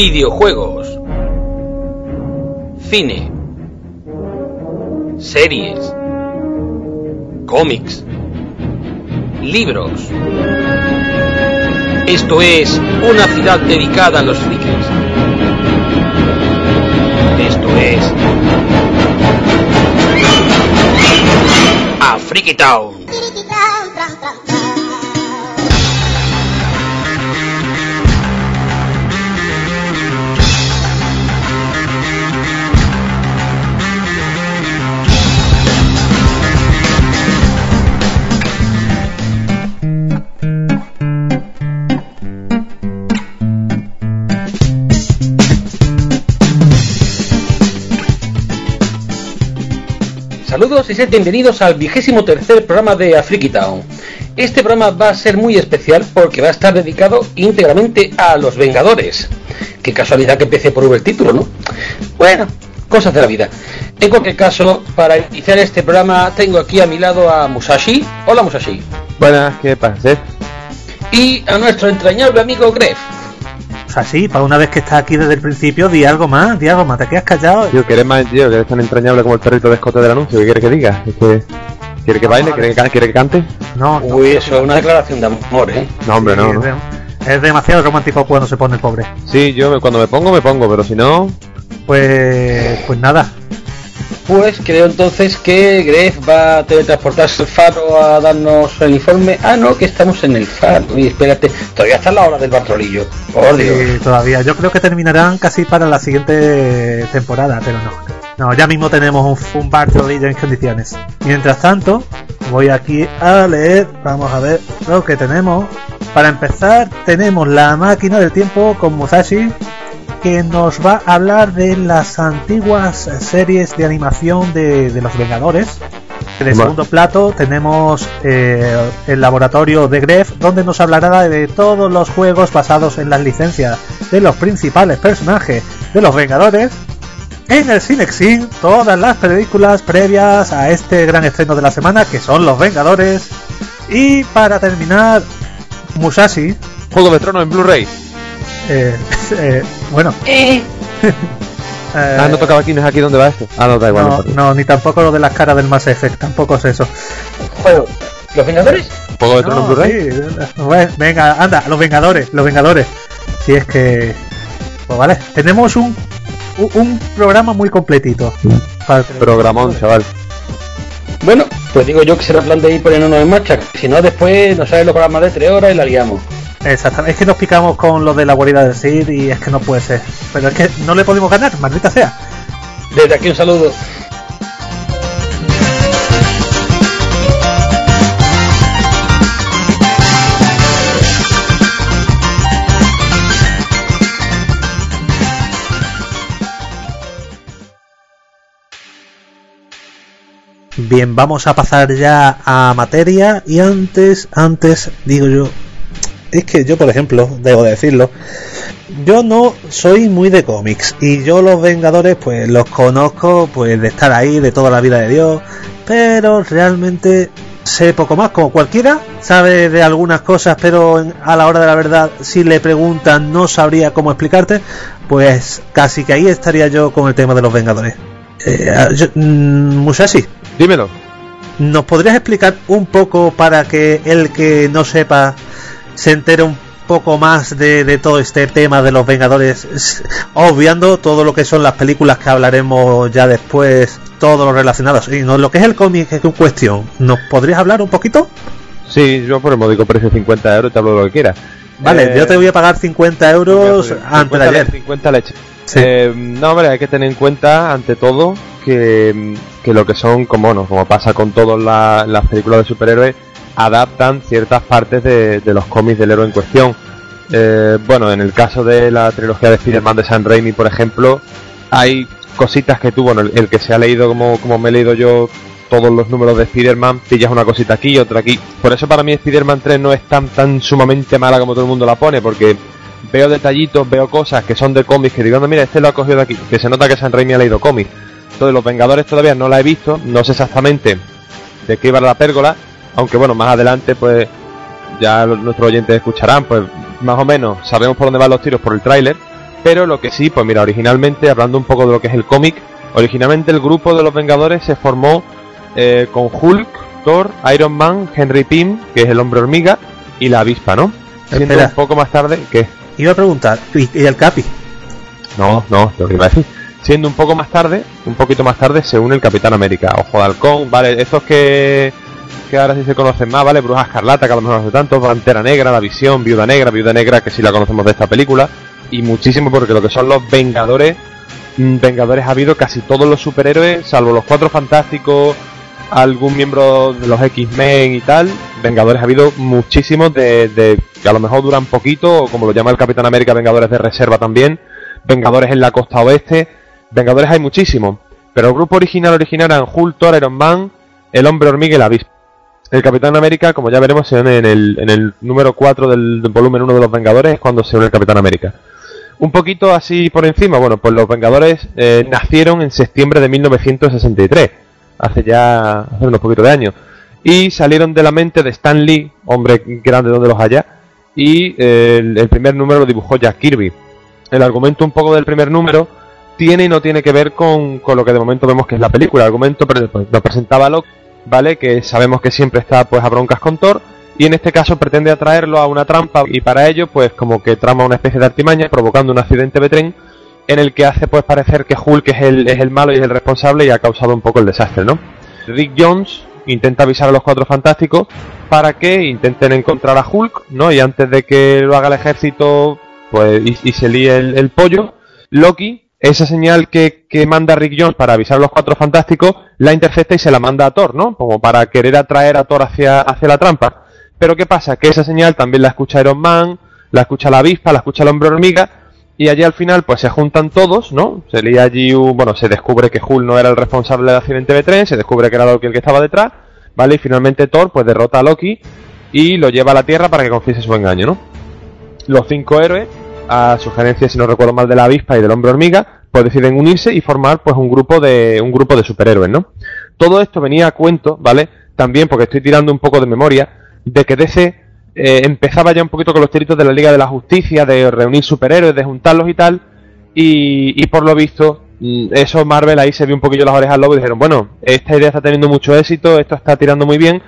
videojuegos, cine, series, cómics, libros. Esto es una ciudad dedicada a los frikis. Esto es a Town. Saludos y sed bienvenidos al vigésimo tercer programa de Afriki Town. Este programa va a ser muy especial porque va a estar dedicado íntegramente a los Vengadores. Qué casualidad que empiece por el título, ¿no? Bueno, cosas de la vida. En cualquier caso, para iniciar este programa tengo aquí a mi lado a Musashi. Hola Musashi. Buenas, ¿qué pasa? Y a nuestro entrañable amigo Gref. O sea, sí, para una vez que estás aquí desde el principio, di algo más, di algo más, te quedas callado. Tío, que eres más, tío, que eres tan entrañable como el perrito de escote del anuncio, ¿qué quieres que diga? Es que... ¿Quiere que baile? ¿Quiere que, ca- quiere que cante? No, no, Uy, eso es una declaración de amor, ¿eh? No, hombre, no, es, no. de- es demasiado romántico cuando se pone el pobre. Sí, yo me- cuando me pongo, me pongo, pero si no... Pues, pues nada, Pues creo entonces que Gref va a teletransportarse al faro a darnos el informe. Ah, no, que estamos en el faro. Y espérate, todavía está la hora del patrolillo. Por Dios. sí, todavía. Yo creo que terminarán casi para la siguiente temporada, pero no. No, ya mismo tenemos un, un en condiciones. Mientras tanto, voy aquí a leer, vamos a ver lo que tenemos. Para empezar, tenemos la máquina del tiempo con Musashi, que nos va a hablar de las antiguas series de animación de, de los Vengadores. En el segundo plato tenemos eh, el laboratorio de Gref, donde nos hablará de todos los juegos basados en las licencias de los principales personajes de los Vengadores. En el Cinexin, todas las películas previas a este gran estreno de la semana, que son Los Vengadores. Y para terminar, Musashi. Juego de Tronos en Blu-ray. Eh, eh, bueno, Eh, eh, Ah, no tocaba aquí, no es aquí donde va esto. Ah, no, da igual. no, no importa. no, ni tampoco lo de las caras del Mass Effect, tampoco es eso. juego. ¿Los Vengadores? ¿Juego de Tronos en No, Blu-ray? sí, venga, anda, los Vengadores, los Vengadores. Si es que. Pues vale, tenemos un, un, un programa muy completito. Para- Programón, chaval. Bueno, pues digo yo que será plan de ir poniéndonos en marcha. Si no, después nos salen los programas de tres horas y la liamos. Exactamente, es que nos picamos con lo de la guarida del Cid y es que no puede ser. Pero es que no le podemos ganar, maldita sea. Desde aquí un saludo. Bien, vamos a pasar ya a materia y antes, antes, digo yo, es que yo, por ejemplo, debo decirlo, yo no soy muy de cómics y yo los Vengadores pues los conozco pues de estar ahí, de toda la vida de Dios, pero realmente sé poco más, como cualquiera, sabe de algunas cosas, pero a la hora de la verdad, si le preguntan no sabría cómo explicarte, pues casi que ahí estaría yo con el tema de los Vengadores. Eh, yo- mm, Musashi, Dímelo. ¿Nos podrías explicar un poco para que el que no sepa se entere un poco más de, de todo este tema de los Vengadores, obviando todo lo que son las películas que hablaremos ya después, todo lo relacionado, y no lo que es el cómic en cuestión? ¿Nos podrías hablar un poquito? Sí, yo por el módico precio de 50 euros te hablo de lo que quieras. Vale, Eh, yo te voy a pagar 50 euros 50 antes de ayer. 50 leches. Sí. Eh, no, hombre, hay que tener en cuenta, ante todo, que, que lo que son, como, bueno, como pasa con todas la- las películas de superhéroes, adaptan ciertas partes de, los cómics del héroe en cuestión. Eh, bueno, en el caso de la trilogía de Spider-Man de San Raimi, por ejemplo, hay cositas que tú, bueno, el, que se ha leído como, como me he leído yo todos los números de Spider-Man, pillas una cosita aquí y otra aquí. Por eso para mí Spider-Man 3 no es tan, tan sumamente mala como todo el mundo la pone, porque veo detallitos, veo cosas que son de cómics que digo, "Anda, mira, este lo ha cogido de aquí, que se nota que San Raimi ha leído cómics. Entonces los Vengadores todavía no la he visto, no sé exactamente de qué iba la pérgola, aunque bueno, más adelante pues ya nuestros oyentes escucharán, pues más o menos sabemos por dónde van los tiros por el tráiler, Pero lo que sí, pues mira, originalmente, hablando un poco de lo que es el cómic, originalmente el grupo de los Vengadores se formó eh, con Hulk, Thor, Iron Man, Henry Pym, que es el hombre hormiga, y la avispa, ¿no? Siendo un poco más tarde, ¿qué? Iba a preguntar, ¿y, y el Capi? No, no, lo que iba a decir. Siendo un poco más tarde, un poquito más tarde, se une el Capitán América. Ojo de halcón, vale, estos que, que ahora sí se conocen más, ¿vale? Bruja Escarlata, que a lo mejor hace tanto, Pantera Negra, La Visión, Viuda Negra, Viuda Negra, que sí la conocemos de esta película, y muchísimo porque lo que son los Vengadores, mm, Vengadores ha habido casi todos los superhéroes, salvo los Cuatro Fantásticos, algún miembro de los X-Men y tal, Vengadores ha habido muchísimos de, de que a lo mejor duran poquito, o como lo llama el Capitán América, Vengadores de reserva también, Vengadores en la costa oeste, Vengadores hay muchísimos, pero el grupo original original eran Hulk, Thor, Iron Man, el Hombre Hormiga y la Avispa. El Capitán América, como ya veremos, en el, en el número 4 del, volumen 1 de los Vengadores, es cuando se une el Capitán América. Un poquito así por encima, bueno, pues los Vengadores eh, nacieron en septiembre de 1963, hace ya hace unos poquitos de años, y salieron de la mente de Stan Lee, hombre grande donde los haya, y eh, el, primer número lo dibujó Jack Kirby. El argumento un poco del primer número tiene y no tiene que ver con, con lo que de momento vemos que es la película. El argumento nos presentaba Loki, ¿vale? Que sabemos que siempre está pues a broncas con Thor. Y en este caso pretende atraerlo a una trampa y para ello pues como que trama una especie de artimaña provocando un accidente de tren en el que hace pues parecer que Hulk es el, es el malo y es el responsable y ha causado un poco el desastre, ¿no? Rick Jones intenta avisar a los cuatro fantásticos para que intenten encontrar a Hulk, ¿no? Y antes de que lo haga el ejército, pues, y, se líe el pollo, Loki, esa señal que, que manda Rick Jones para avisar a los cuatro fantásticos, la intercepta y se la manda a Thor, ¿no? Como para querer atraer a Thor hacia, hacia la trampa. Pero ¿qué pasa? Que esa señal también la escucha Iron Man, la escucha la avispa, la escucha el hombre hormiga, y allí al final pues se juntan todos, ¿no? Se lía allí, un- bueno, se descubre que Hulk no era el responsable del accidente de tren, se descubre que era Loki el que estaba detrás, ¿vale? Y finalmente Thor pues derrota a Loki y lo lleva a la Tierra para que confiese su engaño, ¿no? Los cinco héroes, a sugerencia, si no recuerdo mal, de la avispa y del hombre hormiga, pues deciden unirse y formar pues un grupo de un grupo de superhéroes, ¿no? Todo esto venía a cuento, ¿vale? También porque estoy tirando un poco de memoria de que DC eh, empezaba ya un poquito con los tiritos de la Liga de la Justicia, de reunir superhéroes, de juntarlos y tal, y, y por lo visto, mm, eso Marvel ahí se vio un poquillo las orejas al lobo y dijeron, bueno, esta idea está teniendo mucho éxito, esto está tirando muy bien,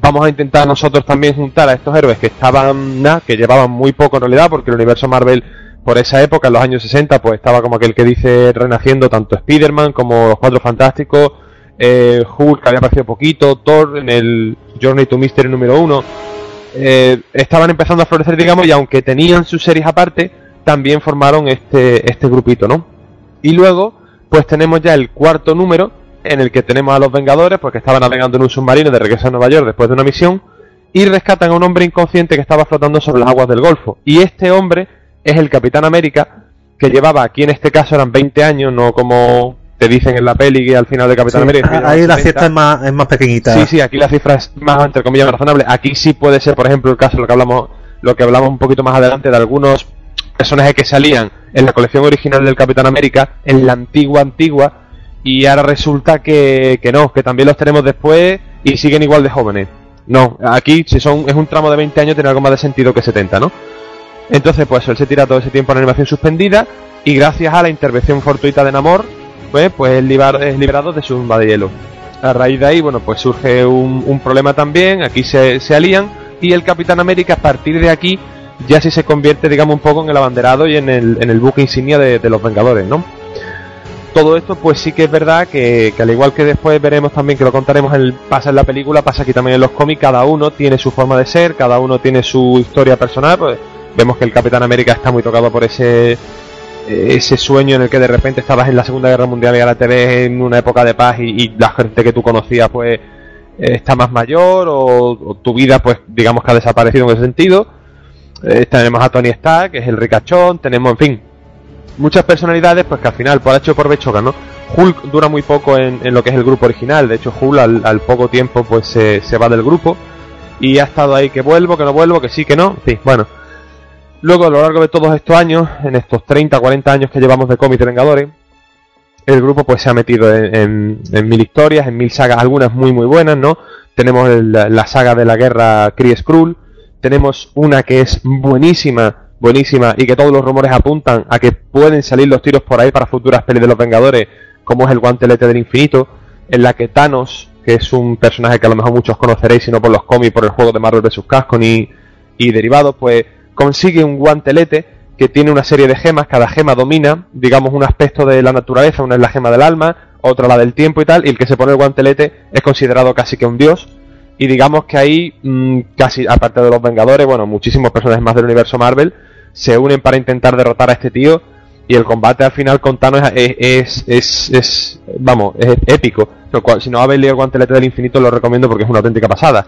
vamos a intentar nosotros también juntar a estos héroes que estaban, nada, que llevaban muy poco en realidad, porque el universo Marvel por esa época, en los años 60, pues estaba como aquel que dice renaciendo tanto Spider-Man como los Cuatro Fantásticos, eh, Hulk que había aparecido poquito, Thor en el Journey to Mystery número 1, eh, estaban empezando a florecer, digamos, y aunque tenían sus series aparte, también formaron este, este grupito, ¿no? Y luego, pues tenemos ya el cuarto número, en el que tenemos a los Vengadores, porque estaban navegando en un submarino de regreso a Nueva York después de una misión, y rescatan a un hombre inconsciente que estaba flotando sobre las aguas del Golfo. Y este hombre es el Capitán América, que llevaba aquí en este caso eran 20 años, no como te dicen en la peli que al final de Capitán Sí, América. ahí la 70. fiesta es más, es más pequeñita. Sí, sí, aquí la cifra es más, entre comillas, razonable. Aquí sí puede ser, por ejemplo, el caso, lo que hablamos, lo que hablamos un poquito más adelante de algunos personajes que salían en la colección original del Capitán América, en la antigua, antigua, y ahora resulta que, que no, que también los tenemos después y siguen igual de jóvenes. No, aquí si son, es un tramo de 20 años, tiene algo más de sentido que 70, ¿no? Entonces, pues él se tira todo ese tiempo en animación suspendida y gracias a la intervención fortuita de Namor, pues, pues es, libar- es liberado de su de hielo. A raíz de ahí, bueno, pues surge un, un problema también, aquí se, se alían y el Capitán América a partir de aquí ya sí se convierte, digamos, un poco en el abanderado y en el, en el buque insignia de, de los Vengadores, ¿no? Todo esto, pues sí que es verdad que, al igual que después veremos también que lo contaremos en el, pasa en la película, pasa aquí también en los cómics, cada uno tiene su forma de ser, cada uno tiene su historia personal, pues vemos que el Capitán América está muy tocado por ese eh, sueño en el que de repente estabas en la Segunda Guerra Mundial y ahora te ves en una época de paz y, la gente que tú conocías pues eh, está más mayor o, o tu vida pues digamos que ha desaparecido en ese sentido. Eh, tenemos a Tony Stark, que es el ricachón, tenemos en fin muchas personalidades pues que al final por H o por B ¿no? Hulk dura muy poco en, lo que es el grupo original, de hecho Hulk al, al poco tiempo pues se, se va del grupo y ha estado ahí que vuelvo, que no vuelvo, que sí, que no, sí, bueno. Luego, a lo largo de todos estos años, en estos 30, 40 años que llevamos de cómics de Vengadores, el grupo pues se ha metido en, mil historias, en mil sagas, algunas muy muy buenas, ¿no? Tenemos el- la, la saga de la guerra Kree Skrull, tenemos una que es buenísima, buenísima y que todos los rumores apuntan a que pueden salir los tiros por ahí para futuras pelis de los Vengadores, como es el guantelete del infinito, en la que Thanos, que es un personaje que a lo mejor muchos conoceréis, si no por los cómics, por el juego de Marvel vs. Capcom y, y derivados, pues consigue un guantelete que tiene una serie de gemas, cada gema domina, digamos, un aspecto de la naturaleza, una es la gema del alma, otra la del tiempo y tal, y el que se pone el guantelete es considerado casi que un dios, y digamos que ahí, mm, casi, aparte de los Vengadores, bueno, muchísimos personajes más del universo Marvel se unen para intentar derrotar a este tío. Y el combate al final con Thanos es, es, es, vamos, es épico. si no habéis leído el Guantelete del Infinito, lo recomiendo porque es una auténtica pasada.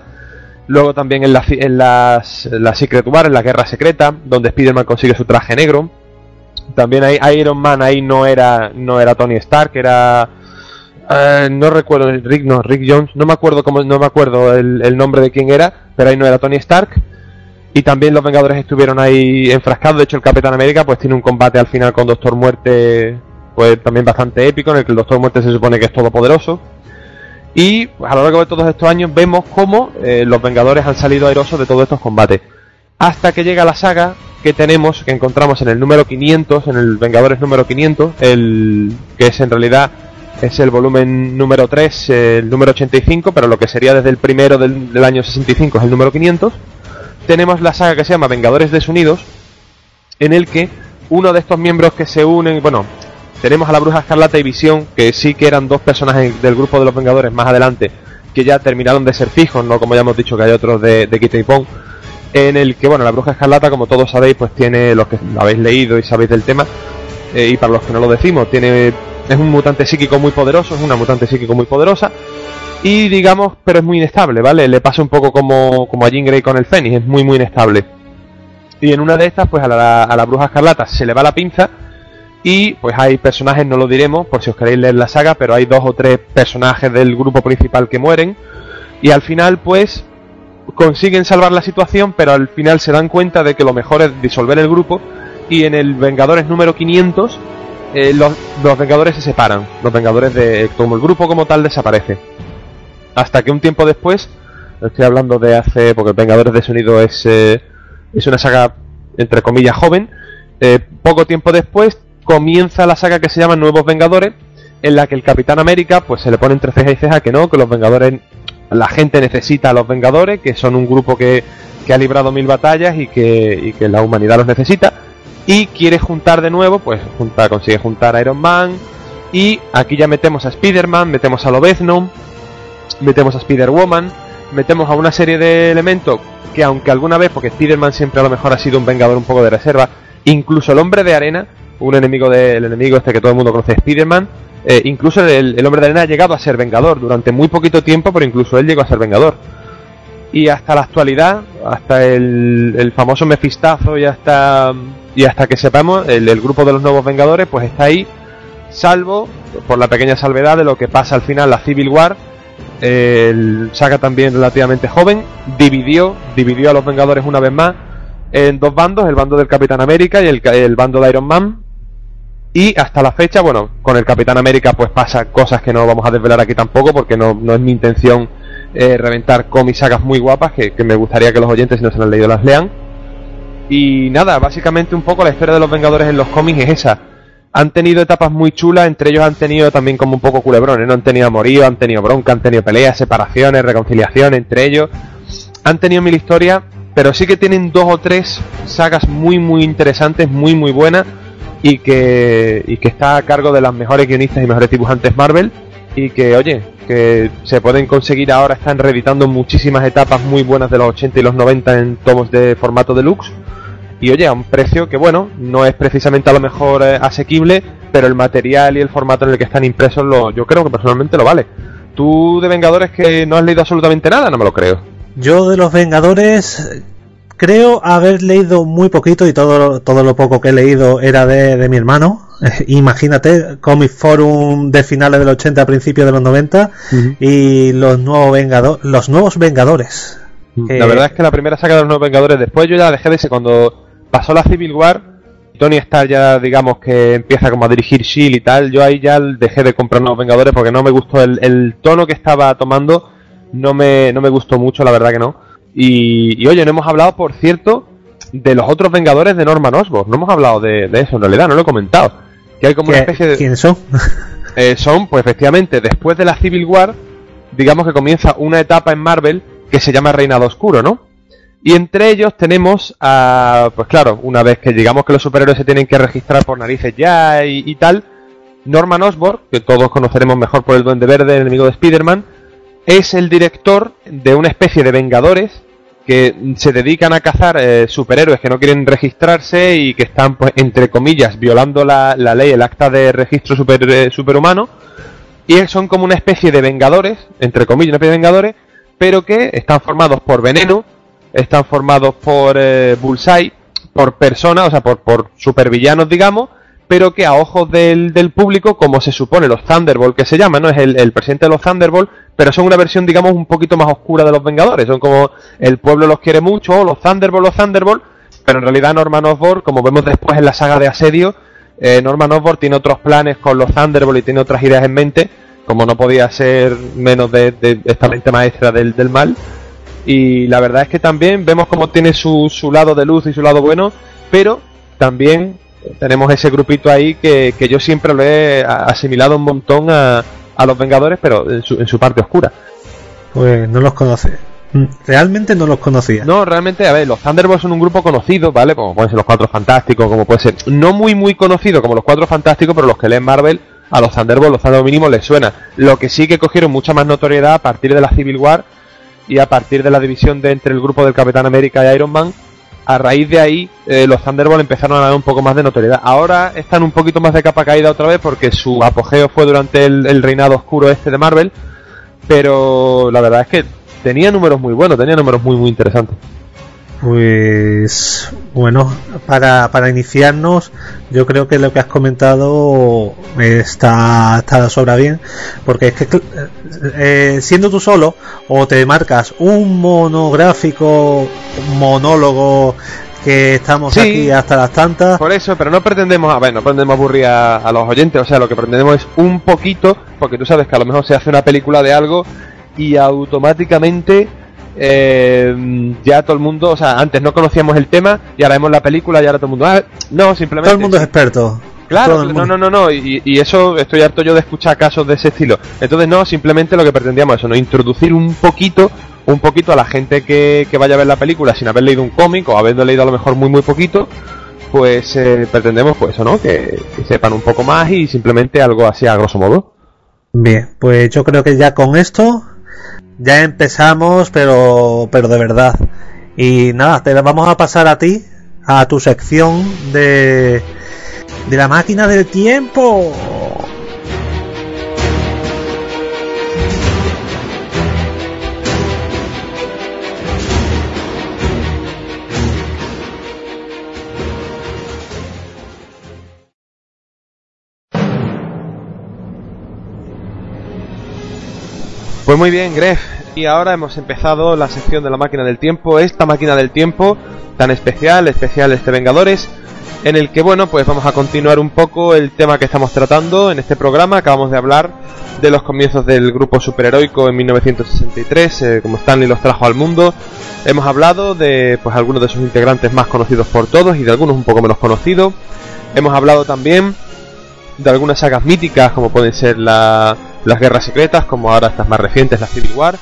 Luego también en la, en las, la Secret War, en la Guerra Secreta, donde Spider-Man consigue su traje negro. También hay Iron Man ahí no era, no era Tony Stark, era eh, no recuerdo Rick no Rick Jones no me acuerdo cómo no me acuerdo el, nombre de quién era pero ahí no era Tony Stark y también los Vengadores estuvieron ahí enfrascados. De hecho el Capitán América pues tiene un combate al final con Doctor Muerte pues también bastante épico en el que el Doctor Muerte se supone que es todopoderoso. Y pues, a lo largo de todos estos años vemos cómo eh, los Vengadores han salido airosos de todos estos combates. Hasta que llega la saga que tenemos que encontramos en el número 500 en el Vengadores número 500 el que es en realidad es el volumen número 3, el número 85, pero lo que sería desde el primero del, año 65 es el número 500. Tenemos la saga que se llama Vengadores Desunidos, en el que uno de estos miembros que se unen, bueno, tenemos a la Bruja Escarlata y Visión, que sí que eran dos personajes del grupo de los Vengadores más adelante, que ya terminaron de ser fijos, no como ya hemos dicho que hay otros de, de y Pong, en el que, bueno, la Bruja Escarlata, como todos sabéis, pues tiene, los que habéis leído y sabéis del tema, eh, y para los que no lo decimos, tiene es un mutante psíquico muy poderoso, es una mutante psíquico muy poderosa. Y digamos, pero es muy inestable, ¿vale? Le pasa un poco como, como a Jean Grey con el Fénix, es muy, muy inestable. Y en una de estas, pues a la, a la bruja escarlata se le va la pinza. Y pues hay personajes, no lo diremos, por si os queréis leer la saga, pero hay dos o tres personajes del grupo principal que mueren. Y al final, pues, consiguen salvar la situación, pero al final se dan cuenta de que lo mejor es disolver el grupo. Y en el Vengadores número 500 eh, los, Vengadores se separan. Los Vengadores de. como el grupo como tal desaparece. Hasta que un tiempo después. Estoy hablando de hace. porque Vengadores de Sonido es. Eh, es una saga entre comillas joven. Eh, poco tiempo después comienza la saga que se llama Nuevos Vengadores. En la que el Capitán América pues se le pone entre ceja y ceja que no, que los Vengadores. La gente necesita a los Vengadores, que son un grupo que, que ha librado mil batallas y que, y que la humanidad los necesita y quiere juntar de nuevo, pues junta, consigue juntar a Iron Man. Y aquí ya metemos a Spider-Man, metemos a Lobezno, metemos a Spider-Woman, metemos a una serie de elementos que aunque alguna vez, porque Spider-Man siempre a lo mejor ha sido un vengador un poco de reserva, incluso el hombre de arena, un enemigo del enemigo este que todo el mundo conoce, Spider-Man, eh, incluso el, el, hombre de arena ha llegado a ser vengador durante muy poquito tiempo, pero incluso él llegó a ser vengador. Y hasta la actualidad, hasta el, el famoso Mefistazo y hasta y hasta que sepamos, el, grupo de los nuevos Vengadores pues está ahí, salvo por la pequeña salvedad de lo que pasa al final la Civil War. El saga también relativamente joven, dividió, dividió a los Vengadores una vez más en dos bandos, el bando del Capitán América y el, bando de Iron Man. Y hasta la fecha, bueno, con el Capitán América pues pasa cosas que no vamos a desvelar aquí tampoco porque no, no es mi intención eh, reventar cómics sagas muy guapas que, que, me gustaría que los oyentes si no se las han leído las lean. Y nada, básicamente un poco la historia de los Vengadores en los cómics es esa. Han tenido etapas muy chulas, entre ellos han tenido también como un poco culebrones, ¿no? Han tenido amorío, han tenido bronca, han tenido peleas, separaciones, reconciliaciones entre ellos. Han tenido mil historias, pero sí que tienen dos o tres sagas muy muy interesantes, muy muy buenas y que, y que está a cargo de las mejores guionistas y mejores dibujantes Marvel y que oye, que se pueden conseguir ahora, están reeditando muchísimas etapas muy buenas de los 80 y los 90 en tomos de formato deluxe y oye, a un precio que bueno, no es precisamente a lo mejor eh, asequible, pero el material y el formato en el que están impresos lo, yo creo que personalmente lo vale. Tú de Vengadores que no has leído absolutamente nada, no me lo creo. Yo de los Vengadores creo haber leído muy poquito y todo, todo lo poco que he leído era de, mi hermano. Imagínate, Comic Forum de finales del 80 a principios de los 90 y los nuevos, Vengadores los nuevos Vengadores. La verdad es que la primera saga de los nuevos Vengadores, después yo ya dejé de ese cuando pasó la Civil War, Tony Stark ya digamos que empieza como a dirigir Shield y tal, yo ahí ya dejé de comprar Nuevos Vengadores porque no me gustó el, tono que estaba tomando, no me, no me gustó mucho, la verdad que no. Y, oye, no hemos hablado, por cierto, de los otros Vengadores de Norman Osborn. No hemos hablado de, eso en realidad, no lo he comentado. Que hay como una especie de... ¿Quiénes son? Eh, son, pues efectivamente, después de la Civil War, digamos que comienza una etapa en Marvel que se llama Reinado Oscuro, ¿no? Y entre ellos tenemos a, pues claro, una vez que digamos que los superhéroes se tienen que registrar por narices ya y, tal, Norman Osborn, que todos conoceremos mejor por el Duende Verde, el enemigo de Spider-Man, es el director de una especie de Vengadores que se dedican a cazar eh, superhéroes que no quieren registrarse y que están, pues, entre comillas, violando la, ley, el acta de registro super, eh, superhumano. Y son como una especie de vengadores, entre comillas, una especie de vengadores, pero que están formados por veneno, están formados por eh, Bullseye, por personas, o sea, por, por supervillanos, digamos, pero que a ojos del, del, público, como se supone, los Thunderbolt que se llaman, ¿no? Es el, presidente de los Thunderbolt, pero son una versión, digamos, un poquito más oscura de los Vengadores. Son como el pueblo los quiere mucho, los Thunderbolt, los Thunderbolt, pero en realidad Norman Osborn, como vemos después en la saga de Asedio, eh, Norman Osborn tiene otros planes con los Thunderbolt y tiene otras ideas en mente, como no podía ser menos de, esta mente maestra del, del, mal. Y la verdad es que también vemos como tiene su, su lado de luz y su lado bueno, pero también tenemos ese grupito ahí que, que yo siempre lo he asimilado un montón a, a los Vengadores, pero en su, parte oscura. Pues no los conoce. Mm, realmente no los conocía. No, realmente, a ver, los Thunderbolts son un grupo conocido, ¿vale? Como pueden ser los Cuatro Fantásticos, como puede ser. No muy, muy conocido como los Cuatro Fantásticos, pero los que leen Marvel, a los Thunderbolts, los Thunderbolts mínimos les suena. Lo que sí que cogieron mucha más notoriedad a partir de la Civil War y a partir de la división de entre el grupo del Capitán América y Iron Man, a raíz de ahí eh, los Thunderbolts empezaron a dar un poco más de notoriedad. Ahora están un poquito más de capa caída otra vez porque su apogeo fue durante el, reinado oscuro este de Marvel, pero la verdad es que tenía números muy buenos, tenía números muy muy interesantes. Pues bueno, para, para iniciarnos, yo creo que lo que has comentado está, está sobra bien, porque es que eh, siendo tú solo, o te marcas un monográfico, un monólogo que estamos aquí hasta las tantas. Por eso, pero no pretendemos, a ver, no pretendemos aburrir a, a, los oyentes, o sea, lo que pretendemos es un poquito, porque tú sabes que a lo mejor se hace una película de algo y automáticamente eh, ya todo el mundo, o sea, antes no conocíamos el tema y ahora vemos la película y ahora todo el mundo, ah, no, simplemente... Todo el mundo es experto. Claro, no, no, no, no, y, eso estoy harto yo de escuchar casos de ese estilo. Entonces, no, simplemente lo que pretendíamos eso, ¿no? Introducir un poquito, un poquito a la gente que, que vaya a ver la película sin haber leído un cómic o habiendo leído a lo mejor muy, muy poquito, pues eh, pretendemos, pues eso, ¿no? Que, que, sepan un poco más y simplemente algo así a grosso modo. Bien, pues yo creo que ya con esto ya empezamos, pero, pero de verdad. Y nada, te vamos a pasar a ti, a tu sección de, de la máquina del tiempo. Pues muy bien, Gref. Y ahora hemos empezado la sección de la máquina del tiempo, esta máquina del tiempo tan especial, especial este Vengadores, en el que, bueno, pues vamos a continuar un poco el tema que estamos tratando en este programa. Acabamos de hablar de los comienzos del grupo superheroico en 1963, eh, como Stanley los trajo al mundo. Hemos hablado de, pues, algunos de sus integrantes más conocidos por todos y de algunos un poco menos conocidos. Hemos hablado también de algunas sagas míticas, como pueden ser la las guerras secretas, como ahora estas más recientes, la Civil War.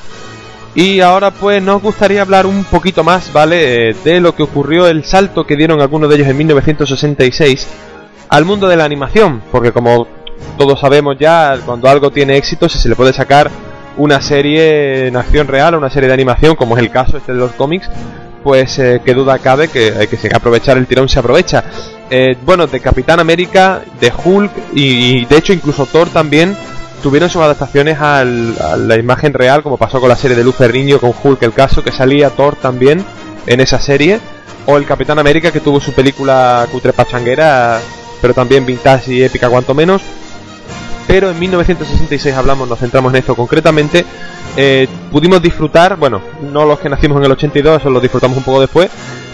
Y ahora pues nos gustaría hablar un poquito más, ¿vale? Eh, de lo que ocurrió, el salto que dieron algunos de ellos en 1966 al mundo de la animación, porque como todos sabemos ya, cuando algo tiene éxito, si se le puede sacar una serie en acción real, una serie de animación, como es el caso este de los cómics, pues eh, qué duda cabe que hay que aprovechar el tirón se aprovecha. Eh, bueno, de Capitán América, de Hulk y de hecho incluso Thor también tuvieron sus adaptaciones a la imagen real, como pasó con la serie de Luz Ferriño, con Hulk, el caso, que salía Thor también en esa serie, o el Capitán América, que tuvo su película cutre pachanguera, pero también vintage y épica, cuanto menos. Pero en 1966 hablamos, nos centramos en esto concretamente. Eh, pudimos disfrutar, bueno, no los que nacimos en el 82, eso lo disfrutamos un poco después,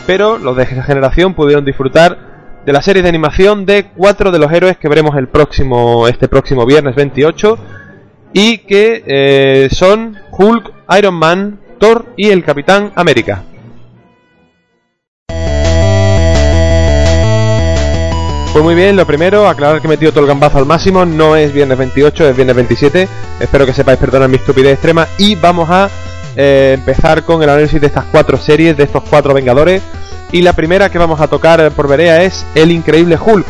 pero los de esa generación pudieron disfrutar de la serie de animación de cuatro de los héroes que veremos el próximo, este próximo viernes 28 y que eh, son Hulk, Iron Man, Thor y el Capitán América. Pues muy bien, lo primero, aclarar que he metido todo el gambazo al máximo, no es viernes 28, es viernes 27, espero que sepáis perdonar mi estupidez extrema y vamos a eh, empezar con el análisis de estas cuatro series, de estos cuatro Vengadores. Y la primera que vamos a tocar por Berea es El Increíble Hulk,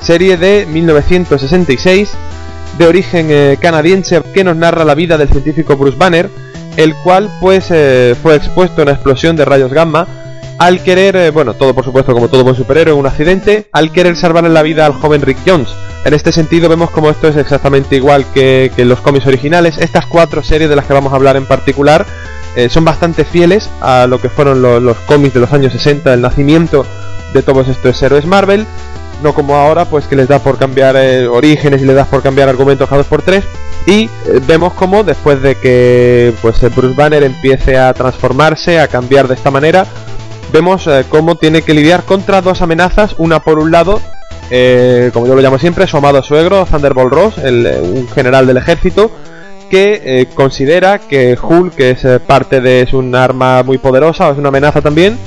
serie de 1966, de origen eh, canadiense, que nos narra la vida del científico Bruce Banner, el cual pues eh, fue expuesto a una explosión de rayos gamma al querer, bueno, todo por supuesto como todo buen superhéroe, un accidente, al querer salvarle la vida al joven Rick Jones. En este sentido vemos como esto es exactamente igual que, los cómics originales. Estas cuatro series de las que vamos a hablar en particular eh, son bastante fieles a lo que fueron los cómics de los años 60, el nacimiento de todos estos héroes Marvel. No como ahora, pues que les da por cambiar eh, orígenes y les da por cambiar argumentos cada dos por tres. Y eh, vemos como después de que pues Bruce Banner empiece a transformarse, a cambiar de esta manera, vemos cómo tiene que lidiar contra dos amenazas. Una por un lado, como yo lo llamo siempre, su amado suegro, Thunderbolt Ross, el, un general del ejército, que eh, considera que Hulk es eh, parte de es un arma muy poderosa, es una amenaza también,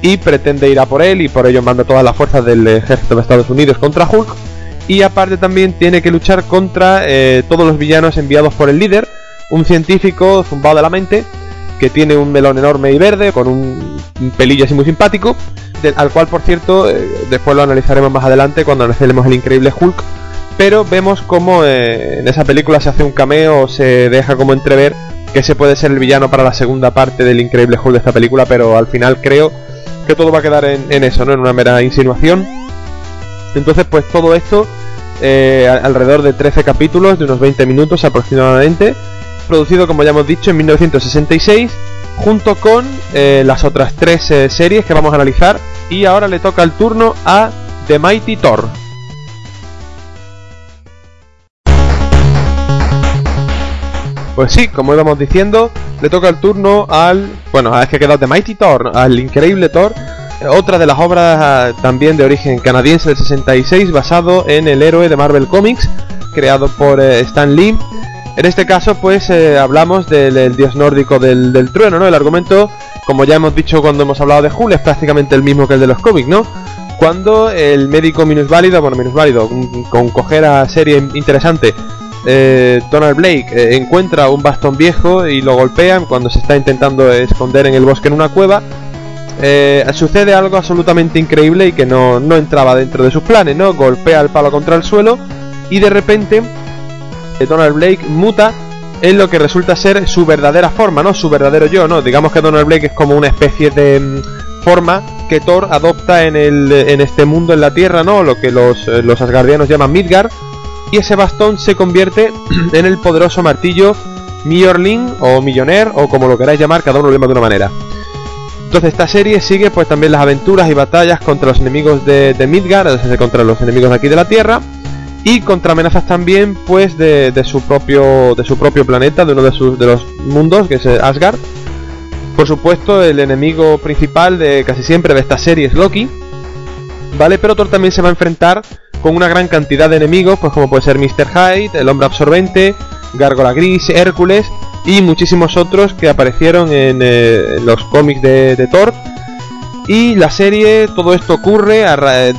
y pretende ir a por él y por ello manda todas las fuerzas del ejército de Estados Unidos contra Hulk. Y aparte también tiene que luchar contra eh, todos los villanos enviados por el líder, un científico zumbado de la mente, que tiene un melón enorme y verde, con un, pelillo así muy simpático, al cual por cierto después lo analizaremos más adelante cuando analicemos el increíble Hulk pero vemos como eh, en esa película se hace un cameo, se deja como entrever que se puede ser el villano para la segunda parte del increíble Hulk de esta película, pero al final creo que todo va a quedar en, eso, ¿no? En una mera insinuación. Entonces, pues todo esto, eh, alrededor de 13 capítulos, de unos 20 minutos aproximadamente, producido, como ya hemos dicho, en 1966, junto con eh, las otras tres series que vamos a analizar. Y ahora le toca el turno a The Mighty Thor. Pues sí, como íbamos diciendo, le toca el turno al. Bueno, es que ha de Mighty Thor, al increíble Thor. Otra de las obras ah, también de origen canadiense del 66, basado en el héroe de Marvel Comics, creado por eh, Stan Lee. En este caso, pues eh, hablamos del, dios nórdico del, trueno, ¿no? El argumento, como ya hemos dicho cuando hemos hablado de Hulk, es prácticamente el mismo que el de los cómics, ¿no? Cuando el médico minusválido, bueno, minusválido, con cojera serie interesante, eh, Donald Blake eh, encuentra un bastón viejo y lo golpean cuando se está intentando esconder en el bosque en una cueva. Eh, sucede algo absolutamente increíble y que no, entraba dentro de sus planes, ¿no? Golpea el palo contra el suelo y de repente Donald Blake muta en lo que resulta ser su verdadera forma, ¿no? Su verdadero yo, ¿no? Digamos que Donald Blake es como una especie de mm, forma que Thor adopta en, el, en este mundo, en la Tierra, ¿no? Lo que los, los Asgardianos llaman Midgard y ese bastón se convierte en el poderoso martillo Mjolnir o Milloner o como lo queráis llamar, cada uno lo llama de una manera. Entonces esta serie sigue pues también las aventuras y batallas contra los enemigos de, Midgard, es decir, contra los enemigos de aquí de la Tierra y contra amenazas también pues de, su propio de su propio planeta, de uno de, sus, de los mundos que es Asgard. Por supuesto, el enemigo principal de casi siempre de esta serie es Loki, ¿vale? Pero Thor también se va a enfrentar con una gran cantidad de enemigos, pues como puede ser Mr. Hyde, el Hombre Absorbente, Gárgola Gris, Hércules y muchísimos otros que aparecieron en, eh, los cómics de, Thor. Y la serie, todo esto ocurre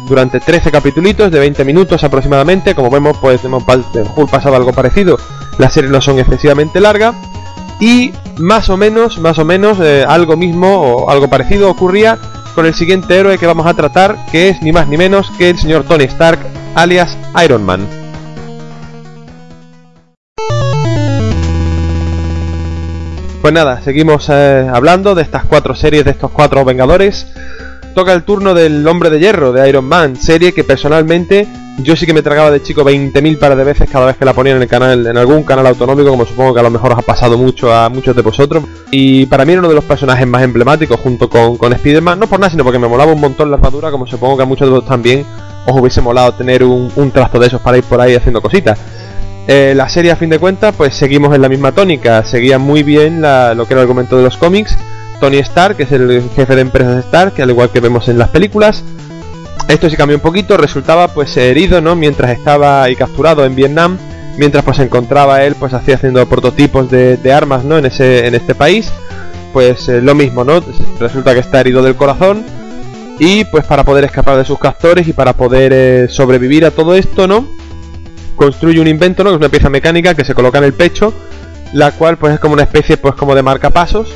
durante 13 capítulos de 20 minutos aproximadamente. Como vemos, pues hemos pasado algo parecido. Las series no son excesivamente largas. Y más o menos, más o menos, eh, algo mismo o algo parecido ocurría con el siguiente héroe que vamos a tratar, que es ni más ni menos que el señor Tony Stark, alias Iron Man. Pues nada, seguimos eh, hablando de estas cuatro series, de estos cuatro Vengadores. Toca el turno del Hombre de Hierro, de Iron Man, serie que personalmente yo sí que me tragaba de chico 20.000 pares de veces cada vez que la ponían en el canal, en algún canal autonómico, como supongo que a lo mejor os ha pasado mucho a muchos de vosotros. Y para mí era uno de los personajes más emblemáticos junto con, con Spider-Man, no por nada, sino porque me molaba un montón la armadura, como supongo que a muchos de vosotros también os hubiese molado tener un, un trasto de esos para ir por ahí haciendo cositas. Eh, la serie a fin de cuentas, pues seguimos en la misma tónica, seguía muy bien lo que era el argumento de los cómics. Tony Stark, que es el jefe de empresas Stark, que al igual que vemos en las películas, esto sí cambió un poquito, resultaba pues herido, ¿no? Mientras estaba y capturado en Vietnam, mientras pues se encontraba él pues hacía haciendo prototipos de, armas, ¿no? En ese en este país, pues eh, lo mismo, ¿no? Resulta que está herido del corazón Y pues para poder escapar de sus captores y para poder eh, sobrevivir a todo esto, ¿no? Construye un invento, ¿no? Que es una pieza mecánica que se coloca en el pecho, la cual pues es como una especie pues como de marcapasos,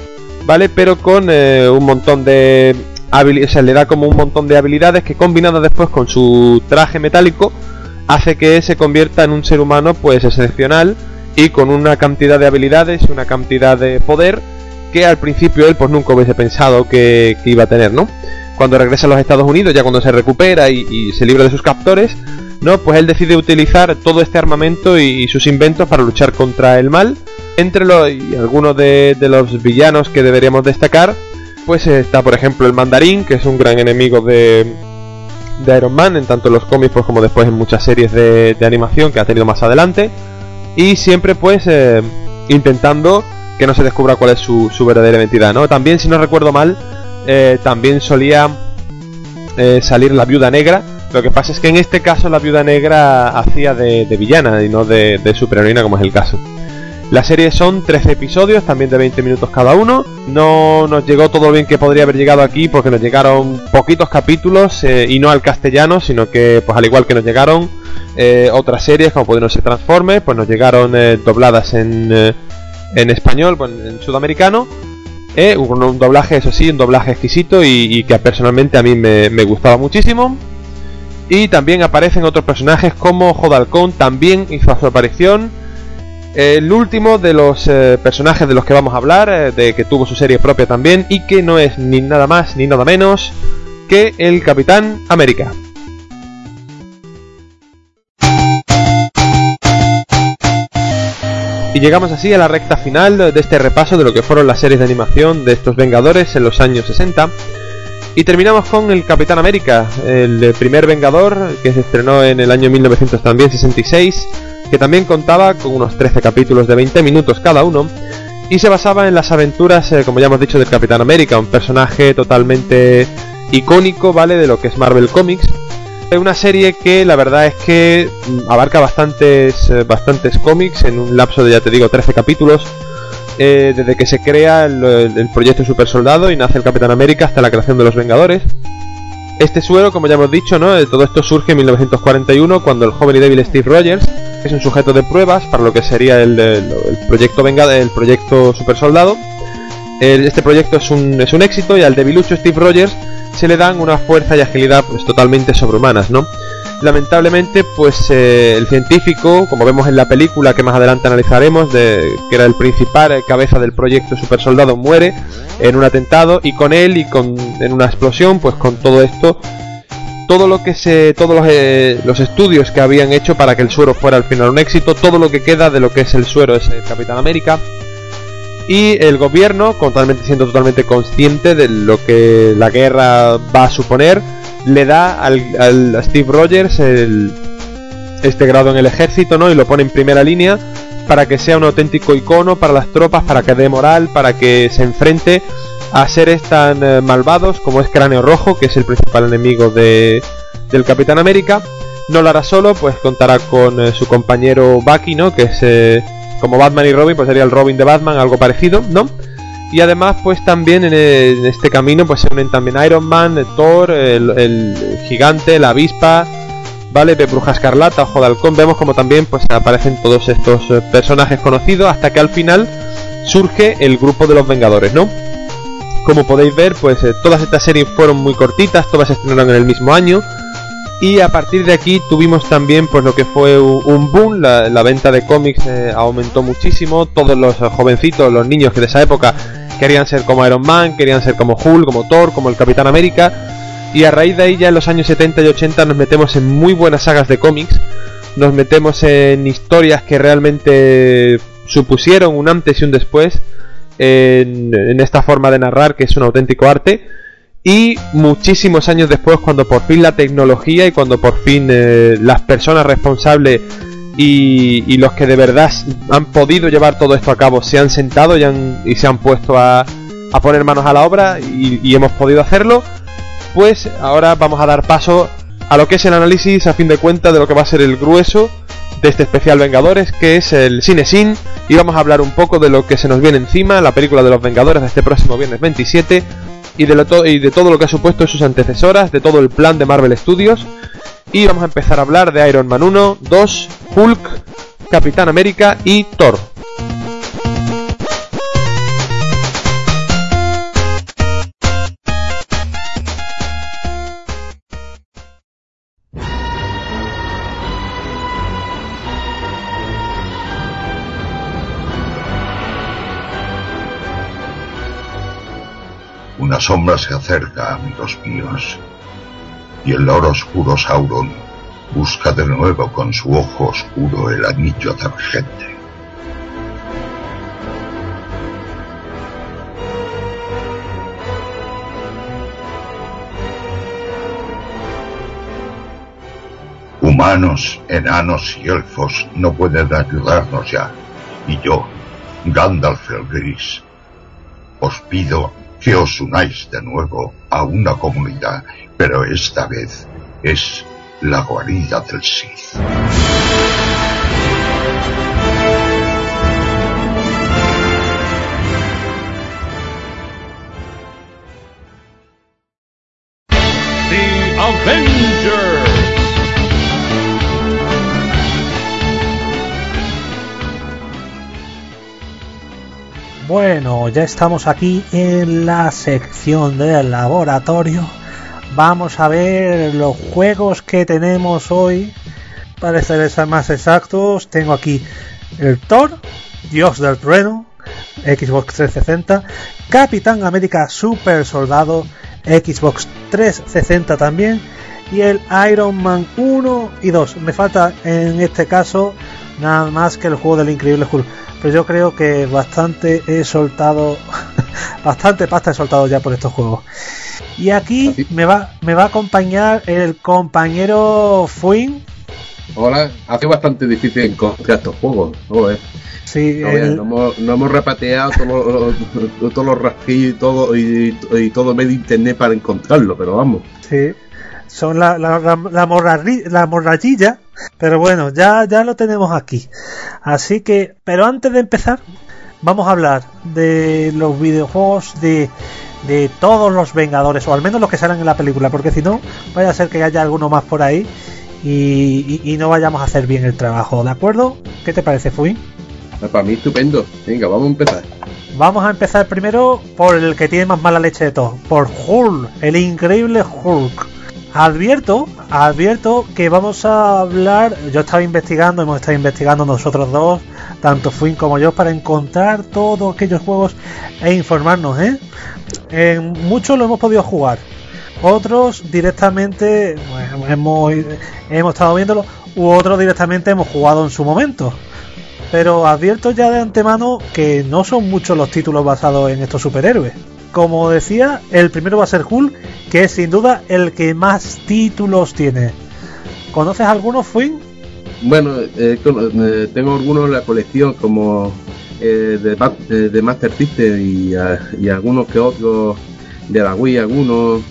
¿vale? Pero con eh, un montón de habilidades, o sea, le da como un montón de habilidades que combinadas después con su traje metálico hace que se convierta en un ser humano pues excepcional y con una cantidad de habilidades y una cantidad de poder que al principio él pues nunca hubiese pensado que, iba a tener, ¿no? Cuando regresa a los Estados Unidos, ya cuando se recupera y, se libra de sus captores, ¿no? Pues él decide utilizar todo este armamento y, sus inventos para luchar contra el mal. Entre los y algunos de, los villanos que deberíamos destacar, pues está por ejemplo el Mandarín, que es un gran enemigo de, de Iron Man, en tanto en los cómics pues, como después en muchas series de, de animación que ha tenido más adelante. Y siempre pues eh, intentando que no se descubra cuál es su, verdadera identidad, ¿no? También, si no recuerdo mal, eh, también solía eh, salir la viuda negra. Lo que pasa es que en este caso la viuda negra hacía de, villana y no de, de superheroína, como es el caso. La serie son 13 episodios, también de 20 minutos cada uno. No nos llegó todo bien que podría haber llegado aquí porque nos llegaron poquitos capítulos eh, y no al castellano, sino que pues al igual que nos llegaron otras series como pudieron ser Transformers, pues nos llegaron dobladas en en español, en sudamericano. Eh, un, doblaje, eso sí, un doblaje exquisito y, que personalmente a mí me, gustaba muchísimo. Y también aparecen otros personajes como Jodalcón, también hizo su aparición. El último de los eh, personajes de los que vamos a hablar, eh, de que tuvo su serie propia también y que no es ni nada más ni nada menos que el Capitán América. Y llegamos así a la recta final de este repaso de lo que fueron las series de animación de estos Vengadores en los años 60. Y terminamos con el Capitán América, el primer Vengador que se estrenó en el año 1966, que también contaba con unos 13 capítulos de 20 minutos cada uno y se basaba en las aventuras, eh, como ya hemos dicho, del Capitán América, un personaje totalmente icónico, ¿vale? De lo que es Marvel Comics es una serie que la verdad es que mm, abarca bastantes, eh, bastantes cómics en un lapso de, ya te digo, 13 capítulos. Eh, desde que se crea el, proyecto Super Soldado y nace el Capitán América hasta la creación de los Vengadores. Este suero, como ya hemos dicho, ¿no? Eh, todo esto surge en 1941 cuando el joven y débil Steve Rogers es un sujeto de pruebas para lo que sería el, proyecto Venga, el proyecto Super Soldado. Este proyecto es un, es un éxito y al debilucho Steve Rogers se le dan una fuerza y agilidad pues totalmente sobrehumanas, ¿no? Lamentablemente, pues eh, el científico, como vemos en la película que más adelante analizaremos, de, que era el principal eh, cabeza del proyecto Super Soldado, muere en un atentado y con él y con en una explosión, pues con todo esto, todo lo que se, todos los, eh, los estudios que habían hecho para que el suero fuera al final un éxito, todo lo que queda de lo que es el suero es el Capitán América y el gobierno, totalmente, siendo totalmente consciente de lo que la guerra va a suponer, le da al, a Steve Rogers este grado en el ejército ¿no? y lo pone en primera línea para que sea un auténtico icono para las tropas, para que dé moral, para que se enfrente a seres tan eh, malvados como es Cráneo Rojo, que es el principal enemigo de, del Capitán América. No lo hará solo, pues contará con eh, su compañero Bucky, ¿no? que es eh, como Batman y Robin, pues sería el Robin de Batman, algo parecido, ¿no? Y además, pues también en, este camino, pues se unen también Iron Man, Thor, el, gigante, la avispa, ¿vale? De Bruja Escarlata, Ojo de Halcón, vemos como también pues aparecen todos estos eh, personajes conocidos hasta que al final surge el grupo de los Vengadores, ¿no? Como podéis ver, pues eh, todas estas series fueron muy cortitas, todas se estrenaron en el mismo año, y a partir de aquí tuvimos también pues lo que fue un boom, la, venta de cómics eh, aumentó muchísimo, todos los jovencitos, los niños que de esa época querían ser como Iron Man, querían ser como Hulk, como Thor, como el Capitán América, y a raíz de ahí ya en los años 70 y 80 nos metemos en muy buenas sagas de cómics, nos metemos en historias que realmente supusieron un antes y un después en esta forma de narrar que es un auténtico arte y muchísimos años después, cuando por fin la tecnología y cuando por fin eh, las personas responsables y, los que de verdad han podido llevar todo esto a cabo se han sentado y, han, y se han puesto a, poner manos a la obra y, hemos podido hacerlo, pues ahora vamos a dar paso a lo que es el análisis a fin de cuentas de lo que va a ser el grueso de este especial Vengadores, que es el Cine Sin, y vamos a hablar un poco de lo que se nos viene encima, la película de los Vengadores de este próximo viernes 27 y de, y de todo lo que ha supuesto sus antecesoras, de todo el plan de Marvel Studios. Y vamos a empezar a hablar de Iron Man 1, 2, Hulk, Capitán América y Thor. Sombra se acerca, amigos míos, y el oro oscuro Sauron busca de nuevo con su ojo oscuro el anillo gente. Humanos, enanos y elfos no pueden ayudarnos ya, y yo, Gandalf el Gris, os pido que os unáis de nuevo a una comunidad, pero esta vez es la guarida del Sith. The Avengers. Bueno, ya estamos aquí en la sección del laboratorio. Vamos a ver los juegos que tenemos hoy. Para ser más exactos, tengo aquí el Thor, Dios del Trueno, Xbox 360, Capitán América Super Soldado, Xbox 360 también, y el Iron Man 1 y 2. Me falta en este caso nada más que el juego del Increíble Hulk pero yo creo que bastante he soltado, bastante pasta he soltado ya por estos juegos. Y aquí me va, me va a acompañar el compañero Fuin. Hola, hace bastante difícil encontrar estos juegos. Sí, no, hemos, repateado todos los, todos los rastrillos y todo, y, y todo medio internet para encontrarlo, pero vamos. Sí son la, la, la, morrallilla, pero bueno, ya, ya lo tenemos aquí. Así que, pero antes de empezar, vamos a hablar de los videojuegos de, de todos los Vengadores, o al menos los que salen en la película, porque si no, vaya a ser que haya alguno más por ahí y, y, no vayamos a hacer bien el trabajo, ¿de acuerdo? ¿Qué te parece, Fui? Ah, para mí estupendo. Venga, vamos a empezar. Vamos a empezar primero por el que tiene más mala leche de todos, por Hulk, el increíble Hulk. Advierto, advierto que vamos a hablar, yo estaba investigando, hemos estado investigando nosotros dos, tanto Fuin como yo, para encontrar todos aquellos juegos e informarnos, ¿eh? En muchos lo hemos podido jugar, otros directamente hemos, hemos estado viéndolo, u otros directamente hemos jugado en su momento. Pero advierto ya de antemano que no son muchos los títulos basados en estos superhéroes como decía, el primero va a ser Hulk, que es sin duda el que más títulos tiene. ¿Conoces algunos, Fuin? Bueno, eh, eh, tengo algunos en la colección, como eh, de, Master System y, algunos que otros de la Wii, algunos.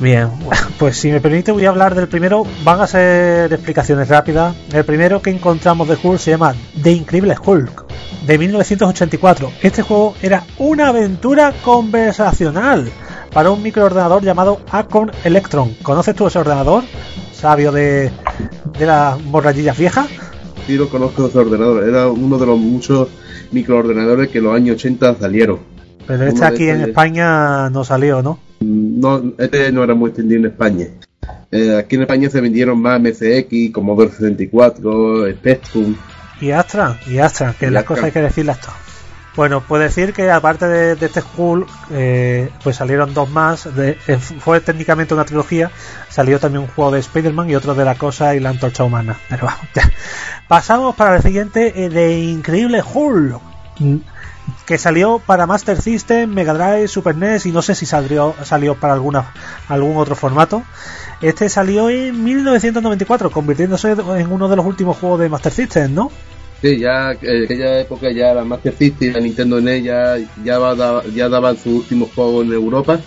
Bien, pues si me permite voy a hablar del primero, van a ser explicaciones rápidas. El primero que encontramos de Hulk se llama The Increíble Hulk de 1984. Este juego era una aventura conversacional para un microordenador llamado Acon Electron. ¿Conoces tú ese ordenador? Sabio de, de las borrachillas viejas. Sí, lo conozco ese ordenador. Era uno de los muchos microordenadores que en los años 80 salieron. Pero este aquí en España no salió, ¿no? No, este no era muy extendido en España. Eh, aquí en España se vendieron más MCX, Commodore 64, Spectrum y Astra, y Astra, que las cosas hay que decirlas todas. Bueno, puedo decir que aparte de, este Hulk, eh, pues salieron dos más. De, eh, fue técnicamente una trilogía. Salió también un juego de Spider-Man y otro de la cosa y la antorcha humana. Pero vamos, ya. Pasamos para el siguiente eh, de Increíble Hulk. Que salió para Master System, Mega Drive, Super NES y no sé si salió, salió para alguna, algún otro formato. Este salió en 1994, convirtiéndose en uno de los últimos juegos de Master System, ¿no? Sí, ya en aquella época ya la Master System, la Nintendo NES ya, ya, daban sus últimos juegos en Europa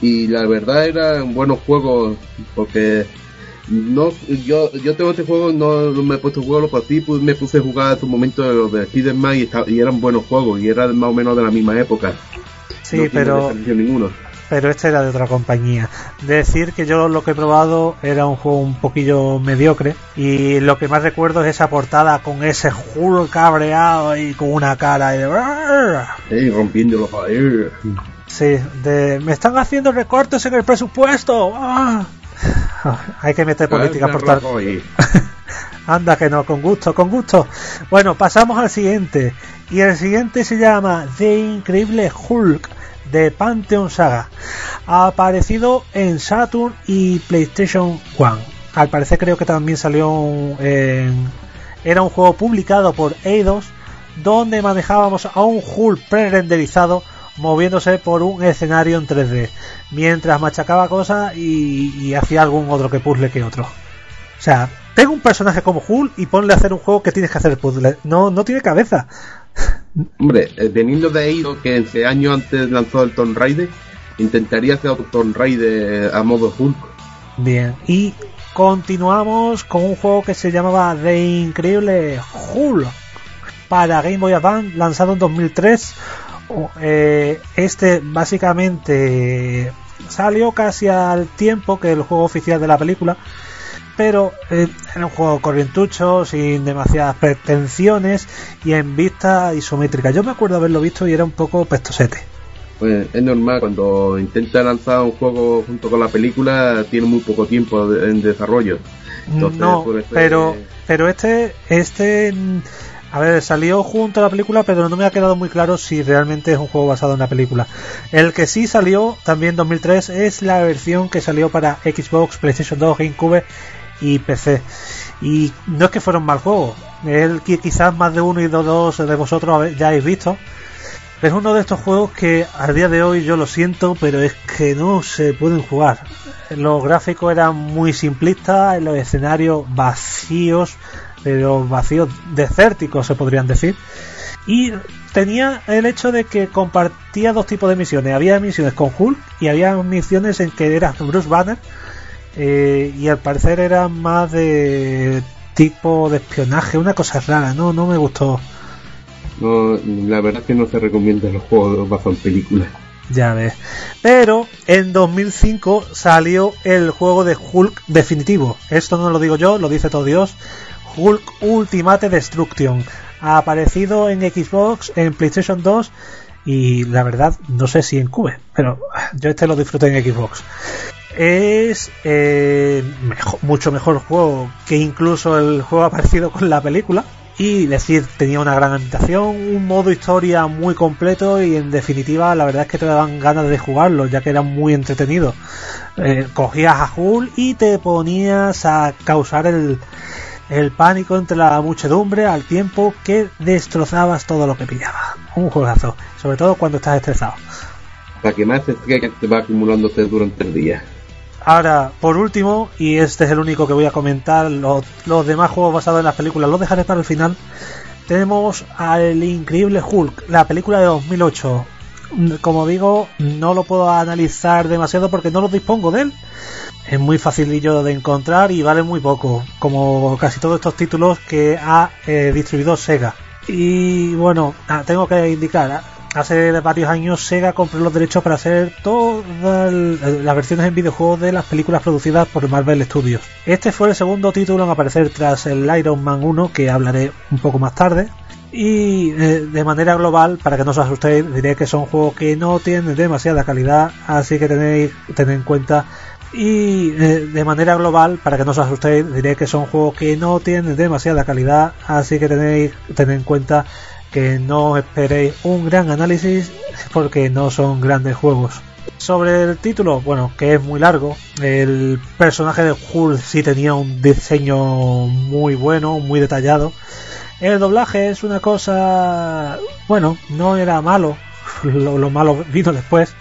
y la verdad eran buenos juegos porque no yo yo tengo este juego no, me he puesto a jugarlo por ti pues me puse a jugar en su momento de los de Spider-Man y, eran buenos juegos y eran más o menos de la misma época sí pero pero este era de otra compañía. Decir que yo lo que he probado era un juego un poquillo mediocre y lo que más recuerdo es esa portada con ese Hulk cabreado y con una cara de... Ey, rompiendo los Sí, de... Me están haciendo recortes en el presupuesto. ¡Ah! Hay que meter política por tal. Anda que no, con gusto, con gusto. Bueno, pasamos al siguiente. Y el siguiente se llama The Increíble Hulk de Pantheon Saga. Ha aparecido en Saturn y PlayStation 1. Al parecer creo que también salió en... Era un juego publicado por Eidos donde manejábamos a un Hulk pre-renderizado moviéndose por un escenario en 3D, mientras machacaba cosas y, y hacía algún otro que puzzle que otro. O sea, tengo un personaje como Hulk y ponle a hacer un juego que tienes que hacer puzzle. No, no tiene cabeza. Hombre, eh, veniendo de ahí, que ese año antes lanzó el Tomb Raider, intentaría hacer otro Tomb Raider a modo Hulk. Bien, y continuamos con un juego que se llamaba The Increíble Hulk para Game Boy Advance, lanzado en 2003. Eh, este básicamente salió casi al tiempo que el juego oficial de la película pero eh, era un juego corrientucho, sin demasiadas pretensiones y en vista isométrica. Yo me acuerdo haberlo visto y era un poco pestosete. Pues es normal, cuando intenta lanzar un juego junto con la película, tiene muy poco tiempo en desarrollo. no, pero, pero este, este, a ver, salió junto a la película, pero no me ha quedado muy claro si realmente es un juego basado en la película. El que sí salió también en 2003 es la versión que salió para Xbox, PlayStation 2, GameCube y PC. Y no es que fuera un mal juego, el que quizás más de uno y dos de vosotros ya habéis visto. Es uno de estos juegos que a día de hoy yo lo siento, pero es que no se pueden jugar. Los gráficos eran muy simplistas, los escenarios vacíos, pero vacíos desérticos se podrían decir. Y tenía el hecho de que compartía dos tipos de misiones. Había misiones con Hulk y había misiones en que era Bruce Banner eh, y al parecer era más de tipo de espionaje, una cosa rara, no, no me gustó. No, la verdad es que no se recomienda los juegos basados en películas. Ya ves. Pero en 2005 salió el juego de Hulk definitivo. Esto no lo digo yo, lo dice todo Dios. Hulk Ultimate Destruction. Ha aparecido en Xbox, en PlayStation 2 y la verdad no sé si en Cube, pero yo este lo disfruté en Xbox es eh, mucho mejor juego que incluso el juego aparecido con la película. Y decir, tenía una gran ambientación, un modo historia muy completo y en definitiva la verdad es que te daban ganas de jugarlo ya que era muy entretenido. Eh, cogías a Hulk y te ponías a causar el, el pánico entre la muchedumbre al tiempo que destrozabas todo lo que pillaba. Un juegazo, sobre todo cuando estás estresado. La que más que te va acumulándote durante el día. Ahora, por último, y este es el único que voy a comentar, los, demás juegos basados en las películas los dejaré para el final. Tenemos al increíble Hulk, la película de 2008. Como digo, no lo puedo analizar demasiado porque no lo dispongo de él. Es muy facilillo de encontrar y vale muy poco, como casi todos estos títulos que ha eh, distribuido Sega. Y bueno, ah, tengo que indicar, hace varios años Sega compró los derechos para hacer todas las versiones en videojuegos de las películas producidas por Marvel Studios. Este fue el segundo título en aparecer tras el Iron Man 1 que hablaré un poco más tarde. Y eh, de manera global, para que no os asustéis, diré que son juegos que no tienen demasiada calidad, así que tenéis tener en cuenta y eh, de manera global, para que no os asustéis, diré que son juegos que no tienen demasiada calidad, así que tenéis tener en cuenta que no esperéis un gran análisis porque no son grandes juegos. Sobre el título, bueno, que es muy largo, el personaje de Hulk sí tenía un diseño muy bueno, muy detallado. El doblaje es una cosa, bueno, no era malo, lo, lo malo vino después.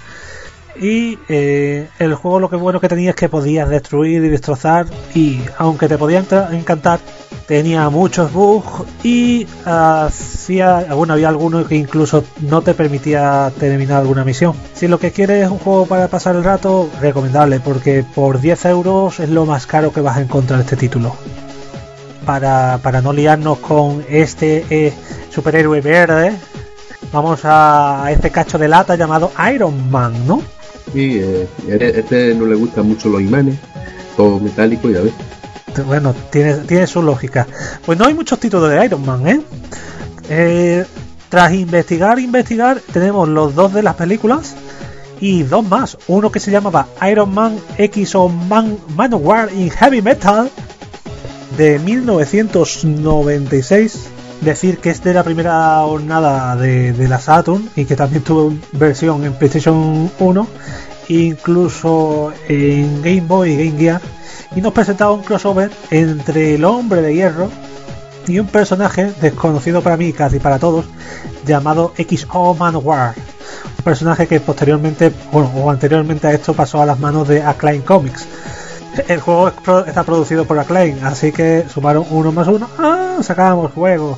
Y eh, el juego lo que bueno que tenía es que podías destruir y destrozar y aunque te podía encantar, tenía muchos bugs y hacía, bueno, había alguno que incluso no te permitía terminar alguna misión. Si lo que quieres es un juego para pasar el rato, recomendable porque por 10 euros es lo más caro que vas a encontrar este título. Para, para no liarnos con este eh, superhéroe verde, vamos a, a este cacho de lata llamado Iron Man, ¿no? Sí, eh, este no le gustan mucho los imanes, todo metálico, ya ves. Bueno, tiene, tiene su lógica. Pues no hay muchos títulos de Iron Man, ¿eh? eh tras investigar, investigar, tenemos los dos de las películas y dos más. Uno que se llamaba Iron Man X o Man Manowar in Heavy Metal de 1996. Decir que es de la primera jornada de, de la Saturn y que también tuvo versión en PlayStation 1, incluso en Game Boy y Game Gear. Y nos presentaba un crossover entre el hombre de hierro y un personaje desconocido para mí casi para todos llamado XO Manowar un personaje que posteriormente bueno, o anteriormente a esto pasó a las manos de Acclaim Comics el juego está producido por Acclaim así que sumaron uno más uno ¡ah! sacábamos juego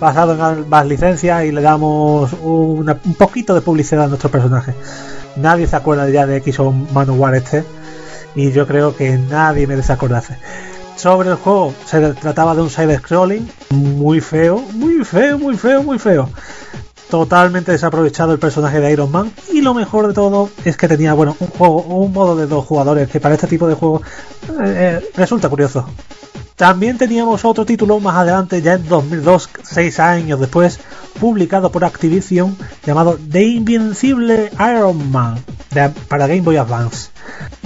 basado en ambas licencias y le damos un poquito de publicidad a nuestro personaje nadie se acuerda ya de XO Manowar este y yo creo que nadie me desacordase sobre el juego se trataba de un side scrolling muy feo, muy feo, muy feo, muy feo. Totalmente desaprovechado el personaje de Iron Man y lo mejor de todo es que tenía bueno un juego, un modo de dos jugadores que para este tipo de juego eh, eh, resulta curioso. También teníamos otro título más adelante, ya en 2002, seis años después, publicado por Activision, llamado The Invincible Iron Man, para Game Boy Advance.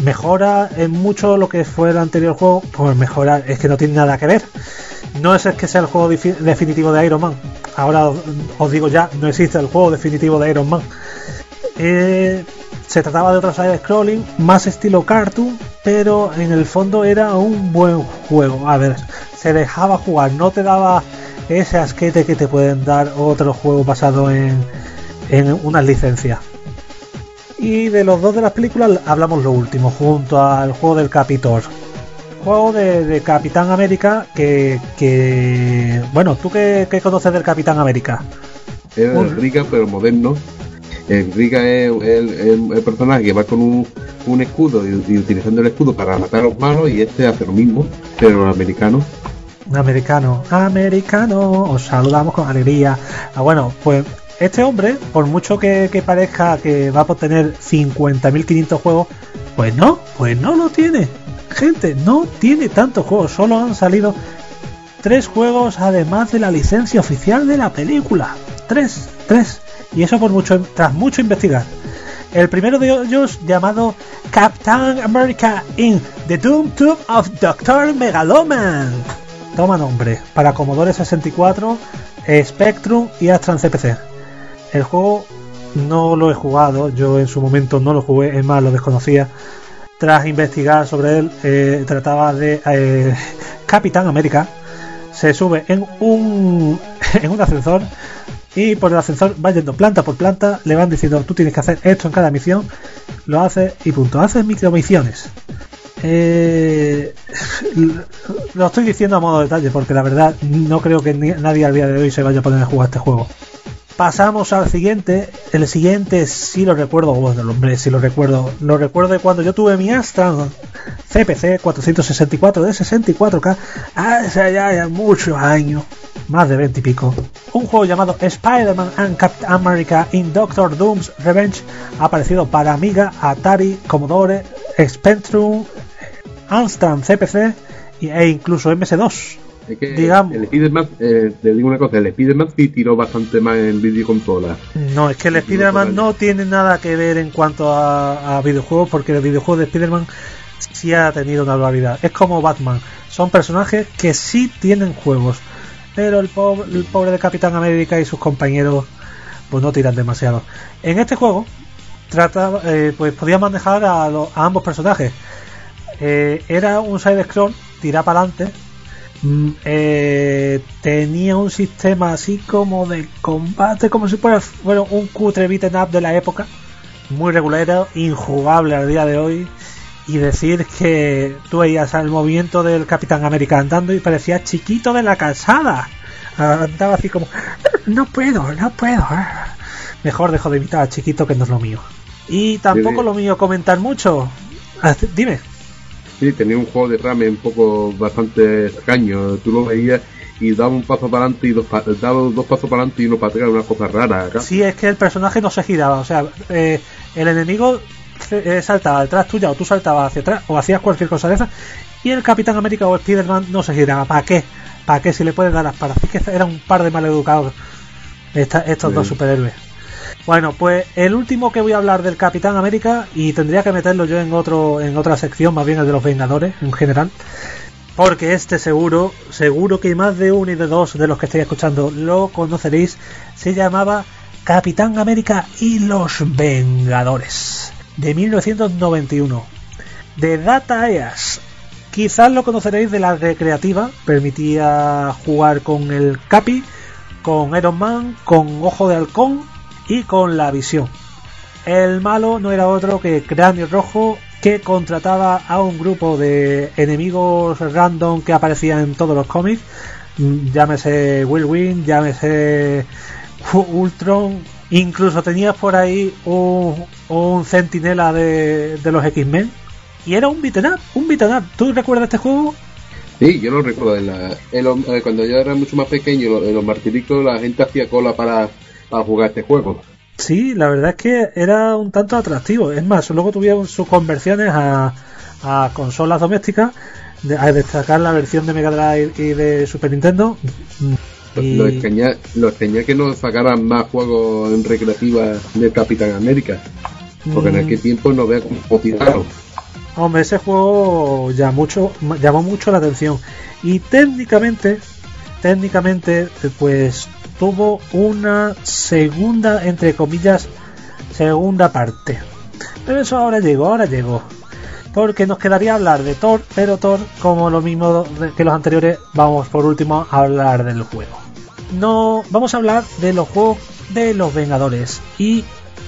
Mejora en mucho lo que fue el anterior juego, pues mejorar, es que no tiene nada que ver. No es que sea el juego definitivo de Iron Man. Ahora os digo ya, no existe el juego definitivo de Iron Man. Eh, se trataba de otro side scrolling, más estilo cartoon, pero en el fondo era un buen juego. A ver, se dejaba jugar, no te daba ese asquete que te pueden dar otros juegos basados en, en unas licencias. Y de los dos de las películas hablamos lo último, junto al juego del Capitor. Juego de, Capitán América que, Bueno, ¿tú qué, conoces del Capitán América? Es rica pero moderno. Riga es el, personaje que va con un, escudo y, utilizando el escudo para matar a los malos y este hace lo mismo, pero americano. Americano, americano, os saludamos con alegría. Ah, bueno, pues este hombre, por mucho que, parezca que va a tener 50.500 juegos, pues no, pues no lo tiene. Gente, no tiene tantos juegos, solo han salido tres juegos además de la licencia oficial de la película. Tres, tres. Y eso por mucho, tras mucho investigar. El primero de ellos llamado Captain America in the Doom Tube of Dr. Megaloman. Toma nombre, para Commodore 64, Spectrum y Astran CPC. El juego no lo he jugado, yo en su momento no lo jugué, es más, lo desconocía. Tras investigar sobre él, eh, trataba de eh, Capitán América. Se sube en un, en un ascensor y por el ascensor va yendo planta por planta, le van diciendo tú tienes que hacer esto en cada misión, lo hace y punto, hace micromisiones. Eh, lo estoy diciendo a modo de detalle porque la verdad no creo que nadie al día de hoy se vaya a poner a jugar este juego. Pasamos al siguiente. El siguiente sí lo recuerdo. Bueno, hombre, sí lo recuerdo. Lo recuerdo de cuando yo tuve mi Astra CPC 464 de 64K. Hace ya, ya muchos años. Más de 20 y pico. Un juego llamado Spider-Man and Captain America in Doctor Doom's Revenge ha aparecido para Amiga, Atari, Commodore, Spectrum, Amstrad CPC e incluso MS2. Es que digamos, el Spider-Man, eh, te digo una cosa, el Spider-Man sí tiró bastante más en videoconsola. No, es que el Spider-Man no tiene nada que ver en cuanto a, videojuegos, porque el videojuego de Spider-Man sí ha tenido una dualidad. Es como Batman, son personajes que sí tienen juegos, pero el pobre, el pobre de Capitán América y sus compañeros pues no tiran demasiado. En este juego trata, eh, pues podías manejar a, a ambos personajes. Eh, era un side scroll, tirar para adelante eh, tenía un sistema así como de combate, como si fuera bueno, un cutre beaten up de la época, muy regular, injugable al día de hoy. Y decir que tú veías el movimiento del Capitán América andando y parecía chiquito de la calzada. Andaba así como, no puedo, no puedo. Mejor dejo de imitar a chiquito que no es lo mío. Y tampoco lo mío comentar mucho. Ah, dime. Sí, tenía un juego de rame un poco bastante extraño. Tú lo veías y daba un paso para adelante y dos, daba dos pasos para adelante y uno para atrás, una cosa rara. Sí, es que el personaje no se giraba. O sea, eh, el enemigo eh, saltaba detrás tuya o tú saltabas hacia atrás o hacías cualquier cosa de esa y el Capitán América o Spider-Man no se giraba. ¿Para qué? ¿Para qué si le puedes dar las palas? Así que era un par de maleducados esta- estos dos superhéroes. Bueno, pues el último que voy a hablar del Capitán América y tendría que meterlo yo en otro en otra sección, más bien el de los Vengadores en general, porque este seguro, seguro que más de uno y de dos de los que estáis escuchando lo conoceréis, se llamaba Capitán América y los Vengadores de 1991 de Data. Quizás lo conoceréis de la recreativa, permitía jugar con el Capi, con Iron Man, con Ojo de Halcón y con la Visión. El malo no era otro que Cráneo Rojo, que contrataba a un grupo de enemigos random que aparecían en todos los cómics. Mm, Llámese Whirlwind, llámese Ultron, incluso tenías por ahí un, centinela de, de los X-Men. Y era un beat'em un beat'em. ¿Tú recuerdas este juego? Sí, yo lo recuerdo. En eh, cuando yo era mucho más pequeño, en los martiricos, la gente hacía cola para, para jugar este juego. Sí, la verdad es que era un tanto atractivo. Es más, luego tuvieron sus conversiones a, a consolas domésticas, a destacar la versión de Mega Drive y de Super Nintendo. Y- Lo extraña, lo extraña que no sacaran más juegos en recreativa de Capitán América. Porque en Mm. aquel tiempo no vea cómo tiraron. Hombre, ese juego ya mucho, llamó mucho la atención. Y técnicamente, técnicamente, pues tuvo una segunda, entre comillas, segunda parte. Pero eso ahora llegó, ahora llegó. Porque nos quedaría hablar de Thor, pero Thor, como lo mismo que los anteriores, vamos por último a hablar del juego. No, vamos a hablar de los juegos de los Vengadores. Y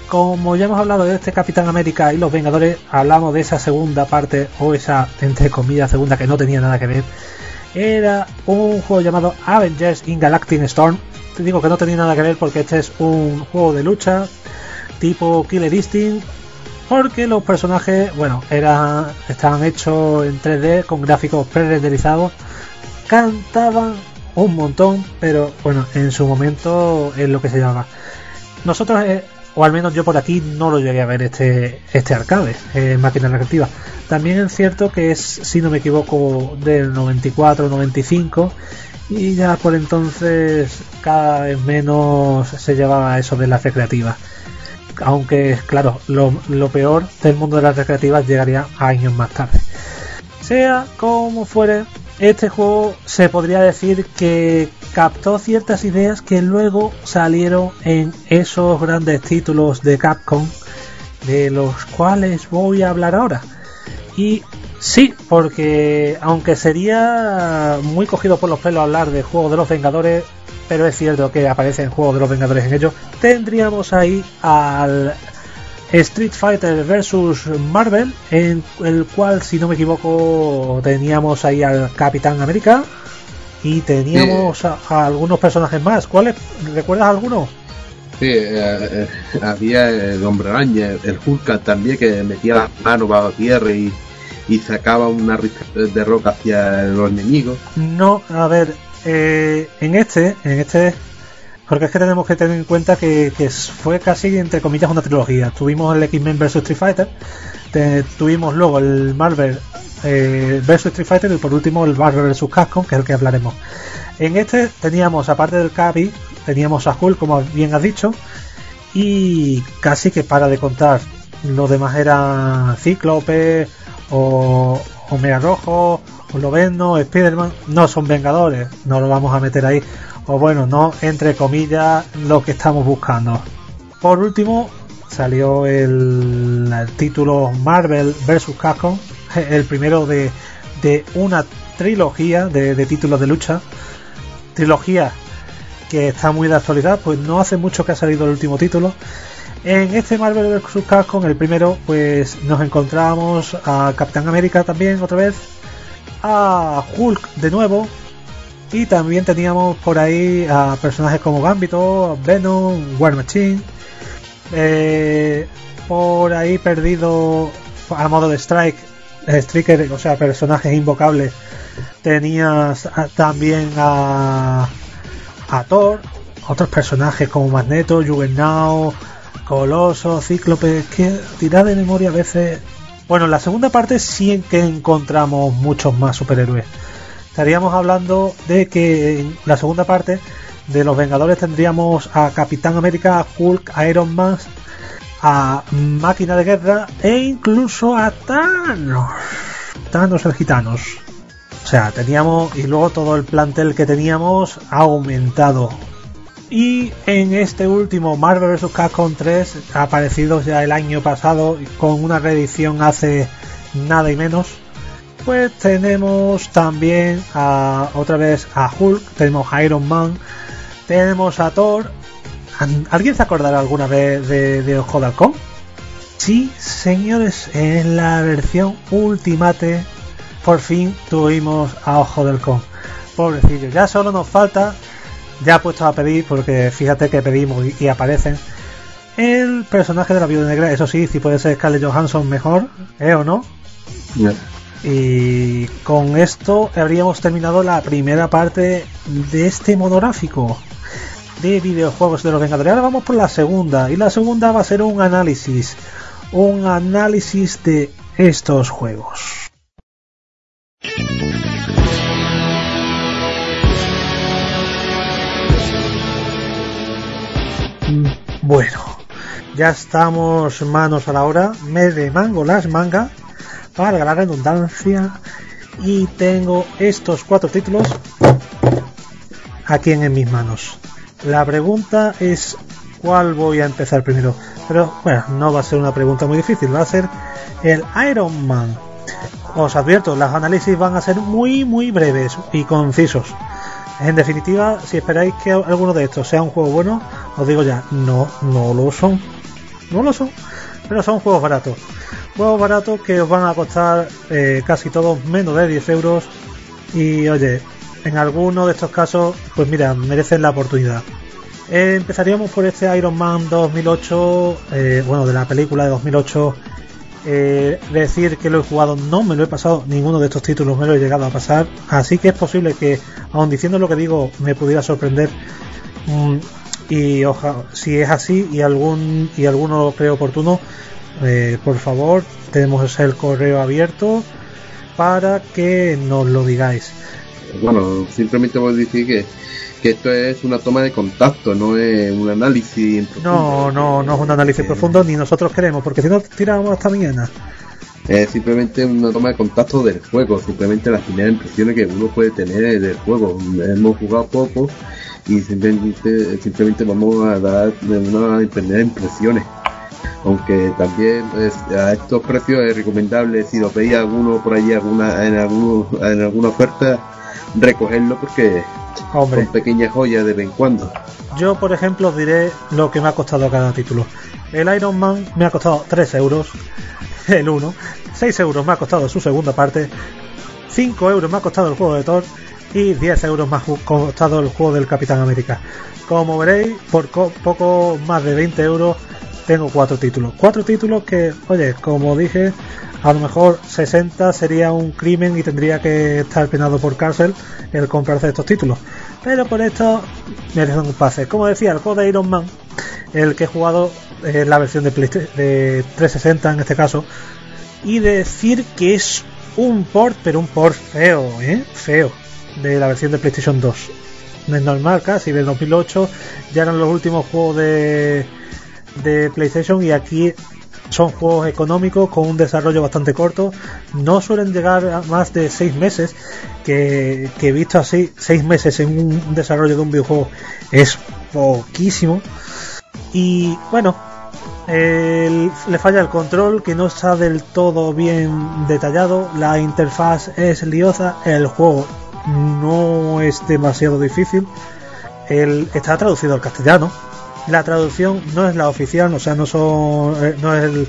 como ya hemos hablado de este Capitán América y los Vengadores, hablamos de esa segunda parte, o esa, entre comillas, segunda que no tenía nada que ver. Era un juego llamado Avengers in Galactic Storm. Te digo que no tenía nada que ver porque este es un juego de lucha tipo Killer Instinct. Porque los personajes, bueno, eran, estaban hechos en 3D con gráficos pre-renderizados. Cantaban un montón, pero bueno, en su momento es lo que se llama. Nosotros, eh, o al menos yo por aquí, no lo llegué a ver este, este arcade en máquina recreativa. También es cierto que es, si no me equivoco, del 94-95 y ya por entonces cada vez menos se llevaba eso de las recreativas. Aunque, claro, lo peor del mundo de las recreativas llegaría años más tarde. Sea como fuere, este juego se podría decir que captó ciertas ideas que luego salieron en esos grandes títulos de Capcom, de los cuales voy a hablar ahora. Y sí, porque aunque sería muy cogido por los pelos hablar de Juego de los Vengadores, pero es cierto que aparece en Juego de los Vengadores en ello, tendríamos ahí al Street Fighter vs Marvel, en el cual, si no me equivoco, teníamos ahí al Capitán América y teníamos a, a algunos personajes más. ¿Cuáles? ¿Recuerdas alguno? Sí, eh, eh, había el hombre araña, el Hulk también que metía las manos bajo tierra y, y sacaba una ristra de roca hacia los enemigos. No, a ver, eh, en este, en este, porque es que tenemos que tener en cuenta que, fue casi entre comillas una trilogía. Tuvimos el X-Men vs Street Fighter, te- tuvimos luego el Marvel eh, vs Street Fighter y por último el Marvel vs Capcom, que es el que hablaremos. En este teníamos, aparte del Capi, teníamos a Hulk, como bien has dicho, y casi que para de contar. Los demás eran Cíclope o Omega Rojo, o Loveno, Spiderman. No son Vengadores, no lo vamos a meter ahí. O bueno, no entre comillas lo que estamos buscando. Por último, salió el, título Marvel vs. Capcom, el primero de, de una trilogía de, de títulos de lucha. Trilogía que está muy de actualidad, pues no hace mucho que ha salido el último título. En este Marvel vs. Capcom, el primero, pues nos encontramos a Capitán América también otra vez, a Hulk de nuevo, y también teníamos por ahí a personajes como Gambito, Venom, War Machine, eh, por ahí perdido a modo de Strike, eh, Striker, o sea, personajes invocables. Tenías también a, Thor, otros personajes como Magneto, Juggernaut, Coloso, Cíclope, que tirar de memoria a veces... Bueno, en la segunda parte sí que encontramos muchos más superhéroes. Estaríamos hablando de que en la segunda parte de los Vengadores tendríamos a Capitán América, Hulk, a Iron Man, a Máquina de Guerra e incluso a Thanos. Thanos el Gitanos. O sea, teníamos y luego todo el plantel que teníamos ha aumentado. Y en este último Marvel vs. Capcom 3, aparecido ya el año pasado con una reedición hace nada y menos, pues tenemos también a, otra vez a Hulk, tenemos a Iron Man, tenemos a Thor. ¿Alguien se acordará alguna vez de, Ojo de Halcón? Sí, señores, en la versión Ultimate por fin tuvimos a Ojo del Con. Pobrecillo, ya solo nos falta, ya puesto a pedir, porque fíjate que pedimos y, aparecen, el personaje de la Viuda Negra. Eso sí, si puede ser Scarlett Johansson mejor, ¿eh o no? Ya. Y con esto habríamos terminado la primera parte de este monográfico de videojuegos de los Vengadores. Ahora vamos por la segunda. Y la segunda va a ser un análisis. Un análisis de estos juegos. Bueno, ya estamos manos a la hora. Me de mango las mangas para la redundancia y tengo estos cuatro títulos aquí en mis manos. La pregunta es cuál voy a empezar primero. Pero bueno, no va a ser una pregunta muy difícil, va a ser el Iron Man. Os advierto, los análisis van a ser muy muy breves y concisos. En definitiva, si esperáis que alguno de estos sea un juego bueno, os digo ya, no, no lo son. No lo son. Pero son juegos baratos. Juegos baratos que os van a costar eh, casi todos menos de 10 euros. Y oye, en alguno de estos casos, pues mira, merecen la oportunidad. Eh, empezaríamos por este Iron Man 2008, eh, bueno, de la película de 2008. Eh, decir que lo he jugado, no me lo he pasado, ninguno de estos títulos me lo he llegado a pasar. Así que es posible que, aun diciendo lo que digo, me pudiera sorprender. Mm, y oja, si es así y algún y alguno lo oportuno, eh, por favor, tenemos el correo abierto para que nos lo digáis. Bueno, simplemente voy a decir que, que esto es una toma de contacto, no es un análisis. profundo. No, no, no es un análisis Eh, profundo ni nosotros queremos, porque si no tiramos hasta mañana. Es simplemente una toma de contacto del juego, simplemente las primeras impresiones que uno puede tener del juego. Hemos jugado poco y simplemente, simplemente vamos a dar unas primeras impresiones. Aunque también pues, a estos precios es recomendable si lo veis alguno por allí alguna, en, alguno, en alguna oferta, recogerlo porque Hombre, son pequeñas joyas de vez en cuando. yo por ejemplo os diré lo que me ha costado cada título. El Iron Man me ha costado 3 euros, el 1, 6 euros me ha costado su segunda parte, 5 euros me ha costado el juego de Thor y 10 euros me ha ju- costado el juego del Capitán América. Como veréis, por co- poco más de 20 euros tengo cuatro títulos. Cuatro títulos que, oye, como dije, a lo mejor 60 sería un crimen y tendría que estar penado por cárcel el comprarse estos títulos. Pero por esto merecen un pase. Como decía, el juego de Iron Man, el que he jugado es la versión de, Playsta- de 360 en este caso, y decir que es un port, pero un port feo, ¿eh? Feo, de la versión de PlayStation 2. No es normal casi, del 2008 ya eran los últimos juegos de, de PlayStation y aquí son juegos económicos con un desarrollo bastante corto. No suelen llegar a más de 6 meses, que, que visto así, 6 meses en un desarrollo de un videojuego es poquísimo. Y bueno, le falla el control que no está del todo bien detallado, la interfaz es liosa, el juego no es demasiado difícil, está traducido al castellano, la traducción no es la oficial, o sea, no son eh, no es el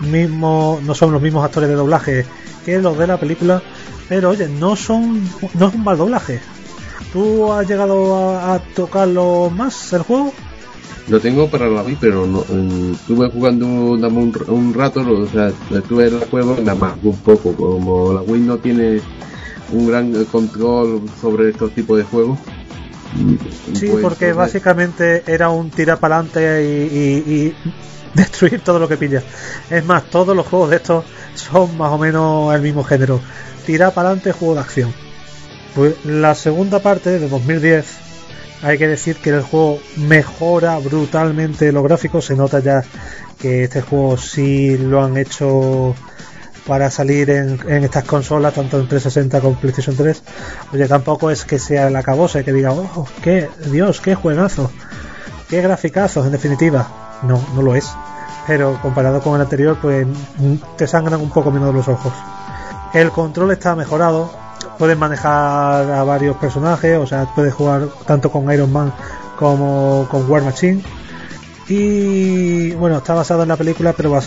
mismo, no son los mismos actores de doblaje que los de la película, pero oye, no son, no es un mal doblaje. ¿Tú has llegado a, tocarlo más el juego? Lo tengo para la Wii, pero no, estuve jugando un, un, rato, o sea, estuve en el juego me amargó un poco. Como la Wii no tiene un gran control sobre estos tipos de juegos, Sí, Pues, porque entonces, básicamente era un tirar para adelante y, y- y destruir todo lo que pilla. Es más, todos los juegos de estos son más o menos el mismo género. Tirar para adelante, juego de acción. Pues la segunda parte de 2010, hay que decir que el juego mejora brutalmente los gráficos. Se nota ya que este juego sí lo han hecho para salir en, estas consolas, tanto en 360 como en PlayStation 3. Oye, tampoco es que sea el acabose, que diga, oh, qué, Dios, qué juegazo, qué graficazos, en definitiva. No, no lo es. Pero comparado con el anterior, pues mm, te sangran un poco menos los ojos. El control está mejorado, puedes manejar a varios personajes, o sea, puedes jugar tanto con Iron Man como con War Machine. Y bueno, está basado en la película, pero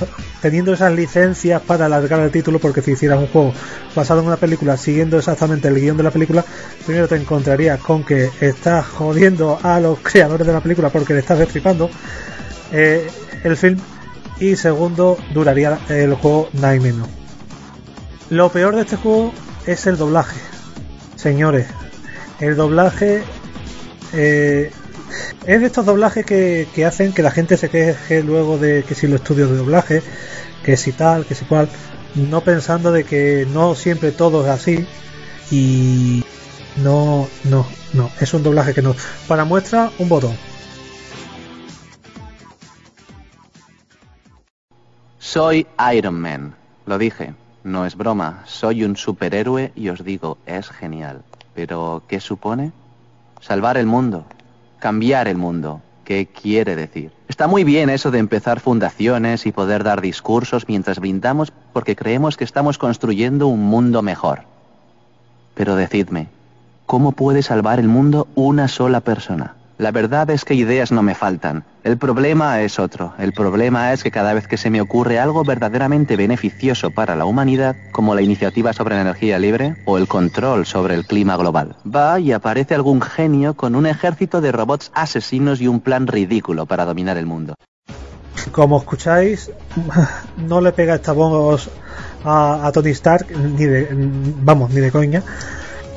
teniendo esas licencias para alargar el título, porque si hicieras un juego basado en una película siguiendo exactamente el guion de la película, primero te encontrarías con que estás jodiendo a los creadores de la película porque le estás destripando eh, el film, y segundo, duraría el juego nada menos. Lo peor de este juego es el doblaje. Señores, el doblaje eh, es de estos doblajes que, hacen que la gente se queje luego de que si los estudios de doblaje, que si tal, que si cual, no pensando de que no siempre todo es así y no, no, no, es un doblaje que no. Para muestra, un botón. Soy Iron Man. Lo dije. No es broma. Soy un superhéroe y os digo, es genial. Pero, ¿qué supone? Salvar el mundo. Cambiar el mundo. ¿Qué quiere decir? Está muy bien eso de empezar fundaciones y poder dar discursos mientras brindamos porque creemos que estamos construyendo un mundo mejor. Pero decidme, ¿cómo puede salvar el mundo una sola persona? La verdad es que ideas no me faltan. El problema es otro. El problema es que cada vez que se me ocurre algo verdaderamente beneficioso para la humanidad, como la iniciativa sobre energía libre o el control sobre el clima global, va y aparece algún genio con un ejército de robots asesinos y un plan ridículo para dominar el mundo. Como escucháis, no le pega esta voz a, a Tony Stark, ni de, vamos, ni de coña.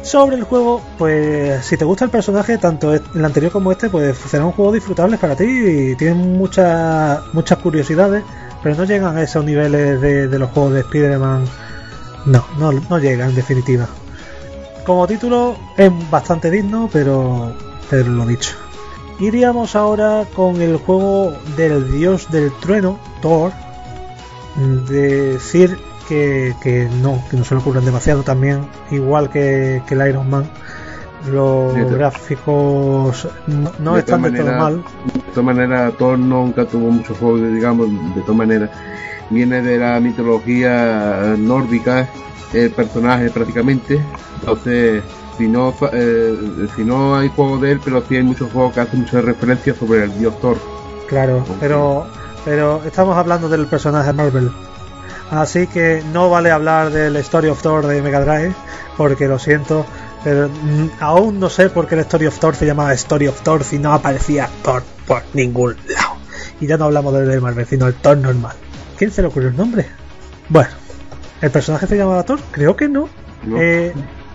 Sobre el juego, pues si te gusta el personaje, tanto el anterior como este, pues será un juego disfrutable para ti y tienen muchas curiosidades, pero no llegan a esos niveles de, de los juegos de Spider-Man. No, no, llegan en definitiva. Como título es bastante digno, pero, lo dicho. Iríamos ahora con el juego del dios del trueno, Thor. Decir que, que no, que no se le ocurren demasiado también, igual que, que el Iron Man. Los De gráficos no, no de están del todo mal. De todas maneras, Thor nunca tuvo muchos juegos, digamos, de todas maneras. Viene de la mitología nórdica, el personaje prácticamente. Entonces, si no, eh, si no hay juegos de él, pero sí hay muchos juegos que hacen muchas referencias sobre el dios Thor. Claro, pero, pero estamos hablando del personaje Marvel. Así que no vale hablar del Story of Thor de Mega Drive, porque lo siento, pero mm, aún no sé por qué el Story of Thor se llamaba Story of Thor si no aparecía Thor por ningún lado. Y ya no hablamos del de Marvel, sino el Thor normal. ¿Quién se le ocurrió el nombre? Bueno, ¿el personaje se llamaba Thor? Creo que no. ¿no? Eh,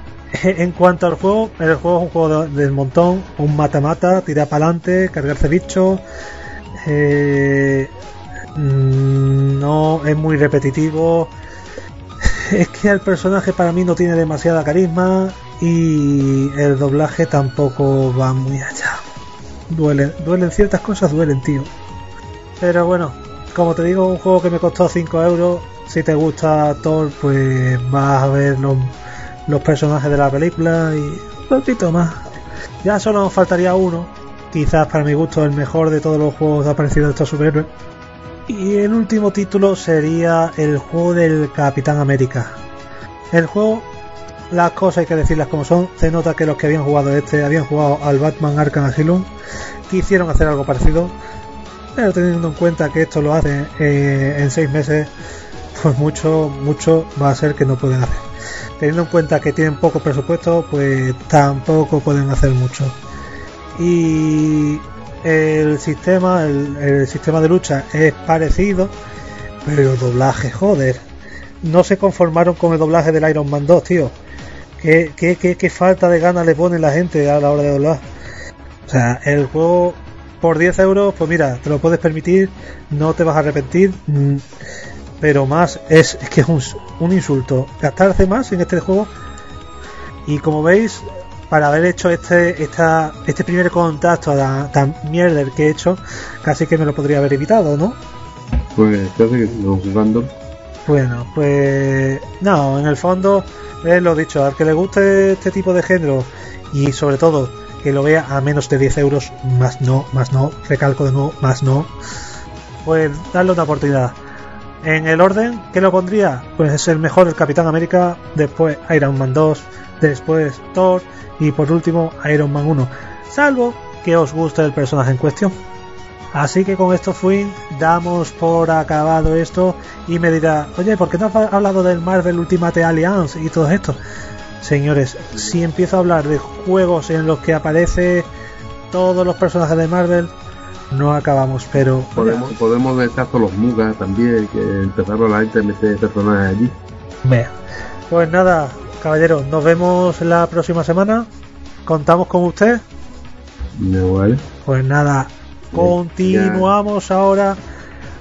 en cuanto al juego, el juego es un juego de- del montón, un mata-mata, tirar para adelante, cargarse bichos. eh, no es muy repetitivo. Es que el personaje para mí no tiene demasiada carisma y el doblaje tampoco va muy allá. Duelen, duelen ciertas cosas, duelen, tío. Pero bueno, como te digo, un juego que me costó 5 euros. Si te gusta Thor, pues vas a ver los, personajes de la película y un poquito más. Ya solo nos faltaría uno, quizás para mi gusto el mejor de todos los juegos aparecidos de estos superhéroes. Y el último título sería el juego del Capitán América. El juego, las cosas hay que decirlas como son. Se nota que los que habían jugado este habían jugado al Batman Arkham Asylum. Quisieron hacer algo parecido. Pero teniendo en cuenta que esto lo hacen eh, en seis meses, pues mucho, mucho va a ser que no pueden hacer. Teniendo en cuenta que tienen poco presupuesto, pues tampoco pueden hacer mucho. Y el sistema, el, sistema de lucha es parecido, pero el doblaje, joder. No se conformaron con el doblaje del Iron Man 2, tío. ¿Qué, qué, qué, qué falta de ganas le pone la gente a la hora de doblar? O sea, el juego por 10 euros, pues mira, te lo puedes permitir, no te vas a arrepentir. mm, Pero más es, es que es un, un insulto. Gastarse más en este juego. Y como veis, para haber hecho este esta, este primer contacto tan, tan mierder que he hecho, casi que me lo podría haber evitado, ¿no? Pues casi que sigo jugando. Bueno, pues no, en el fondo es lo dicho, al que le guste este tipo de género y sobre todo que lo vea a menos de 10 euros, más no, más no, recalco de nuevo, más no, pues darle una oportunidad. En el orden, ¿qué lo pondría? Pues es el mejor el Capitán América, después Iron Man 2, después Thor y por último Iron Man 1, salvo que os guste el personaje en cuestión. Así que con esto fui, damos por acabado esto y me dirá, oye, ¿por qué no has hablado del Marvel Ultimate Alliance y todo esto? Señores, si empiezo a hablar de juegos en los que aparece todos los personajes de Marvel, no acabamos, pero Podemos, podemos meter todos los mugas también, que empezaron la gente a meter personajes allí. Vea. Pues nada, caballeros, nos vemos la próxima semana. Contamos con usted. Vale. Pues nada, continuamos ahora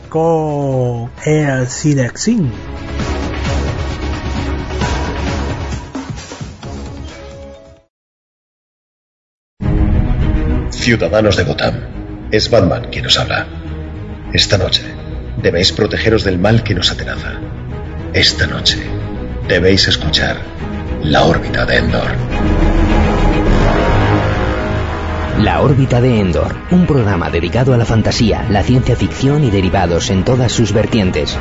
con el Cinexin. Ciudadanos de Gotham, es Batman quien os habla. Esta noche debéis protegeros del mal que nos atenaza. Esta noche debéis escuchar la órbita de Endor. La órbita de Endor, un programa dedicado a la fantasía, la ciencia ficción y derivados en todas sus vertientes.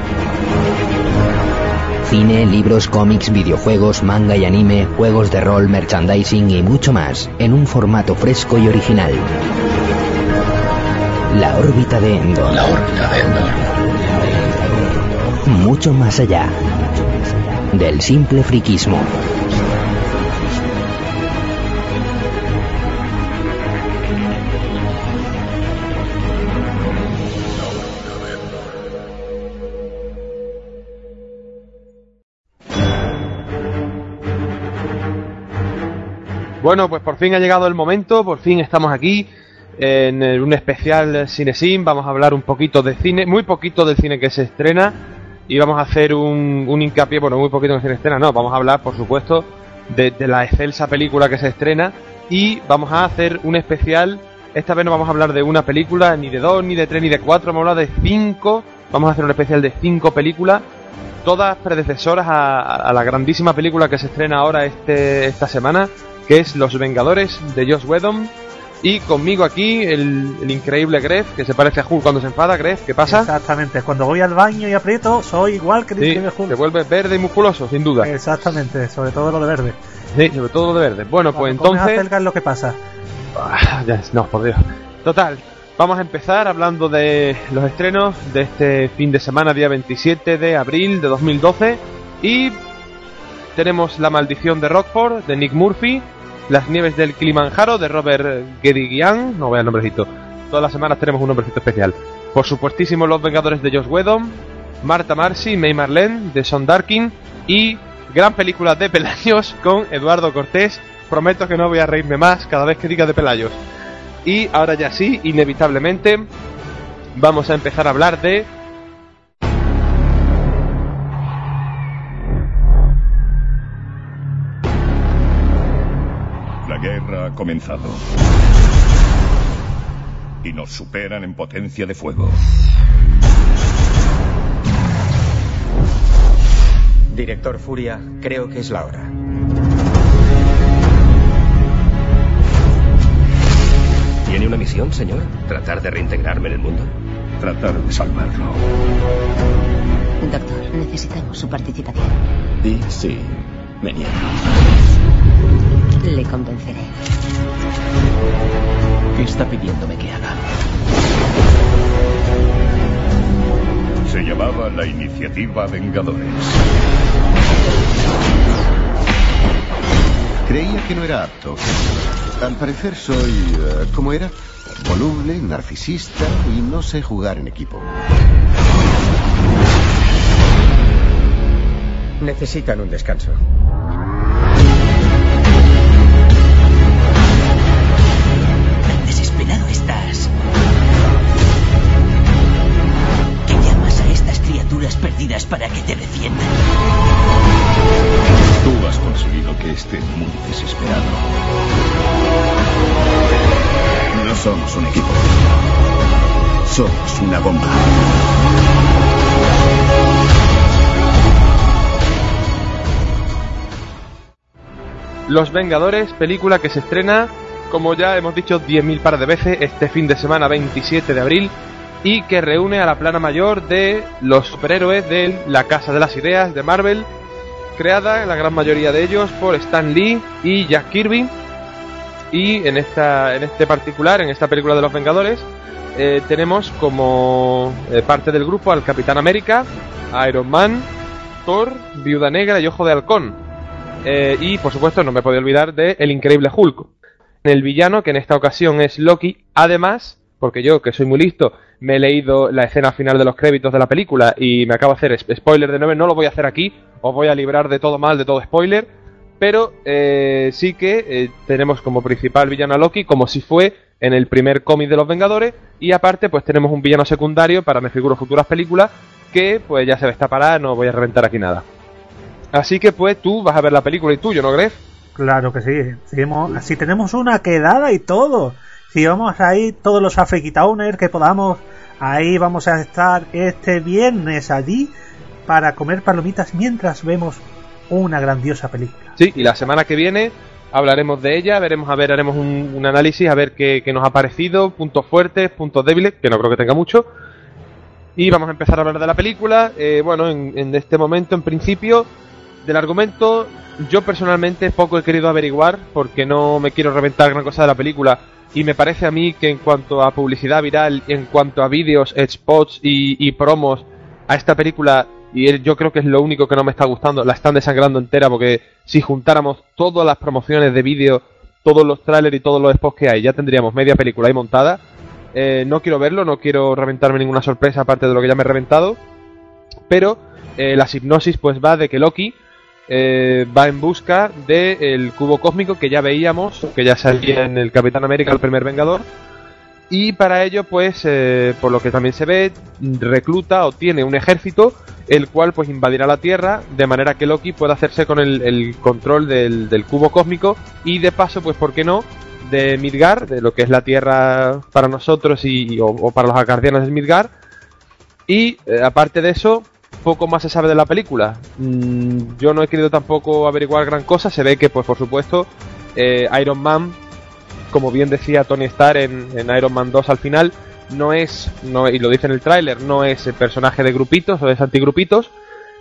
Cine, libros, cómics, videojuegos, manga y anime, juegos de rol, merchandising y mucho más, en un formato fresco y original. La órbita de Endor. La órbita de Endor. Mucho más allá del simple friquismo. Bueno, pues por fin ha llegado el momento, por fin estamos aquí en un especial Cinesim, vamos a hablar un poquito de cine, muy poquito del cine que se estrena y vamos a hacer un, un hincapié, bueno, muy poquito en el cine estrena, no, vamos a hablar por supuesto de, de la excelsa película que se estrena y vamos a hacer un especial, esta vez no vamos a hablar de una película, ni de dos, ni de tres, ni de cuatro, vamos a hablar de cinco, vamos a hacer un especial de cinco películas todas predecesoras a, a la grandísima película que se estrena ahora este, esta semana, que es Los Vengadores de Josh Whedon. Y conmigo aquí el, el increíble Gref, que se parece a Hulk cuando se enfada. Gref, ¿qué pasa? Exactamente, cuando voy al baño y aprieto, soy igual que el Sí, Increíble Hulk. se vuelve verde y musculoso, sin duda. Exactamente, sobre todo lo de verde. Sí, sobre todo de verde. Bueno, pues Cuando entonces... acelga es lo que pasa. Ah, no, por Dios. Total, vamos a empezar hablando de los estrenos de este fin de semana, día 27 de abril de 2012. Y tenemos La maldición de Rockford, de Nick Murphy. Las nieves del Kilimanjaro, de Robert Guédiguian. No voy al nombrecito. Todas las semanas tenemos un nombrecito especial. Por supuestísimo, Los Vengadores de Josh Whedon. Marta Marcy, May Marlene, de Son Darkin. Y gran película de Pelayos con Eduardo Cortés. Prometo que no voy a reírme más cada vez que diga de Pelayos. Y ahora ya sí, inevitablemente, vamos a empezar a hablar de ha comenzado. Y nos superan en potencia de fuego. Director Furia, creo que es la hora. ¿Tiene una misión, señor? ¿Tratar de reintegrarme en el mundo? Tratar de salvarlo. Doctor, necesitamos su participación. Y sí, me niego. Le convenceré. ¿Qué está pidiéndome que haga? Se llamaba la Iniciativa Vengadores. Creía que no era apto. Al parecer soy... eh, ¿Cómo era? Voluble, narcisista y no sé jugar en equipo. Necesitan un descanso. Vidas para que te defiendan. Tú has conseguido que esté muy desesperado. No somos un equipo. Somos una bomba. Los Vengadores, película que se estrena, como ya hemos dicho 10.000 par de veces, este fin de semana 27 de abril y que reúne a la plana mayor de los superhéroes de la Casa de las Ideas de Marvel, creada la gran mayoría de ellos por Stan Lee y Jack Kirby. Y en, esta, en este particular, en esta película de los Vengadores, eh, tenemos como eh, parte del grupo al Capitán América, Iron Man, Thor, Viuda Negra y Ojo de Halcón. Eh, y por supuesto no me puedo olvidar de El Increíble Hulk. El villano, que en esta ocasión es Loki, además, porque yo, que soy muy listo, me he leído la escena final de los créditos de la película y me acabo de hacer spoiler de 9, no lo voy a hacer aquí, os voy a librar de todo mal, de todo spoiler, pero eh, sí que eh, tenemos como principal villano a Loki, como si fue en el primer cómic de los Vengadores, y aparte pues tenemos un villano secundario para me figuro futuras películas, que pues ya se destapará, no voy a reventar aquí nada. Así que pues tú vas a ver la película y tú, ¿yo no crees? Claro que sí. Seguimos, tenemos una quedada y todo. Si vamos ahí todos los Afrikitowners que podamos, ahí vamos a estar este viernes allí para comer palomitas mientras vemos una grandiosa película. Sí, y la semana que viene hablaremos de ella, veremos a ver, haremos un, análisis a ver qué, nos ha parecido, puntos fuertes, puntos débiles, que no creo que tenga mucho. Y vamos a empezar a hablar de la película. Eh, bueno, en, en este momento, en principio, del argumento, yo personalmente poco he querido averiguar porque no me quiero reventar gran cosa de la película. Y me parece a mí que en cuanto a publicidad viral, en cuanto a vídeos, spots y, promos a esta película, y yo creo que es lo único que no me está gustando, la están desangrando entera porque si juntáramos todas las promociones de vídeo, todos los trailers y todos los spots que hay, ya tendríamos media película ahí montada. Eh, no quiero verlo, no quiero reventarme ninguna sorpresa aparte de lo que ya me he reventado. Pero eh, la hipnosis pues va de que Loki eh, va en busca del cubo cósmico que ya veíamos, que ya salía en el Capitán América, el primer Vengador. Y para ello, pues, eh, por lo que también se ve, recluta o tiene un ejército, el cual pues invadirá la Tierra, de manera que Loki pueda hacerse con el, control del, cubo cósmico y de paso, pues, ¿por qué no? De Midgar, de lo que es la Tierra para nosotros y, o, para los acardianos de Midgar. Y eh, aparte de eso, poco más se sabe de la película. Mm, yo no he querido tampoco averiguar gran cosa. Se ve que, pues por supuesto, eh, Iron Man, como bien decía Tony Stark en, Iron Man 2 al final, no es, no, y lo dice en el tráiler, no es el personaje de grupitos o de antigrupitos.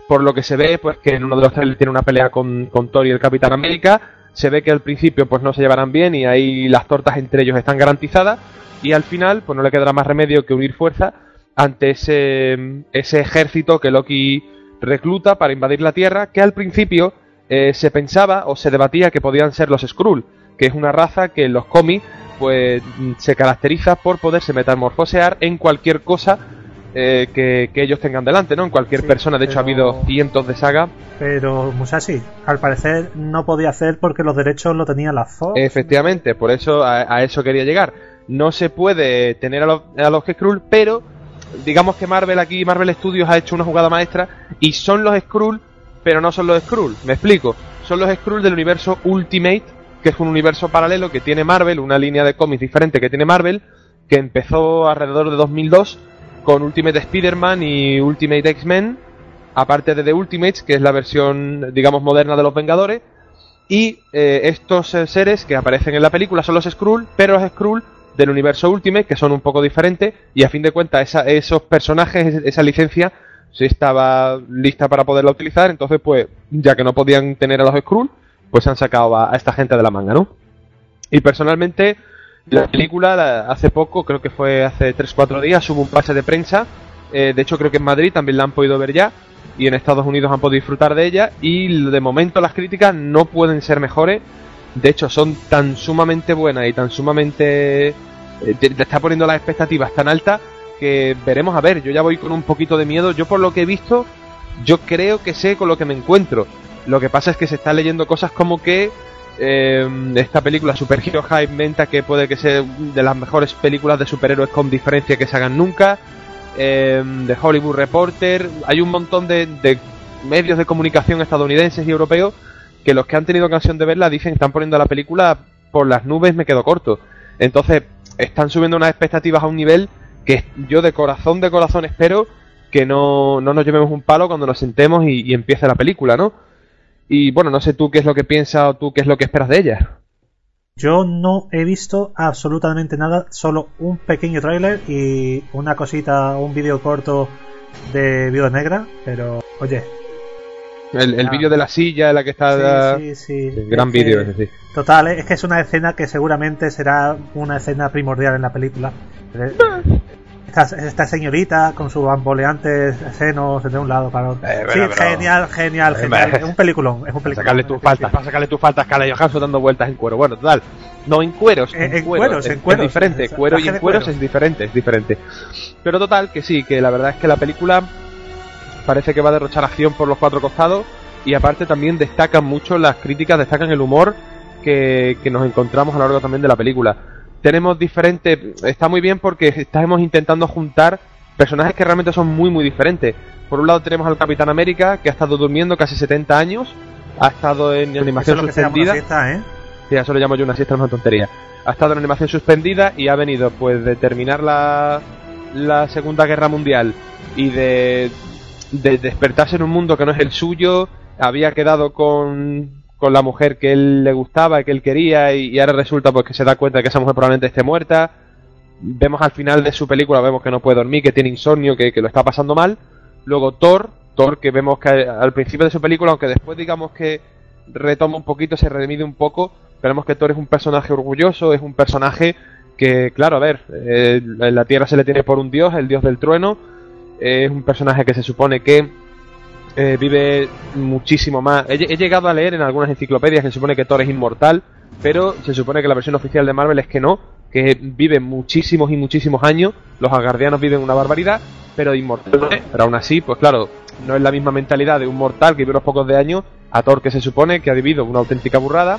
Por lo que se ve, pues que en uno de los trailers tiene una pelea con, con Thor y el Capitán América. Se ve que al principio pues no se llevarán bien y ahí las tortas entre ellos están garantizadas. Y al final, pues no le quedará más remedio que unir fuerza ante ese, ese ejército que Loki recluta para invadir la Tierra, que al principio eh, se pensaba o se debatía que podían ser los Skrull, que es una raza que en los cómics pues se caracteriza por poderse metamorfosear en cualquier cosa eh, que, ellos tengan delante, ¿no? En cualquier persona, de hecho ha habido cientos de sagas. Pero Musashi, al parecer no podía hacer porque los derechos lo tenía la Fox. Efectivamente, por eso a, eso quería llegar. No se puede tener a los, a los Skrull, pero digamos que Marvel aquí, Marvel Studios ha hecho una jugada maestra y son los Skrull, pero no son los Skrull. Me explico. Son los Skrull del universo Ultimate, que es un universo paralelo que tiene Marvel, una línea de cómics diferente que tiene Marvel, que empezó alrededor de 2002 con Ultimate Spider-Man y Ultimate X-Men, aparte de The Ultimates, que es la versión, digamos, moderna de los Vengadores. Y eh, estos seres que aparecen en la película son los Skrull, pero los Skrull del universo Ultimate, que son un poco diferentes, y a fin de cuentas esos personajes, esa licencia, sí estaba lista para poderla utilizar, entonces pues ya que no podían tener a los Skrull, pues han sacado a, esta gente de la manga, ¿no? Y personalmente, la película hace poco, creo que fue hace 3-4 días, hubo un pase de prensa, eh, de hecho creo que en Madrid también la han podido ver ya, y en Estados Unidos han podido disfrutar de ella, y de momento las críticas no pueden ser mejores de hecho, son tan sumamente buenas y tan sumamente... Eh, te, está poniendo las expectativas tan altas que veremos a ver. Yo ya voy con un poquito de miedo. Yo por lo que he visto, yo creo que sé con lo que me encuentro. Lo que pasa es que se está leyendo cosas como que eh, esta película Super Hero High menta que puede que sea de las mejores películas de superhéroes con diferencia que se hagan nunca. The Hollywood Reporter, hay un montón de, de medios de comunicación estadounidenses y europeos que los que han tenido ocasión de verla dicen que están poniendo la película por las nubes, me quedo corto. Entonces, están subiendo unas expectativas a un nivel que yo de corazón, de corazón espero que no, no nos llevemos un palo cuando nos sentemos y, empiece la película, ¿no? Y bueno, no sé tú qué es lo que piensas o tú qué es lo que esperas de ella. Yo no he visto absolutamente nada, solo un pequeño tráiler y una cosita, un vídeo corto de Viuda Negra, pero oye. El, el vídeo de la silla en la que está... Sí, sí, sí. gran Es vídeo ese, sí. Total, es que es una escena que seguramente será una escena primordial en la película. Esta, esta señorita con sus bamboleantes senos de un lado para otro. Eh, sí, pero- genial, genial, Eh, genial. Es un peliculón, es un Para peliculón. sacarle tus faltas, para sacarle tus faltas a Scarlett Johansson dando vueltas en cuero. Bueno, total. No en cueros, en, En- cueros, cueros, es, en cueros. es diferente. Cuero y en cueros cuero. es diferente, es diferente. Pero total, que sí, que la verdad es que la película parece que va a derrochar acción por los cuatro costados y aparte también destacan mucho las críticas, destacan el humor que, que nos encontramos a lo largo también de la película. Tenemos diferentes, está muy bien porque estamos intentando juntar personajes que realmente son muy muy diferentes. Por un lado tenemos al Capitán América que ha estado durmiendo casi 70 años, ha estado en Eso animación es lo que se llama una suspendida. fiesta, ¿eh? Sí, eso lo llamo yo una siesta, es una tontería. Ha estado en animación suspendida y ha venido pues de terminar la, la Segunda Guerra Mundial y de, de despertarse en un mundo que no es el suyo. Había quedado con, con la mujer que él le gustaba, que él quería y, ahora resulta pues que se da cuenta de que esa mujer probablemente esté muerta. Vemos al final de su película, vemos que no puede dormir, que tiene insomnio, que, que lo está pasando mal. Luego Thor, Thor que vemos que al principio de su película, aunque después digamos que retoma un poquito, se redimide un poco, vemos que Thor es un personaje orgulloso, es un personaje que, claro, a ver, eh, en la Tierra se le tiene por un dios, el dios del trueno, es un personaje que se supone que eh, vive muchísimo más. He, he llegado a leer en algunas enciclopedias que se supone que Thor es inmortal, pero se supone que la versión oficial de Marvel es que no, que vive muchísimos y muchísimos años, los asgardianos viven una barbaridad, pero inmortal. Pero aún así, pues claro, no es la misma mentalidad de un mortal que vive unos pocos de años a Thor que se supone que ha vivido una auténtica burrada.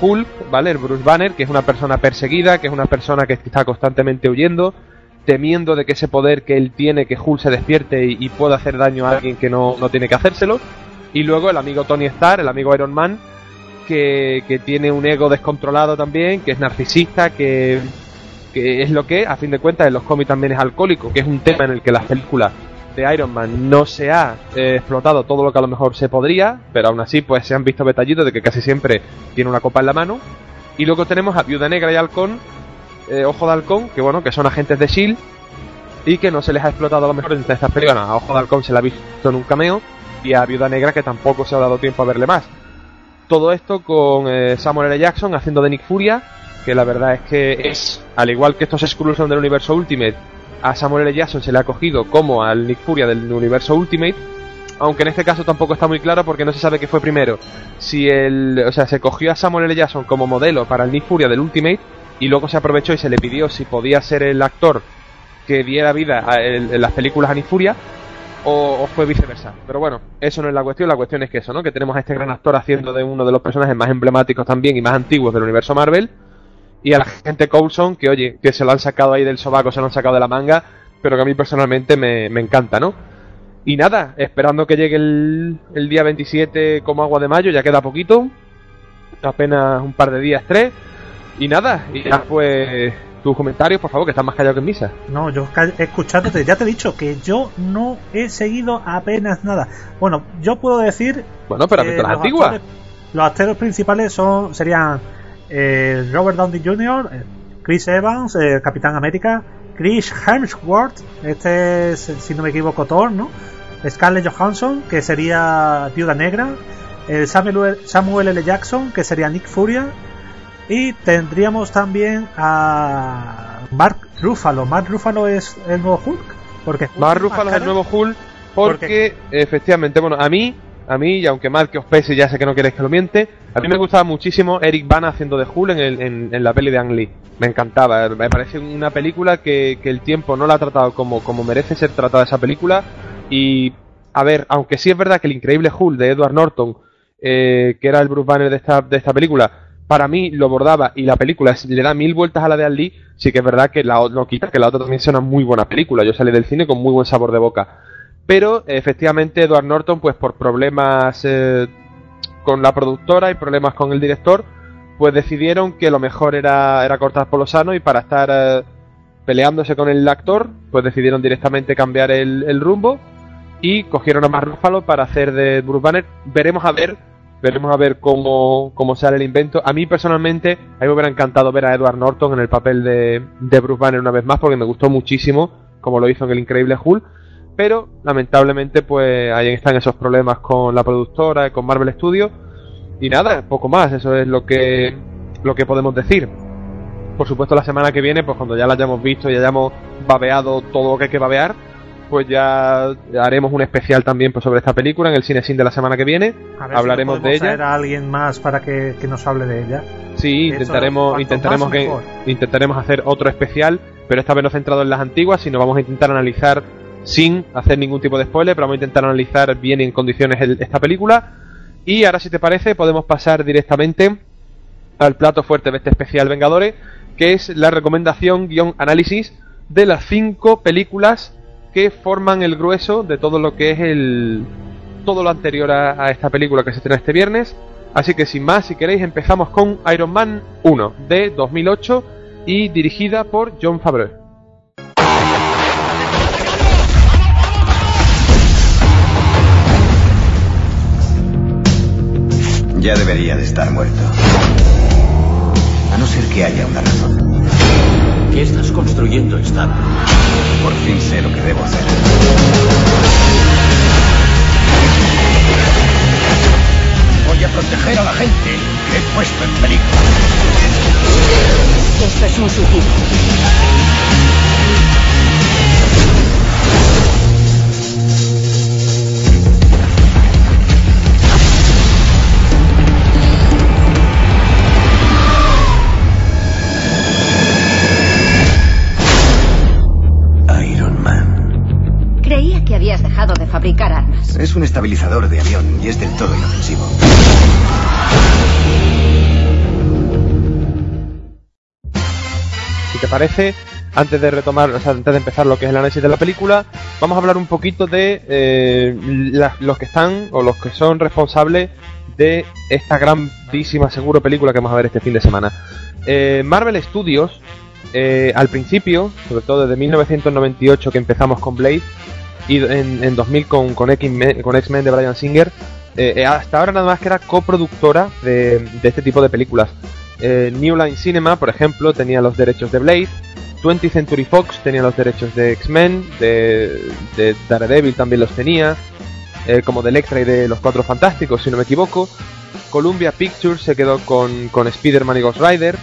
Hulk, ¿vale? El Bruce Banner, que es una persona perseguida, que es una persona que está constantemente huyendo, temiendo de que ese poder que él tiene, que Hulk se despierte y, pueda hacer daño a alguien que no, no tiene que hacérselo. Y luego el amigo Tony Stark, el amigo Iron Man, que, que tiene un ego descontrolado también, que es narcisista, que, que es lo que, a fin de cuentas, en los cómics también es alcohólico, que es un tema en el que las películas de Iron Man no se ha eh, explotado todo lo que a lo mejor se podría, pero aún así pues se han visto detallitos de que casi siempre tiene una copa en la mano. Y luego tenemos a Viuda Negra y Halcón, eh, Ojo de Halcón, que bueno, que son agentes de S.H.I.E.L.D. y que no se les ha explotado a lo mejor en estas películas. A Ojo de Halcón se la ha visto en un cameo y a Viuda Negra que tampoco se ha dado tiempo a verle más. Todo esto con eh, Samuel L. Jackson haciendo de Nick Furia, que la verdad es que es, al igual que estos Skrulls del universo Ultimate, a Samuel L. Jackson se le ha cogido como al Nick Furia del universo Ultimate, aunque en este caso tampoco está muy claro porque no se sabe qué fue primero. Si el, o sea, se cogió a Samuel L. Jackson como modelo para el Nick Furia del Ultimate y luego se aprovechó y se le pidió si podía ser el actor que diera vida a en las películas a Nick Furia o, o fue viceversa. Pero bueno, eso no es la cuestión, la cuestión es que eso, ¿no? Que tenemos a este gran actor haciendo de uno de los personajes más emblemáticos también y más antiguos del universo Marvel y a la gente Coulson, que oye, que se lo han sacado ahí del sobaco, se lo han sacado de la manga, pero que a mí personalmente me, me encanta, ¿no? Y nada, esperando que llegue el, el día 27 como agua de mayo, ya queda poquito, apenas un par de días, tres, y nada, y ya pues tus comentarios, por favor, que estás más callado que en misa. No, yo escuchándote, ya te he dicho que yo no he seguido apenas nada. Bueno, yo puedo decir. Bueno, pero las los antiguas. actores- los actores principales son serían eh, Robert Downey Jr., eh, Chris Evans, eh, Capitán América, Chris Hemsworth, este es, si no me equivoco, Thor, ¿no? Scarlett Johansson, que sería Viuda Negra, eh, Samuel, Samuel L. Jackson, que sería Nick Furia, y tendríamos también a Mark Ruffalo. Mark Ruffalo es el nuevo Hulk. Porque sin Ruffalo es el nuevo Hulk porque efectivamente, bueno, a mí, a mí, y aunque mal que os pese, ya sé que no queréis que lo miente, a mí me gustaba muchísimo Eric Bana haciendo de Hulk en, el- en- en la peli de Ang Lee. Me encantaba, me parece una película que, que el tiempo no la ha tratado como, como merece ser tratada esa película. Y, a ver, aunque sí es verdad que el increíble Hulk de Edward Norton, eh, que era el Bruce Banner de esta, de esta película, para mí lo bordaba y la película le da mil vueltas a la de Ali, sí que es verdad que la, no quita que la otra también sea una muy buena película. Yo salí del cine con muy buen sabor de boca. Pero efectivamente Edward Norton, pues por problemas eh, con la productora y problemas con el director, pues decidieron que lo mejor era, era cortar por lo sano y para estar eh, peleándose con el actor, pues decidieron directamente cambiar el, el rumbo y cogieron a Mark Ruffalo para hacer de Bruce Banner. Veremos a ver, veremos a ver cómo, cómo sale el invento. A mí personalmente, a mí me hubiera encantado ver a Edward Norton en el papel de, de Bruce Banner una vez más porque me gustó muchísimo como lo hizo en el Increíble Hulk. Pero lamentablemente pues ahí están esos problemas con la productora y con Marvel Studios. Y nada, poco más, eso es lo que, lo que podemos decir. Por supuesto la semana que viene, pues cuando ya la hayamos visto y hayamos babeado todo lo que hay que babear, pues ya haremos un especial también pues, sobre esta película en el Cine Sin de la semana que viene. A ver Hablaremos si no podemos de ella. traer a alguien más para que, que nos hable de ella. Sí, intentaremos, intentaremos, que, intentaremos hacer otro especial, pero esta vez no centrado en las antiguas, sino vamos a intentar analizar sin hacer ningún tipo de spoiler, pero vamos a intentar analizar bien y en condiciones el- esta película. Y ahora, si te parece, podemos pasar directamente al plato fuerte de este especial Vengadores, que es la recomendación guion análisis de las cinco películas que forman el grueso de todo lo que es el todo lo anterior a, esta película que se estrena este viernes. Así que sin más, si queréis, empezamos con Iron Man 1 de 2008 y dirigida por John Favreau. Ya debería de estar muerto. A no ser que haya una razón. ¿Qué estás construyendo, Star? Por fin sé lo que debo hacer. Voy a proteger a la gente que he puesto en peligro. Esto es un suicidio. Que habías dejado de fabricar armas. Es un estabilizador de avión y es del todo inofensivo. Si te parece, antes de retomar, o sea, antes de empezar lo que es el análisis de la película, vamos a hablar un poquito de eh, la- los que están o los que son responsables de esta grandísima, seguro, película que vamos a ver este fin de semana. Eh, Marvel Studios, eh, al principio, sobre todo desde 1998 que empezamos con Blade, y en, en 2000 con, con X-Men de Brian Singer, eh, eh, hasta ahora nada más que era coproductora de, de este tipo de películas. Eh, New Line Cinema, por ejemplo, tenía los derechos de Blade. 20th Century Fox tenía los derechos de X-Men, de, de Daredevil también los tenía, como de Electra y de Los Cuatro Fantásticos, si no me equivoco. Columbia Pictures se quedó con, con Spider-Man y Ghost Rider.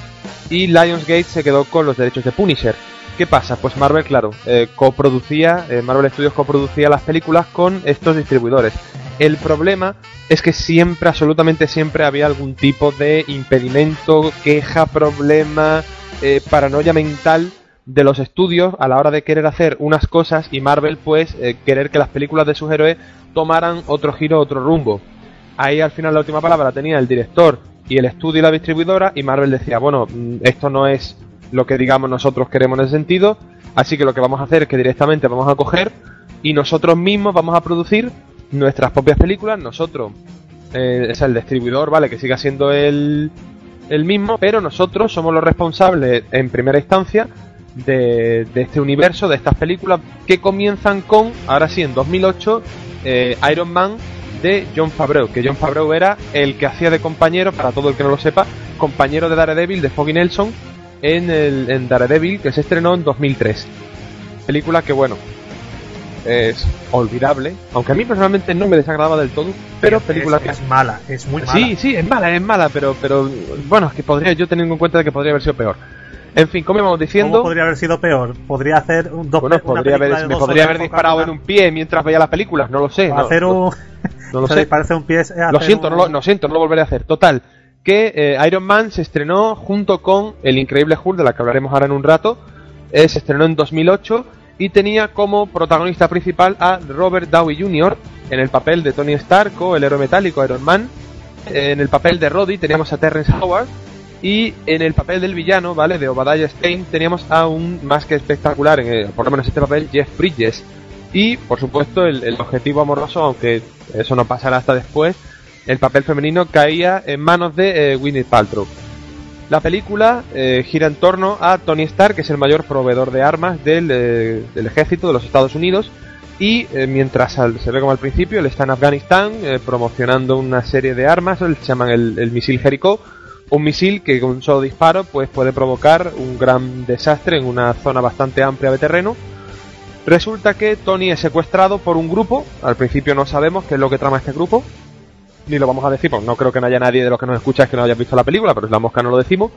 Y Lionsgate se quedó con los derechos de Punisher. ¿Qué pasa? Pues Marvel, claro, eh, coproducía, eh, Marvel Studios coproducía las películas con estos distribuidores. El problema es que siempre, absolutamente siempre, había algún tipo de impedimento, queja, problema, eh, paranoia mental de los estudios a la hora de querer hacer unas cosas y Marvel, pues, querer que las películas de sus héroes tomaran otro giro, otro rumbo. Ahí al final la última palabra tenía el director y el estudio y la distribuidora y Marvel decía, bueno, mm, esto no es lo que digamos nosotros queremos en ese sentido, así que lo que vamos a hacer es que directamente vamos a coger y nosotros mismos vamos a producir nuestras propias películas, nosotros, eh, es el distribuidor, ¿vale? Que siga siendo el, el mismo, pero nosotros somos los responsables en primera instancia de, de este universo, de estas películas que comienzan con, ahora sí, en 2008, eh, Iron Man de John Favreau, que John Favreau era el que hacía de compañero, para todo el que no lo sepa, compañero de Daredevil, de Foggy Nelson, en, el, en Daredevil, que se estrenó en 2003. Película que, bueno, es olvidable, aunque a mí personalmente no me desagradaba del todo, pero película es, que... es mala, es muy mala. Sí, sí, es mala, es mala, pero, pero bueno, es que podría, yo teniendo en cuenta de que podría haber sido peor. En fin, como íbamos diciendo, ¿Cómo podría haber sido peor? Podría hacer un, dos bueno, podría haber, me podría haber disparado en un pie mientras veía las películas, no lo sé. No, hacer un... no lo sé. dispararse un pie es Lo siento, un- no lo, no siento, no lo volveré a hacer. Total, que eh, Iron Man se estrenó junto con El Increíble Hulk, de la que hablaremos ahora en un rato. Eh, se estrenó en 2008 y tenía como protagonista principal a Robert Downey Jr. en el papel de Tony Stark o el héroe metálico Iron Man. Eh, En el papel de Roddy teníamos a Terrence Howard Y en el papel del villano, ¿vale? De Obadiah Stein, teníamos a un más que espectacular, en el- por lo menos este papel, Jeff Bridges. Y, por supuesto, el, el objetivo amoroso, aunque eso no pasará hasta después, el papel femenino caía en manos de eh, Paltrow. La película eh, gira en torno a Tony Stark, que es el mayor proveedor de armas del, eh, ejército de los Estados Unidos. Y eh, mientras al- se ve como al principio, él está en Afganistán promocionando una serie de armas, se llaman el, el misil Jericho, un misil que con un solo disparo pues, puede provocar un gran desastre en una zona bastante amplia de terreno. Resulta que Tony es secuestrado por un grupo, al principio no sabemos qué es lo que trama este grupo, ni lo vamos a decir, porque no creo que no haya nadie de los que nos escucha que no haya visto la película, pero es la mosca no lo decimos,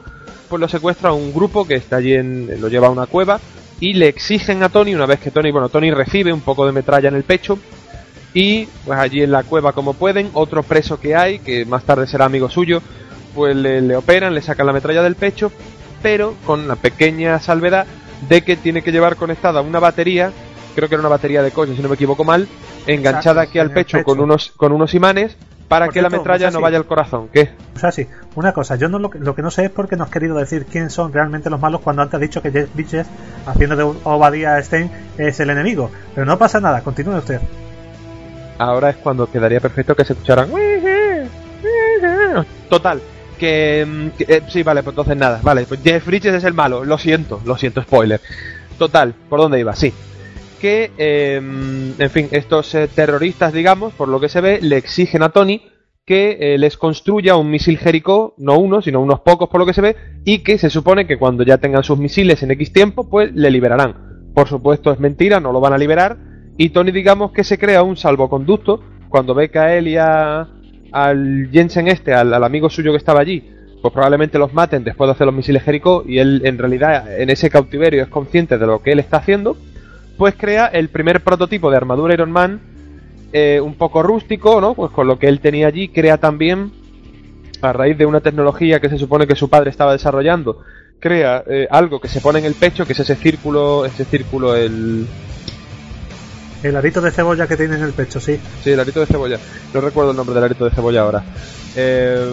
pues lo secuestra un grupo que está allí, en, lo lleva a una cueva, y le exigen a Tony, una vez que Tony, bueno, Tony recibe un poco de metralla en el pecho, y pues allí en la cueva como pueden, otro preso que hay, que más tarde será amigo suyo, pues le, le operan, le sacan la metralla del pecho, pero con la pequeña salvedad de que tiene que llevar conectada una batería, creo que era una batería de coche, si no me equivoco mal, enganchada Exacto, aquí al pecho, pecho. con unos con unos imanes para que la metralla no vaya al corazón. ¿Qué? O sea, sí, una cosa, yo no lo, que- lo que no sé es por qué no has querido decir quién son realmente los malos cuando antes has dicho que Jeff Bridges, haciendo de Obadiah Stein, es el enemigo. Pero no pasa nada, continúe usted. Ahora es cuando quedaría perfecto que se escucharan. Total. Que, mm, que, eh, sí, vale, pues entonces nada. Vale, pues Jeff Bridges es el malo. Lo siento, lo siento, spoiler. Total, ¿por dónde iba? Sí. Que, eh, en fin, estos eh, terroristas, digamos, por lo que se ve, le exigen a Tony que eh, les construya un misil Jericho, no uno, sino unos pocos por lo que se ve, y que se supone que cuando ya tengan sus misiles en X tiempo, pues le liberarán. Por supuesto es mentira, no lo van a liberar, y Tony digamos que se crea un salvoconducto cuando ve que a él y a, al Jensen este, al, al amigo suyo que estaba allí, pues probablemente los maten después de hacer los misiles Jericho y él en realidad en ese cautiverio es consciente de lo que él está haciendo, pues crea el primer prototipo de armadura Iron Man eh, un poco rústico, ¿no? Pues con lo que él tenía allí crea también a raíz de una tecnología que se supone que su padre estaba desarrollando, crea eh, algo que se pone en el pecho, que es ese círculo, ese círculo, el, El arito de cebolla que tiene en el pecho, sí. Sí, el arito de cebolla. No recuerdo el nombre del arito de cebolla ahora. Eh,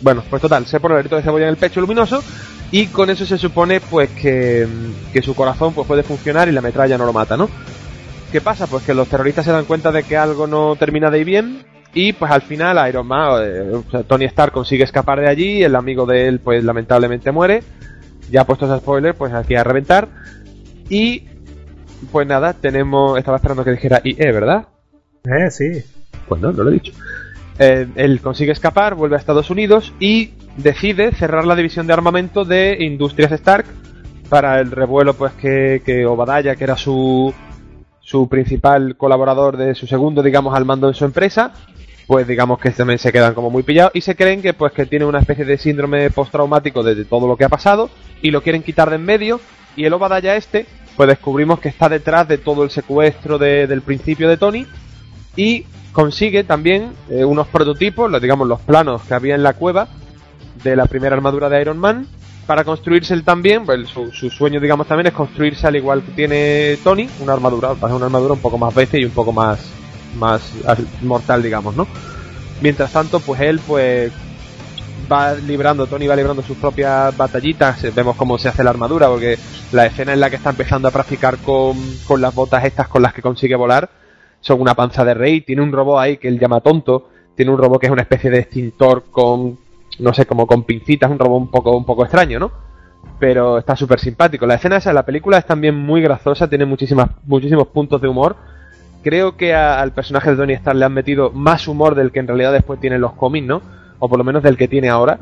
bueno, pues total, se pone el arito de cebolla en el pecho luminoso y con eso se supone pues que, que su corazón pues puede funcionar y la metralla no lo mata, ¿no? ¿Qué pasa? Pues que los terroristas se dan cuenta de que algo no termina de ir bien y pues al final Iron Man, eh, o sea, Tony Stark consigue escapar de allí, el amigo de él pues lamentablemente muere. Ya puestos a spoiler, pues aquí a reventar. Y pues nada, tenemos. Estaba esperando que dijera IE, ¿verdad? Eh, sí. Pues no, no lo he dicho. Eh, él consigue escapar, vuelve a Estados Unidos y decide cerrar la división de armamento de Industrias Stark para el revuelo, pues que, que Obadiah, que era su, su principal colaborador de su segundo, digamos, al mando en su empresa, pues digamos que también se quedan como muy pillados y se creen que pues que tiene una especie de síndrome postraumático de, todo lo que ha pasado y lo quieren quitar de en medio. Y el Obadiah este pues descubrimos que está detrás de todo el secuestro de- del principio de Tony y consigue también eh, unos prototipos, los, digamos los planos que había en la cueva de la primera armadura de Iron Man para construirse él también, pues su, su sueño digamos también es construirse al igual que tiene Tony, una armadura, ser una armadura un poco más bestia y un poco más más mortal digamos, ¿no? Mientras tanto, pues él pues va librando, Tony va librando sus propias batallitas, eh, vemos cómo se hace la armadura, porque la escena en la que está empezando a practicar con, con las botas estas con las que consigue volar, son una panza de rey, tiene un robot ahí que él llama tonto, tiene un robot que es una especie de extintor con, no sé, como con pincitas, un robot un poco, un poco extraño, ¿no? Pero está súper simpático. La escena esa de la película es también muy graciosa, tiene muchísimas, muchísimos puntos de humor. Creo que al personaje de Tony Stark le han metido más humor del que en realidad después tienen los cómics, ¿no? O por lo menos del que tiene ahora.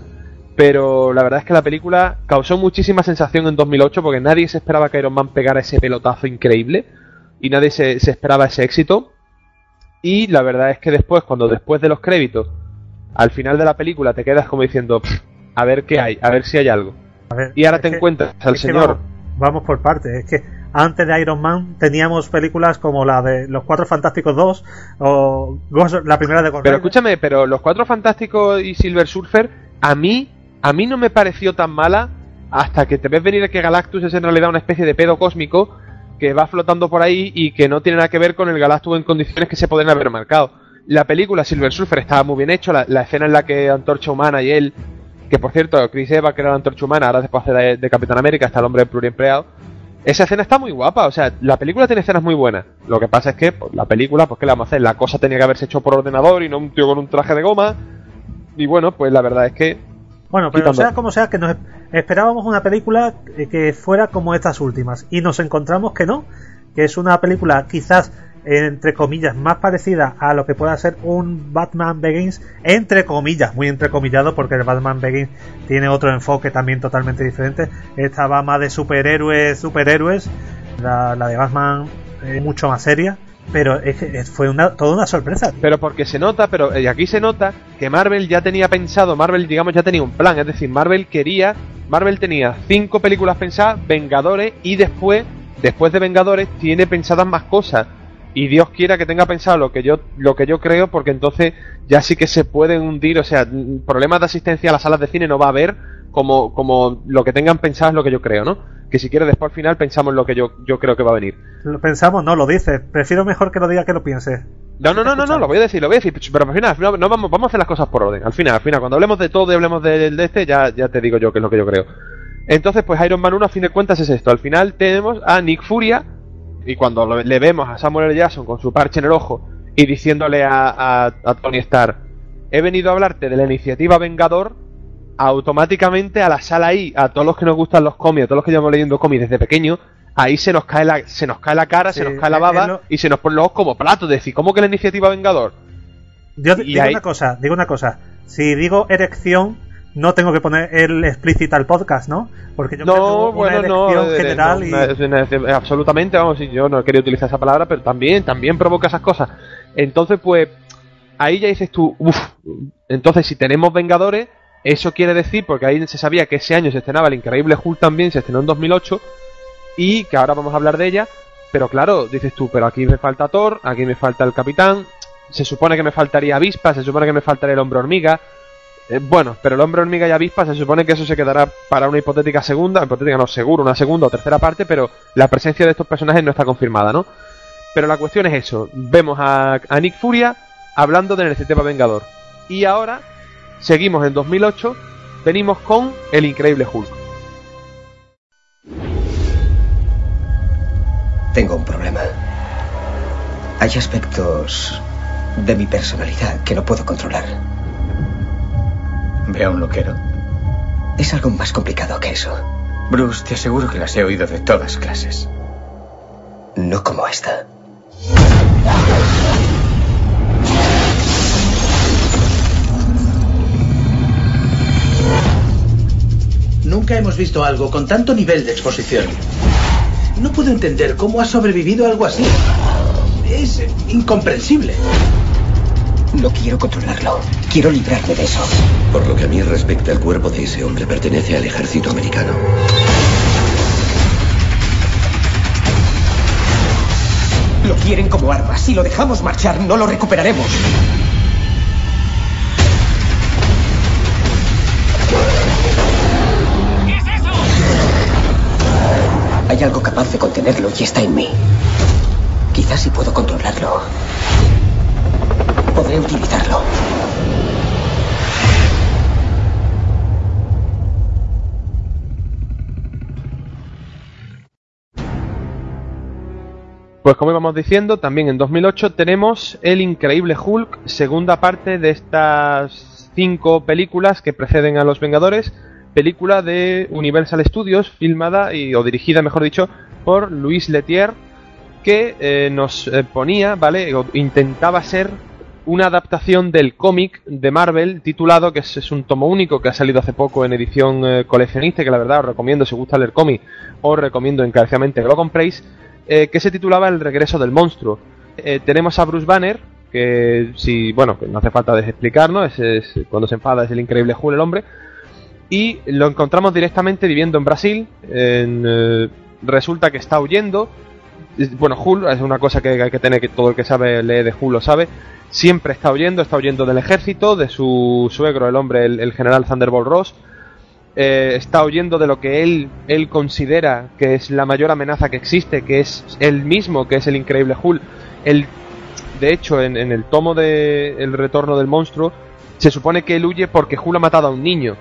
Pero la verdad es que la película causó muchísima sensación en 2008 porque nadie se esperaba que Iron Man pegara ese pelotazo increíble y nadie se, se esperaba ese éxito. Y la verdad es que después, cuando después de los créditos, al final de la película te quedas como diciendo, "Pff, a ver qué hay, a ver si hay algo. A ver, Y ahora te que- encuentras al señor. Vamos, vamos por partes. Es que antes de Iron Man teníamos películas como la de Los Cuatro Fantásticos 2 o la primera de Ghost Pero escúchame, pero los Cuatro Fantásticos y Silver Surfer, a mí, a mí no me pareció tan mala hasta que te ves venir que Galactus es en realidad una especie de pedo cósmico que va flotando por ahí y que no tiene nada que ver con el Galactus en condiciones que se pueden haber marcado. La película Silver Surfer estaba muy bien hecho, la, la escena en la que Antorcha Humana y él que por cierto, Chris Eva, que era la antorcha humana, ahora después de, de Capitán América, está el hombre pluriempleado. Esa escena está muy guapa, o sea, la película tiene escenas muy buenas. Lo que pasa es que pues, la película, pues ¿qué le vamos a hacer? La cosa tenía que haberse hecho por ordenador y no un tío con un traje de goma. Y bueno, pues la verdad es que Bueno, pero Quitando- sea como sea, que nos esperábamos una película eh, que fuera como estas últimas. Y nos encontramos que no, que es una película quizás entre comillas más parecida a lo que pueda ser un Batman Begins entre comillas, muy entrecomillado porque el Batman Begins tiene otro enfoque también totalmente diferente. Esta va más de superhéroes, superhéroes, la, la de Batman es mucho más seria, pero es fue una, toda una sorpresa. Pero porque se nota, pero eh, aquí se nota que Marvel ya tenía pensado, Marvel digamos ya tenía un plan, es decir, Marvel quería, Marvel tenía cinco películas pensadas, Vengadores y después, después de Vengadores tiene pensadas más cosas. Y Dios quiera que tenga pensado lo que yo lo que yo creo porque entonces ya sí que se pueden hundir, o sea, problemas de asistencia a las salas de cine no va a haber como como lo que tengan pensado es lo que yo creo, ¿no? Que si quieres después al final pensamos en lo que yo yo creo que va a venir. Lo pensamos, no lo dices, prefiero mejor que lo diga que lo piense. No, no, no, no, no, lo voy a decir, lo voy a decir, pero al final, al final no vamos, vamos a hacer las cosas por orden. Al final, al final, cuando hablemos de todo y hablemos de, de este, ya, ya te digo yo qué es lo que yo creo. Entonces, pues Iron Man 1 a fin de cuentas es esto. Al final tenemos a Nick Furia y cuando lo- le vemos a Samuel L. Jackson con su parche en el ojo y diciéndole a, a- a Tony Stark, he venido a hablarte de la iniciativa Vengador, automáticamente a la sala ahí, a todos los que nos gustan los cómics, a todos los que llevamos leyendo cómics desde pequeño, ahí se nos cae la, se nos cae la cara, Sí, se nos cae la baba y se nos ponen los ojos como platos. De decir, ¿cómo que la iniciativa Vengador? Yo Y digo ahí- una cosa, digo una cosa. Si digo erección, no tengo que poner el explícito al podcast, ¿no? Porque yo No, tengo bueno, una no, erección general no, y... una- absolutamente, vamos, yo no quería utilizar esa palabra, pero también, también provoca esas cosas. Entonces, pues, ahí ya dices tú, uff, entonces si tenemos Vengadores, eso quiere decir, porque ahí se sabía que ese año se estrenaba el Increíble Hulk también, se estrenó en 2008, y que ahora vamos a hablar de ella, pero claro, dices tú, pero aquí me falta Thor, aquí me falta el Capitán, se supone que me faltaría Avispa, se supone que me faltaría el Hombre Hormiga, eh, bueno, pero el hombre hormiga y avispa se supone que eso se quedará para una hipotética segunda, hipotética no, seguro, una segunda o tercera parte, pero la presencia de estos personajes no está confirmada, ¿no? Pero la cuestión es eso, vemos a, a Nick Furia hablando del iniciativa Vengador. Y ahora, seguimos en 2008, venimos con el increíble Hulk. Tengo un problema. Hay aspectos de mi personalidad que no puedo controlar. Veo un loquero. Es algo más complicado que eso. Bruce, te aseguro que las he oído de todas clases. No como esta. Nunca hemos visto algo con tanto nivel de exposición. No puedo entender cómo ha sobrevivido algo así. Es incomprensible. No quiero controlarlo. Quiero librarme de eso. Por lo que a mí respecta, el cuerpo de ese hombre pertenece al ejército americano. Lo quieren como arma. Si lo dejamos marchar, no lo recuperaremos. Hay algo capaz de contenerlo y está en mí. Quizás si puedo controlarlo, podré utilizarlo. Pues como íbamos diciendo, también en 2008 tenemos El Increíble Hulk, segunda parte de estas cinco películas que preceden a Los Vengadores, película de Universal Studios, filmada y, o dirigida, mejor dicho, por Luis Letier, que eh, nos eh, ponía, ¿vale? O intentaba ser una adaptación del cómic de Marvel titulado, que es, un tomo único que ha salido hace poco en edición eh, coleccionista, que la verdad os recomiendo, si os gusta leer cómic, os recomiendo encarecidamente que lo compréis, que se titulaba El regreso del monstruo. Tenemos a Bruce Banner, que si, bueno, que no hace falta explicarnos, es- cuando se enfada es el increíble Hulk el hombre, y lo encontramos directamente viviendo en Brasil, en, eh, resulta que está huyendo, bueno, Hulk es una cosa que hay que tener, que todo el que sabe lee de Hulk lo sabe, siempre está huyendo, está huyendo del ejército, de su suegro, el hombre, el, general Thunderbolt Ross, eh, está huyendo de lo que él, él considera que es la mayor amenaza que existe, que es él mismo, que es el increíble Hulk. Él, de hecho, en, el tomo de El retorno del monstruo, se supone que él huye porque Hulk ha matado a un niño.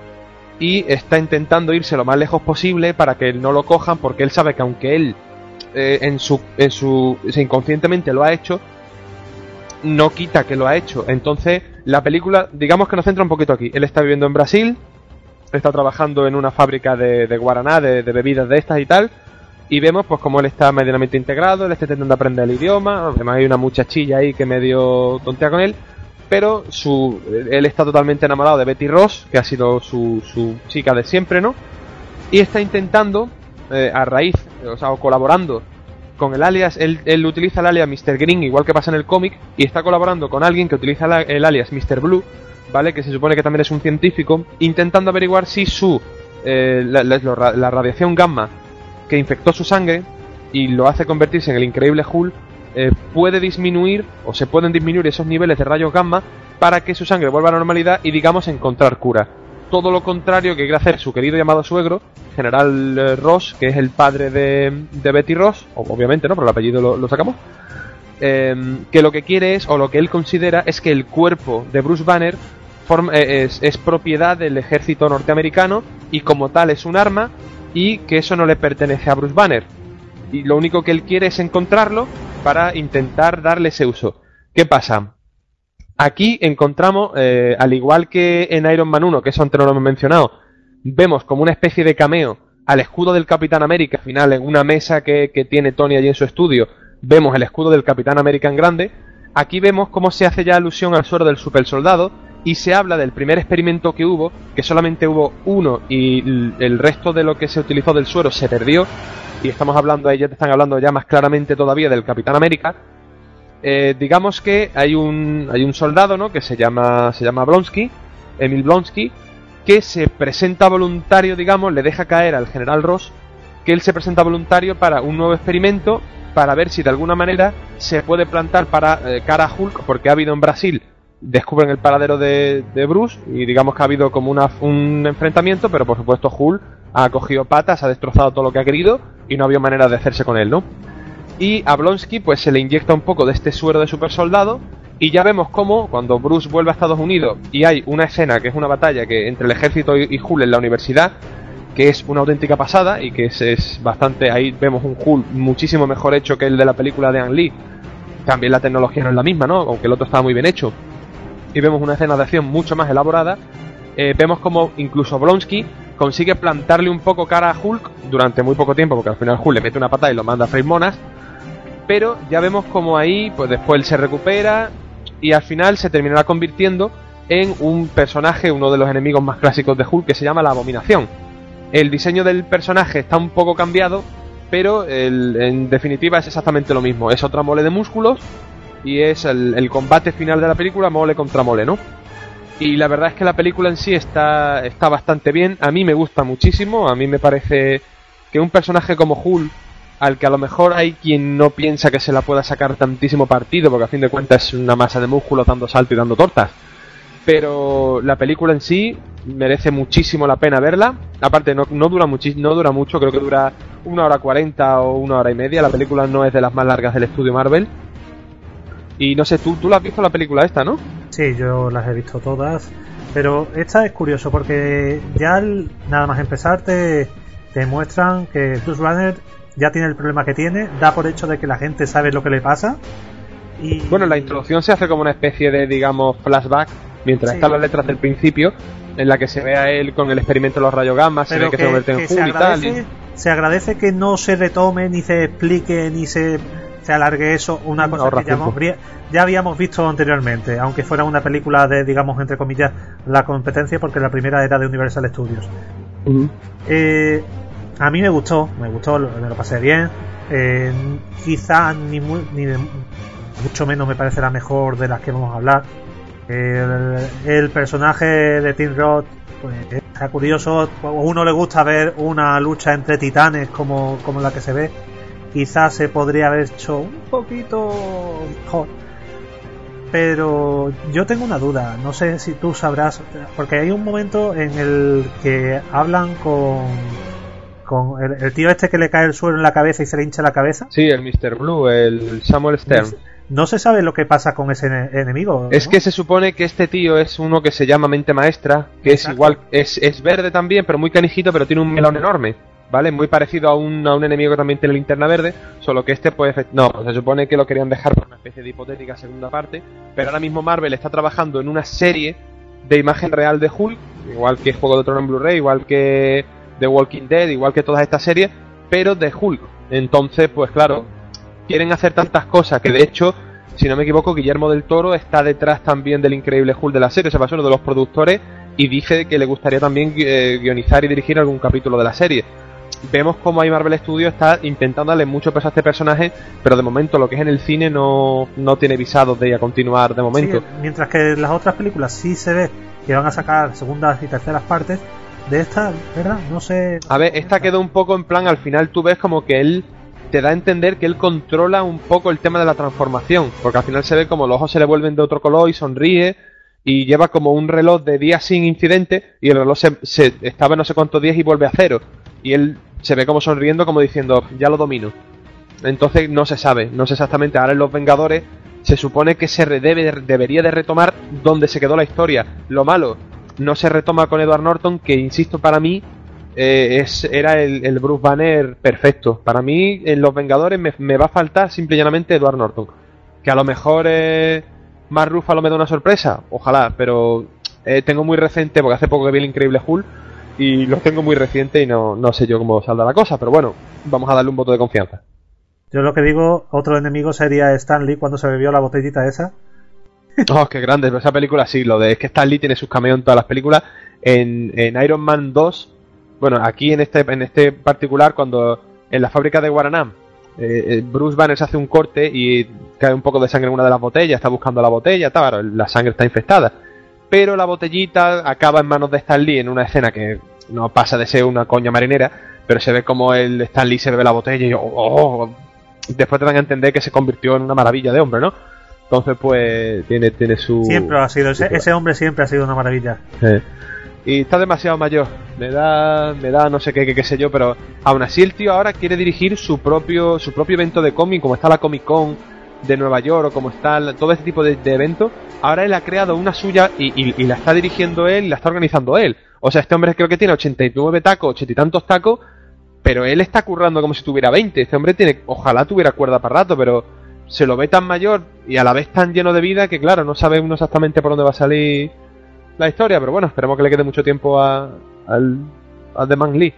Y está intentando irse lo más lejos posible para que no lo cojan porque él sabe que aunque él eh, en su en su inconscientemente lo ha hecho no quita que lo ha hecho. Entonces la película digamos que nos centra un poquito aquí. Él está viviendo en Brasil está trabajando en una fábrica de, de guaraná de, de bebidas de estas y tal y vemos pues como él está medianamente integrado él está intentando aprender el idioma además hay una muchachilla ahí que medio tontea con él pero su, él está totalmente enamorado de Betty Ross, que ha sido su, su chica de siempre, ¿no? Y está intentando, eh, a raíz, o sea, colaborando con el alias, él, él utiliza el alias Mr. Green, igual que pasa en el cómic, y está colaborando con alguien que utiliza el alias Mr. Blue, ¿vale? Que se supone que también es un científico, intentando averiguar si su, eh, la, la radiación gamma que infectó su sangre y lo hace convertirse en el increíble Hulk, eh, puede disminuir o se pueden disminuir esos niveles de rayos gamma para que su sangre vuelva a la normalidad y digamos encontrar cura. Todo lo contrario que quiere hacer su querido llamado suegro, General eh, Ross, que es el padre de, Betty Ross, obviamente no, pero el apellido lo, sacamos, eh, que lo que quiere es, o lo que él considera, es que el cuerpo de Bruce Banner eh, es, es propiedad del ejército norteamericano y como tal es un arma y que eso no le pertenece a Bruce Banner. Y lo único que él quiere es encontrarlo para intentar darle ese uso. ¿Qué pasa? Aquí encontramos, eh, al igual que en Iron Man 1, que eso antes no lo hemos mencionado, vemos como una especie de cameo al escudo del Capitán América, al final en una mesa que, que tiene Tony allí en su estudio, vemos el escudo del Capitán América en grande, aquí vemos cómo se hace ya alusión al suero del super soldado y se habla del primer experimento que hubo, que solamente hubo uno y el resto de lo que se utilizó del suero se perdió, y estamos hablando, ahí ya te están hablando ya más claramente todavía del Capitán América, eh, digamos que hay un, hay un soldado, ¿no? Que se llama, se llama Blonsky, Emil Blonsky, que se presenta voluntario, digamos, le deja caer al general Ross, que él se presenta voluntario para un nuevo experimento, para ver si de alguna manera se puede plantar para eh, cara a Hulk, porque ha habido en Brasil, descubren el paradero de, de Bruce, y digamos que ha habido como una, un enfrentamiento, pero por supuesto Hulk ha cogido patas, ha destrozado todo lo que ha querido, y no había manera de hacerse con él, ¿no? y a Blonsky pues se le inyecta un poco de este suero de super soldado y ya vemos cómo cuando Bruce vuelve a Estados Unidos y hay una escena que es una batalla que entre el ejército y, y en la universidad que es una auténtica pasada y que es, es bastante ahí vemos un Hulk muchísimo mejor hecho que el de la película de Ang Lee. También la tecnología no es la misma no aunque el otro estaba muy bien hecho y vemos una escena de acción mucho más elaborada eh, vemos como incluso Blonsky consigue plantarle un poco cara a Hulk durante muy poco tiempo porque al final Hulk le mete una patada y lo manda a freír monas pero ya vemos como ahí, pues después él se recupera y al final se terminará convirtiendo en un personaje, uno de los enemigos más clásicos de Hulk, que se llama la Abominación. El diseño del personaje está un poco cambiado, pero el- en definitiva es exactamente lo mismo. Es otra mole de músculos y es el, combate final de la película mole contra mole, ¿no? Y la verdad es que la película en sí está, está bastante bien. A mí me gusta muchísimo. A mí me parece que un personaje como Hulk, al que a lo mejor hay quien no piensa que se la pueda sacar tantísimo partido, porque a fin de cuentas es una masa de músculos dando salto y dando tortas. Pero la película en sí merece muchísimo la pena verla. Aparte, no, no dura no dura mucho, creo que dura una hora cuarenta o una hora y media. La película no es de las más largas del estudio Marvel. Y no sé, tú, tú la has visto la película esta, ¿no? Sí, yo las he visto todas. Pero esta es curioso porque ya nada más empezar te, te muestran que Bruce Banner ya tiene el problema que tiene, da por hecho de que la gente sabe lo que le pasa. Y Bueno, la introducción se hace como una especie de, digamos, flashback, mientras Sí. están las letras del principio, en la que se ve a él con el experimento de los rayos gamma, se ve que, que, se convierte en se, Hulk y tal. y- agradece, se agradece que no se retome, ni se explique, ni se, se alargue eso, una cosa ahorra que ya, ya habíamos visto anteriormente, aunque fuera una película de, digamos, entre comillas, la competencia, porque la primera era de Universal Studios. Eh, a mí me gustó, me gustó, me lo pasé bien. Eh, quizá ni, mu- ni de- mucho menos me parece la mejor de las que vamos a hablar. El, el personaje de Tim Roth pues, está curioso. A uno le gusta ver una lucha entre titanes como, como la que se ve. Quizás se podría haber hecho un poquito mejor. Pero yo tengo una duda, no sé si tú sabrás, porque hay un momento en el que hablan con, con el, el tío este que le cae el suelo en la cabeza y se le hincha la cabeza. Sí, el Mr. Blue, el Samuel Stern. no se sabe lo que pasa con ese ene- enemigo. Es que se supone que este tío es uno que se llama Mente Maestra, que es igual, es, es verde también, pero muy canijito, pero tiene un melón enorme, ¿vale? Muy parecido a un, a un enemigo que también tiene linterna verde, solo que este pues no, se supone que lo querían dejar por una especie de hipotética segunda parte, pero ahora mismo Marvel está trabajando en una serie de imagen real de Hulk, igual que Juego de Tronos en Blu-ray, igual que The Walking Dead, igual que todas estas series, pero de Hulk. Entonces, pues claro, quieren hacer tantas cosas que de hecho, si no me equivoco, Guillermo del Toro está detrás también del increíble Hulk de la serie, se pasó uno de los productores y dice que le gustaría también eh, guionizar y dirigir algún capítulo de la serie. Vemos como ahí Marvel Studios está intentando darle mucho peso a este personaje, pero de momento lo que es en el cine no, no tiene visados de ir a continuar de momento. Sí, mientras que las otras películas sí se ve que van a sacar segundas y terceras partes de esta, ¿verdad? No sé. A ver, esta quedó un poco en plan, al final tú ves como que él te da a entender que él controla un poco el tema de la transformación, porque al final se ve como los ojos se le vuelven de otro color y sonríe y lleva como un reloj de días sin incidente y el reloj se, se- estaba en no sé cuántos días y vuelve a cero y él se ve como sonriendo como diciendo ya lo domino. Entonces no se sabe, no sé exactamente. Ahora en Los Vengadores se supone que se debe, debería de retomar donde se quedó la historia. Lo malo, no se retoma con Edward Norton, que insisto para mí eh, es, era el, el Bruce Banner perfecto. Para mí en Los Vengadores me, me va a faltar simple y llanamente Edward Norton. Que a lo mejor eh, Mark Ruffalo me da una sorpresa, ojalá, pero eh, tengo muy reciente, porque hace poco que vi el increíble Hulk, y los tengo muy reciente y no, no sé yo cómo saldrá la cosa, pero bueno, vamos a darle un voto de confianza. Yo lo que digo, otro enemigo sería Stanley cuando se bebió la botellita esa. Oh, qué grande, pero esa película sí, lo de es que Stan Lee tiene sus cameos en todas las películas. En, en Iron Man 2, bueno, aquí en este, en este particular, cuando en la fábrica de Guaranam, eh, eh, Bruce Banner se hace un corte y cae un poco de sangre en una de las botellas, está buscando la botella, tal, la sangre está infectada. Pero la botellita acaba en manos de Stan Lee en una escena que no pasa de ser una coña marinera, pero se ve como el Stan Lee se bebe la botella y oh, oh, después te dan a entender que se convirtió en una maravilla de hombre, ¿no? Entonces, pues, tiene, tiene su. Siempre ha sido, ese, ese hombre siempre ha sido una maravilla. Eh, Y está demasiado mayor. Me da, me da no sé qué, qué, qué sé yo, pero aún así el tío ahora quiere dirigir su propio, su propio evento de cómic, como está la Comic Con de Nueva York o como está todo este tipo de, de eventos. Ahora él ha creado una suya y, la está dirigiendo él y la está organizando él. O sea, este hombre creo que tiene 89 tacos, 80 y tantos tacos, pero él está currando como si tuviera 20. Este hombre tiene, ojalá tuviera cuerda para rato, pero se lo ve tan mayor y a la vez tan lleno de vida que claro, no sabe exactamente por dónde va a salir la historia, pero bueno, esperemos que le quede mucho tiempo a, al, The Man Lee.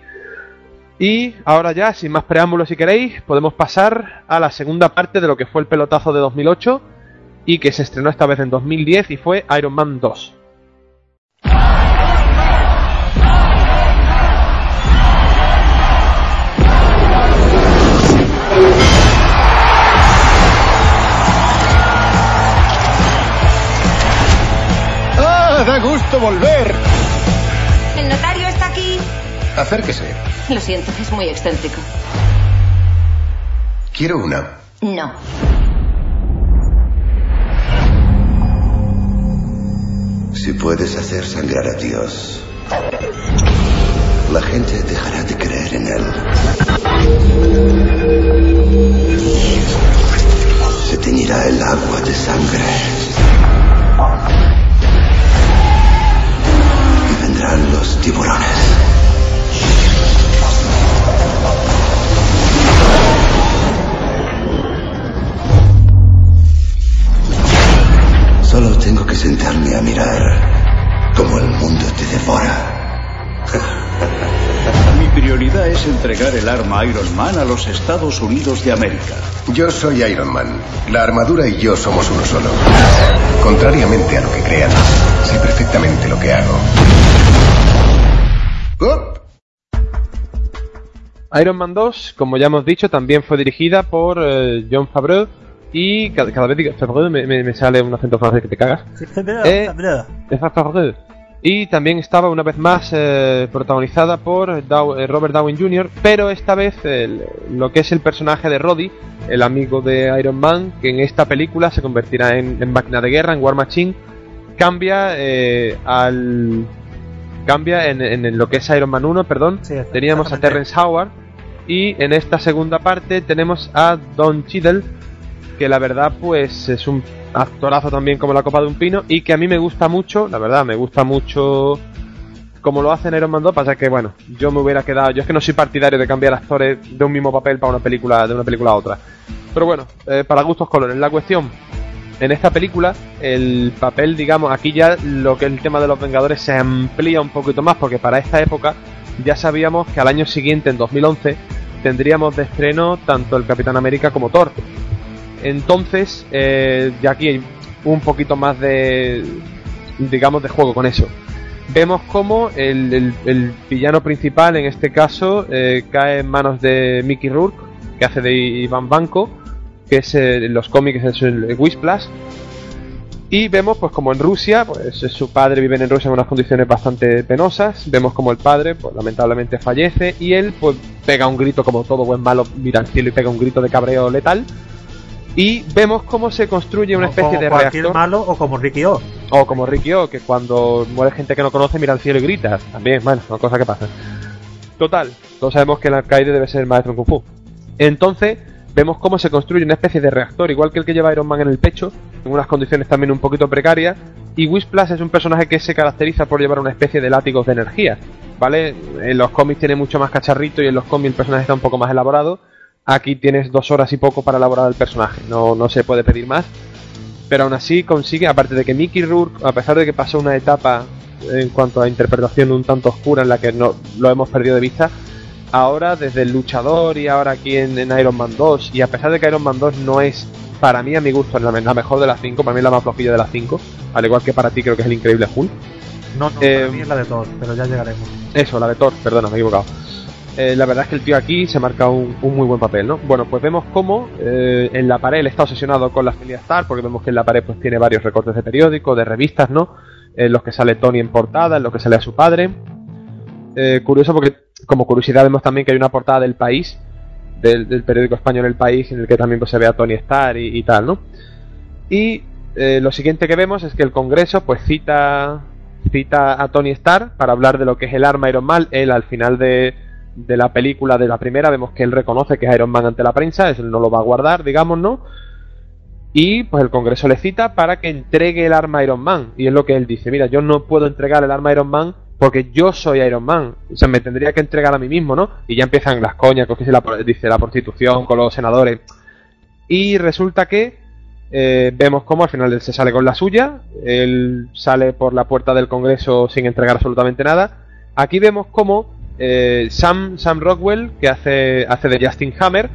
Y ahora ya, sin más preámbulos si queréis, podemos pasar a la segunda parte de lo que fue el pelotazo de 2008 y que se estrenó esta vez en 2010 y fue Iron Man 2. ¡Ah! ¡Da gusto volver! ¿El notario está aquí? Acérquese. Lo siento, es muy excéntrico. Quiero una. No. Si puedes hacer sangrar a Dios, la gente dejará de creer en él. Se teñirá el agua de sangre. Y vendrán los tiburones. Solo tengo que sentarme a mirar cómo el mundo te devora. Mi prioridad es entregar el arma Iron Man a los Estados Unidos de América. Yo soy Iron Man. La armadura y yo somos uno solo. Contrariamente a lo que crean, sé perfectamente lo que hago. Iron Man 2, como ya hemos dicho, también fue dirigida por eh, John Favreau y cada, cada vez digo me, me- me sale un acento francés que te cagas. Eh. Y también estaba una vez más eh, protagonizada por Dow- eh, Robert Downey Jr., pero esta vez el- lo que es el personaje de Roddy, el amigo de Iron Man, que en esta película se convertirá en, en máquina de guerra, en War Machine, cambia eh, al cambia en, en lo que es Iron Man 1, perdón. Teníamos a Terrence Howard y en esta segunda parte tenemos a Don Cheadle que la verdad pues es un actorazo también como la copa de un pino y que a mí me gusta mucho, la verdad, me gusta mucho como lo hace en Iron Man 2, pasa que bueno, yo me hubiera quedado, yo es que no soy partidario de cambiar actores de un mismo papel para una película, de una película a otra. Pero bueno, eh, para gustos colores. La cuestión, en esta película, el papel, digamos, aquí ya lo que es el tema de los Vengadores se amplía un poquito más, porque para esta época ya sabíamos que al año siguiente, en 2011, tendríamos de estreno tanto el Capitán América como Thor. Entonces, eh, ya aquí hay un poquito más de, digamos, de juego con eso. Vemos como el, villano principal, en este caso, eh, cae en manos de Mickey Rourke, que hace de Iván Banco, que es en los cómics es el Whisplas. Y vemos pues como en Rusia, pues su padre vive en Rusia en unas condiciones bastante penosas. Vemos como el padre pues lamentablemente fallece y él pues pega un grito como todo buen malo, mira al cielo y pega un grito de cabreo letal. Y vemos cómo se construye una especie de reactor. malo o como Ricky O. O como Ricky O, que cuando muere gente que no conoce mira al cielo y grita. También, bueno, una cosa que pasa. Total, todos sabemos que el alcaide debe ser el maestro en Kung Fu. Entonces, vemos cómo se construye una especie de reactor, igual que el que lleva Iron Man en el pecho, en unas condiciones también un poquito precarias. Y Whisplas es un personaje que se caracteriza por llevar una especie de látigos de energía, ¿vale? En los cómics tiene mucho más cacharrito y en los cómics el personaje está un poco más elaborado. Aquí tienes dos horas y poco para elaborar el personaje, no, no se puede pedir más. Pero aún así consigue, aparte de que Mickey Rourke, a pesar de que pasó una etapa en cuanto a interpretación un tanto oscura en la que no lo hemos perdido de vista, ahora desde el luchador y ahora aquí en, Iron Man 2 y a pesar de que Iron Man 2 no es para mí a mi gusto la, la mejor de las 5, para mí es la más flojilla de las 5, al igual que para ti creo que es el increíble Hulk. No, no, para mí es la de Thor, pero ya llegaremos. Eso, la de Thor, perdona, me he equivocado. Eh, la verdad es que el tío aquí se marca un, muy buen papel, ¿no? Bueno, pues vemos cómo eh, en la pared él está obsesionado con la familia Star, porque vemos que en la pared pues tiene varios recortes de periódicos, de revistas, ¿no? En los que sale Tony en portada, en los que sale a su padre. Eh, curioso porque como curiosidad vemos también que hay una portada del país, del, periódico español El País, en el que también pues, se ve a Tony Starr y, tal, ¿no? Y lo siguiente que vemos es que el Congreso pues cita cita a Tony Starr para hablar de lo que es el arma Iron Man. Él al final de, de la película de la primera vemos que él reconoce que es Iron Man ante la prensa, eso no lo va a guardar, digamos, ¿no? Y pues el Congreso le cita para que entregue el arma Iron Man. Y es lo que él dice, mira, yo no puedo entregar el arma Iron Man porque yo soy Iron Man. O sea, me tendría que entregar a mí mismo, ¿no? Y ya empiezan las coñas, que dice la, dice la prostitución con los senadores. Y resulta que eh, vemos cómo al final él se sale con la suya, él sale por la puerta del Congreso sin entregar absolutamente nada. Aquí vemos cómo eh, Sam, Sam Rockwell, que hace, hace de Justin Hammer,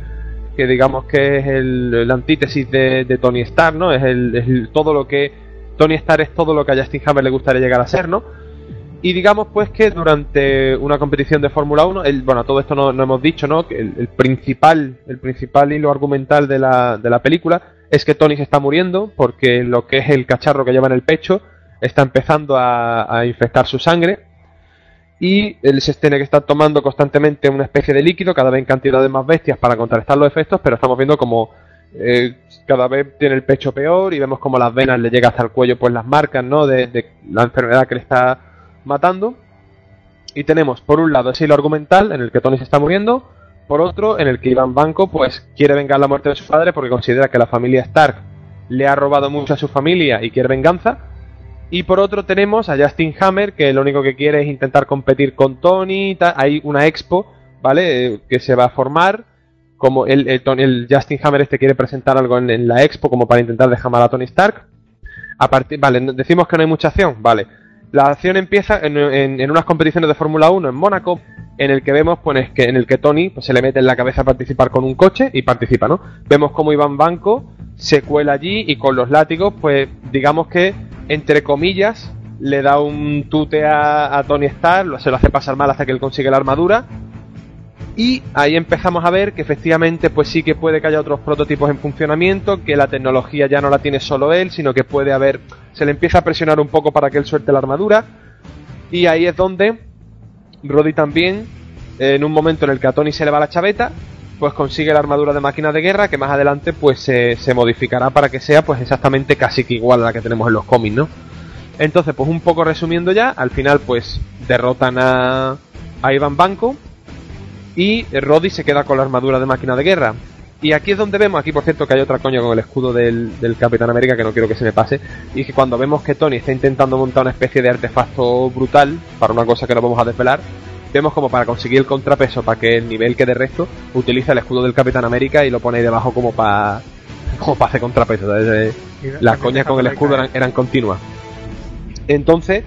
que digamos que es el, antítesis de, Tony Stark, ¿no? Es, el, todo lo que Tony Stark es todo lo que a Justin Hammer le gustaría llegar a ser, ¿no? Y digamos pues que durante una competición de Fórmula 1, el, bueno, todo esto no, hemos dicho, ¿no? Que el, principal, el principal hilo argumental de la, de la película es que Tony se está muriendo porque lo que es el cacharro que lleva en el pecho está empezando a, infectar su sangre y él se tiene que estar tomando constantemente una especie de líquido, cada vez en cantidades más bestias para contrarrestar los efectos, pero estamos viendo como eh, cada vez tiene el pecho peor y vemos como las venas le llega hasta el cuello pues las marcas, ¿no? De, de la enfermedad que le está matando. Y tenemos por un lado ese hilo argumental en el que Tony se está muriendo, por otro en el que Iván Banco pues quiere vengar la muerte de su padre porque considera que la familia Stark le ha robado mucho a su familia y quiere venganza. Y por otro tenemos a Justin Hammer que lo único que quiere es intentar competir con Tony. Hay una expo, ¿vale? Eh, que se va a formar. Como el, el, Justin Hammer este quiere presentar algo en, la expo como para intentar dejar a Tony Stark. A partir, vale, decimos que no hay mucha acción, vale. La acción empieza en, unas competiciones de Fórmula 1 en Mónaco, en el que vemos pues, que, en el que Tony pues, se le mete en la cabeza a participar con un coche y participa, ¿no? Vemos como Iván Banco se cuela allí y con los látigos, pues digamos que, entre comillas, le da un tute a, Tony Stark, se lo hace pasar mal hasta que él consigue la armadura y ahí empezamos a ver que efectivamente pues sí que puede que haya otros prototipos en funcionamiento, que la tecnología ya no la tiene solo él, sino que puede haber, se le empieza a presionar un poco para que él suelte la armadura. Y ahí es donde Roddy también, en un momento en el que a Tony se le va la chaveta, pues consigue la armadura de máquina de guerra que más adelante pues se, se modificará para que sea pues exactamente casi que igual a la que tenemos en los cómics, ¿no? Entonces pues un poco resumiendo ya, al final pues derrotan a, a Ivan Banco y Roddy se queda con la armadura de máquina de guerra. Y aquí es donde vemos, aquí por cierto que hay otra coña con el escudo del, del Capitán América que no quiero que se me pase, y que cuando vemos que Tony está intentando montar una especie de artefacto brutal para una cosa que no vamos a desvelar, vemos como para conseguir el contrapeso, para que el nivel quede recto, utiliza el escudo del Capitán América y lo pone ahí debajo como para como para hacer contrapeso. ¿sabes? Las coñas con el escudo eran, eran continuas. Entonces,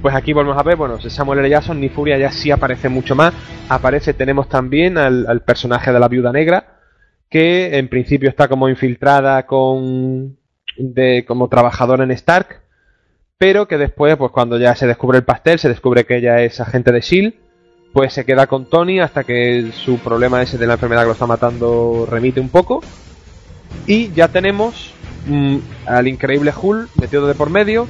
pues aquí volvemos a ver, bueno, Samuel L. Jackson, ni Furia ya sí aparece mucho más. Aparece, tenemos también al, al personaje de la viuda negra, que en principio está como infiltrada con de como trabajadora en Stark, pero que después, pues cuando ya se descubre el pastel, se descubre que ella es agente de Shield, pues se queda con Tony hasta que su problema ese de la enfermedad que lo está matando remite un poco. Y ya tenemos mm, al increíble Hulk metido de por medio.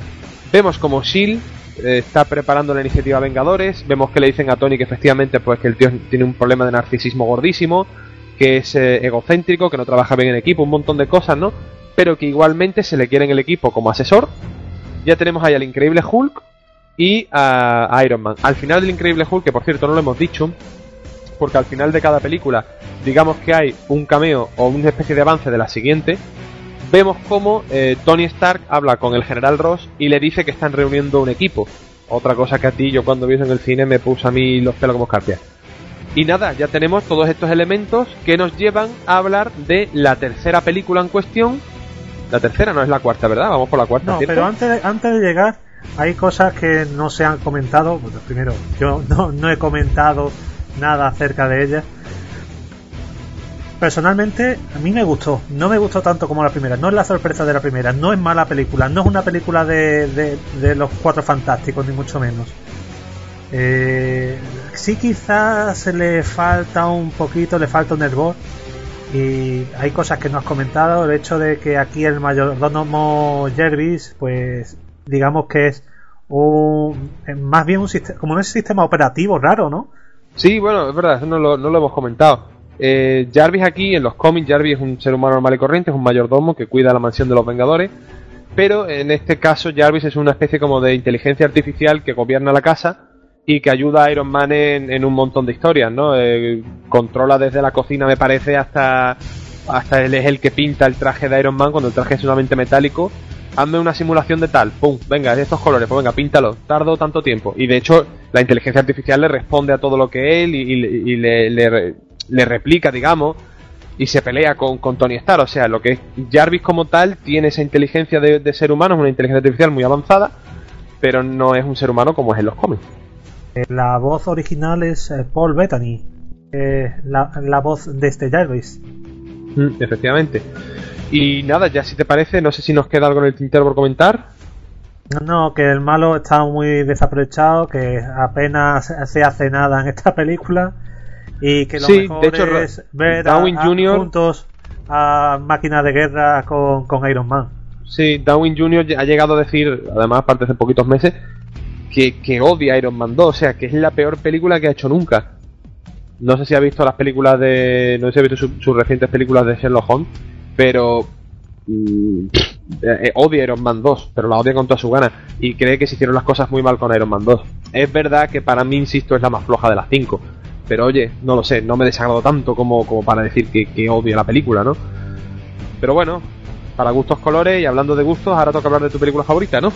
Vemos como Shield eh, está preparando la iniciativa Vengadores. Vemos que le dicen a Tony que efectivamente pues que el tío tiene un problema de narcisismo gordísimo, que es eh, egocéntrico, que no trabaja bien en equipo, un montón de cosas, ¿no? Pero que igualmente se le quiere en el equipo como asesor. Ya tenemos ahí al increíble Hulk y a, a Iron Man. Al final del increíble Hulk, que por cierto no lo hemos dicho, porque al final de cada película, digamos que hay un cameo o una especie de avance de la siguiente, vemos como eh, Tony Stark habla con el general Ross y le dice que están reuniendo un equipo. Otra cosa que a ti, yo cuando vi eso en el cine me puse a mí los pelos como escarpias. Y nada, ya tenemos todos estos elementos que nos llevan a hablar de la tercera película en cuestión. La tercera no es la cuarta, ¿verdad? Vamos por la cuarta. No, ¿cierto? pero antes de, antes de llegar, hay cosas que no se han comentado. Bueno, primero, yo no, he comentado nada acerca de ellas. Personalmente, a mí me gustó. No me gustó tanto como la primera. No es la sorpresa de la primera. No es mala película. No es una película de, de, de los cuatro fantásticos, ni mucho menos. Eh, sí, quizás le falta un poquito, le falta un hervor. Y hay cosas que no has comentado. El hecho de que aquí el mayordomo Jervis, pues digamos que es un, más bien un sistema, como un sistema operativo raro, ¿no? Sí, bueno, es verdad, eso no lo, hemos comentado. Eh, Jarvis aquí, en los cómics, Jarvis es un ser humano normal y corriente, es un mayordomo que cuida la mansión de los Vengadores, pero en este caso Jarvis es una especie como de inteligencia artificial que gobierna la casa y que ayuda a Iron Man en, en un montón de historias, ¿no? Eh, controla desde la cocina, me parece, hasta, hasta él es el que pinta el traje de Iron Man cuando el traje es solamente metálico. Hazme una simulación de tal, pum, venga, de estos colores, pues venga, píntalo, tardo tanto tiempo. Y de hecho, la inteligencia artificial le responde a todo lo que él y, y- y le, le- le replica, digamos, y se pelea con, con Tony Stark. O sea, lo que es Jarvis como tal tiene esa inteligencia de, de ser humano, es una inteligencia artificial muy avanzada, pero no es un ser humano como es en los cómics. Eh, La voz original es eh, Paul Bettany, eh, la, la voz de este Jarvis. Mm, efectivamente. Y nada, ya si te parece, no sé si nos queda algo en el tintero por comentar. No, no, que el malo está muy desaprovechado, que apenas se hace nada en esta película y que lo Sí, mejor de hecho, es ver a- Darwin a- Jr. juntos a máquina de guerra con, con Iron Man. Sí, Darwin Jr. ha llegado a decir, además, aparte hace poquitos meses, que, que odia Iron Man 2, o sea, que es la peor película que ha hecho nunca. No sé si ha visto las películas de. No sé si ha visto su- sus recientes películas de Sherlock Holmes, pero. mm, eh, odia Iron Man 2, pero la odia con toda su gana. Y cree que se hicieron las cosas muy mal con Iron Man 2. Es verdad que para mí, insisto, es la más floja de las 5. Pero oye, no lo sé, no me desagrado tanto como, como para decir que, que odia la película, ¿no? Pero bueno, para gustos colores y hablando de gustos, ahora toca hablar de tu película favorita, ¿no?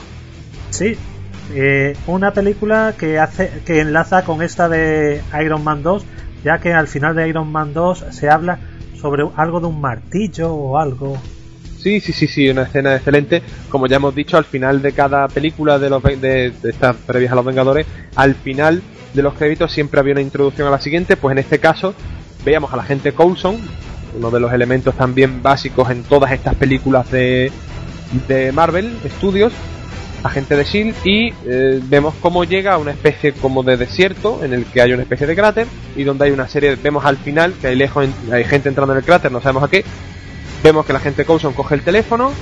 Sí, eh, una película que hace que enlaza con esta de Iron Man 2, ya que al final de Iron Man 2 se habla sobre algo de un martillo o algo. Sí, sí, sí, sí, una escena excelente. Como ya hemos dicho, al final de cada película de, los, de, de estas previas a los Vengadores, al final de los créditos siempre había una introducción a la siguiente. Pues en este caso, veíamos a la gente Coulson, uno de los elementos también básicos en todas estas películas de, de Marvel Studios, agente de Shield, y eh, vemos cómo llega a una especie como de desierto en el que hay una especie de cráter y donde hay una serie, vemos al final que hay lejos hay gente entrando en el cráter, no sabemos a qué, Vemos que la gente Coulson coge el teléfono.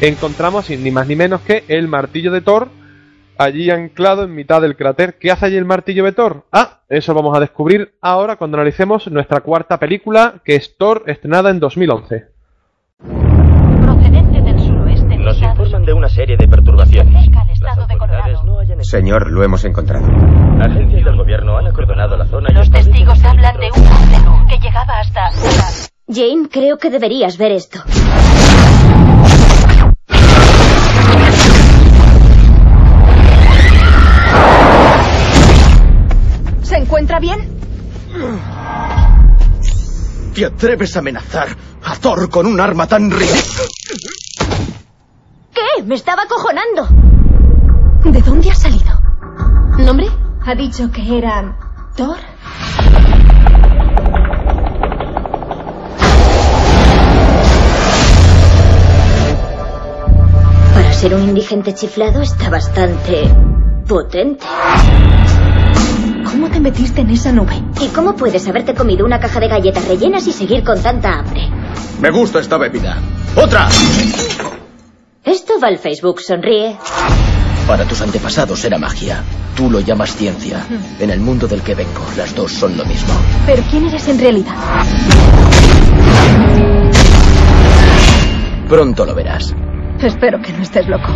Encontramos ni más ni menos que el martillo de Thor allí anclado en mitad del cráter. ¿Qué hace allí el martillo de Thor? Ah, eso vamos a descubrir ahora cuando analicemos nuestra cuarta película, que es Thor, estrenada en 2011. Nos informan de una serie de perturbaciones. Las autoridades no hayan... Señor, lo hemos encontrado. Agencias del gobierno han acordonado la zona y Los testigos hablan de un que llegaba hasta... Jane, creo que deberías ver esto. ¿Se encuentra bien? ¿Te atreves a amenazar a Thor con un arma tan ridícula? ¿Qué? Me estaba acojonando. ¿De dónde ha salido? ¿Nombre? Ha dicho que era Thor. Para ser un indigente chiflado está bastante potente. ¿Cómo te metiste en esa nube? ¿Y cómo puedes haberte comido una caja de galletas rellenas y seguir con tanta hambre? Me gusta esta bebida. ¡Otra! Esto va al Facebook, sonríe. Para tus antepasados era magia. Tú lo llamas ciencia. En el mundo del que vengo, las dos son lo mismo. ¿Pero quién eres en realidad? Pronto lo verás. Espero que no estés loco.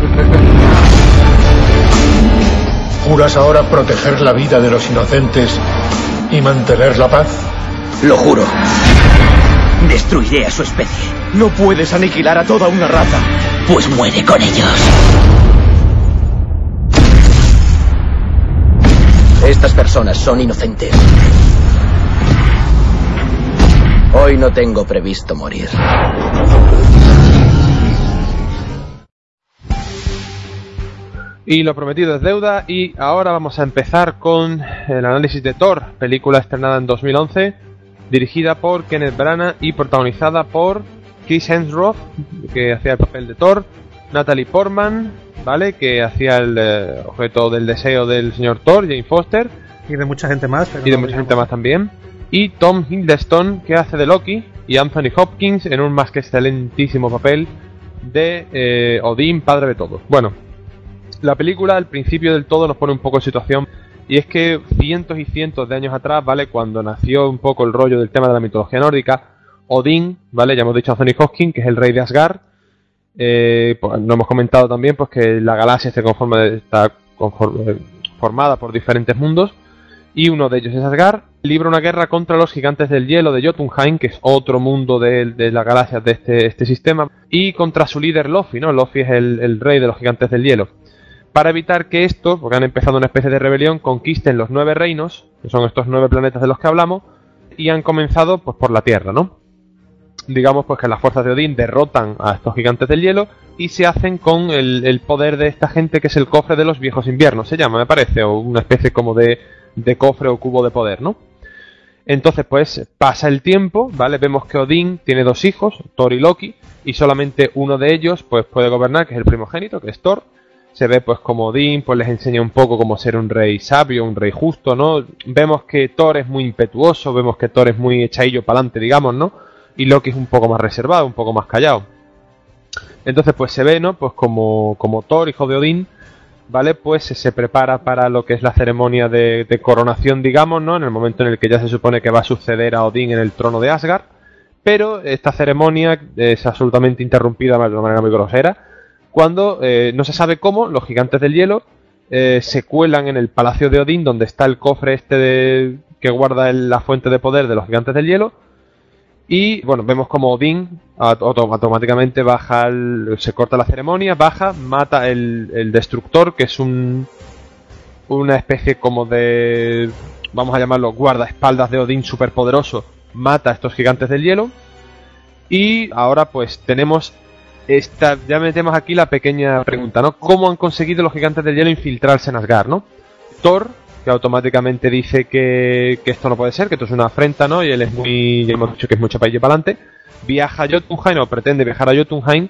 ¿Juras ahora proteger la vida de los inocentes y mantener la paz? Lo juro. Destruiré a su especie. No puedes aniquilar a toda una raza. Pues muere con ellos. Estas personas son inocentes. Hoy no tengo previsto morir. Y lo prometido es deuda y ahora vamos a empezar con el análisis de Thor, película estrenada en 2011, dirigida por Kenneth Branagh y protagonizada por Chris Hemsworth, que hacía el papel de Thor, Natalie Portman, ¿vale? Que hacía el eh, objeto del deseo del señor Thor, Jane Foster. Y de mucha gente más. pero y de no mucha gente más también. Y Tom Hiddleston, que hace de Loki, y Anthony Hopkins en un más que excelentísimo papel de eh, Odín, padre de todos. Bueno, la película al principio del todo nos pone un poco en situación. Y es que cientos y cientos de años atrás, ¿vale? Cuando nació un poco el rollo del tema de la mitología nórdica, Odín, ¿vale? Ya hemos dicho Anthony Hopkins, que es el rey de Asgard. Eh, pues, no hemos comentado también pues que la galaxia se conforma está conform- eh, formada por diferentes mundos y uno de ellos es Asgard. Libra una guerra contra los gigantes del hielo de Jotunheim, que es otro mundo de, de las galaxias de este, este sistema, y contra su líder Lofi, ¿no? Lofi es el, el rey de los gigantes del hielo. Para evitar que estos, porque han empezado una especie de rebelión, conquisten los nueve reinos, que son estos nueve planetas de los que hablamos, y han comenzado pues por la Tierra, ¿no? Digamos pues que las fuerzas de Odín derrotan a estos gigantes del hielo y se hacen con el, poder de esta gente que es el cofre de los viejos inviernos, se llama, me parece, o una especie como de, de cofre o cubo de poder, ¿no? Entonces, pues pasa el tiempo, ¿vale? Vemos que Odín tiene dos hijos, Thor y Loki, y solamente uno de ellos pues puede gobernar, que es el primogénito, que es Thor. Se ve pues como Odín pues les enseña un poco cómo ser un rey sabio, un rey justo, ¿no? Vemos que Thor es muy impetuoso, vemos que Thor es muy echadillo para adelante, digamos, ¿no? Y Loki es un poco más reservado, un poco más callado. Entonces pues se ve, ¿no? Pues como, como Thor, hijo de Odín, ¿vale? Pues se prepara para lo que es la ceremonia de, coronación, digamos, ¿no? En el momento en el que ya se supone que va a suceder a Odín en el trono de Asgard. Pero esta ceremonia es absolutamente interrumpida de una manera muy grosera. Cuando eh, no se sabe cómo, los gigantes del hielo eh, se cuelan en el palacio de Odín, donde está el cofre este de- que guarda la fuente de poder de los gigantes del hielo. Y bueno, vemos como Odín auto- auto- automáticamente baja, se corta la ceremonia, baja, mata el, el destructor, que es un una especie como de, vamos a llamarlo, guardaespaldas de Odín superpoderoso, mata a estos gigantes del hielo. Y ahora pues tenemos esta, ya metemos aquí la pequeña pregunta, ¿no? ¿Cómo han conseguido los gigantes del hielo infiltrarse en Asgard, ¿no? Thor, que automáticamente dice que, que esto no puede ser, que esto es una afrenta, ¿no? Y él es muy, ya hemos dicho que es mucho país para adelante. Viaja a Jotunheim, o pretende viajar a Jotunheim,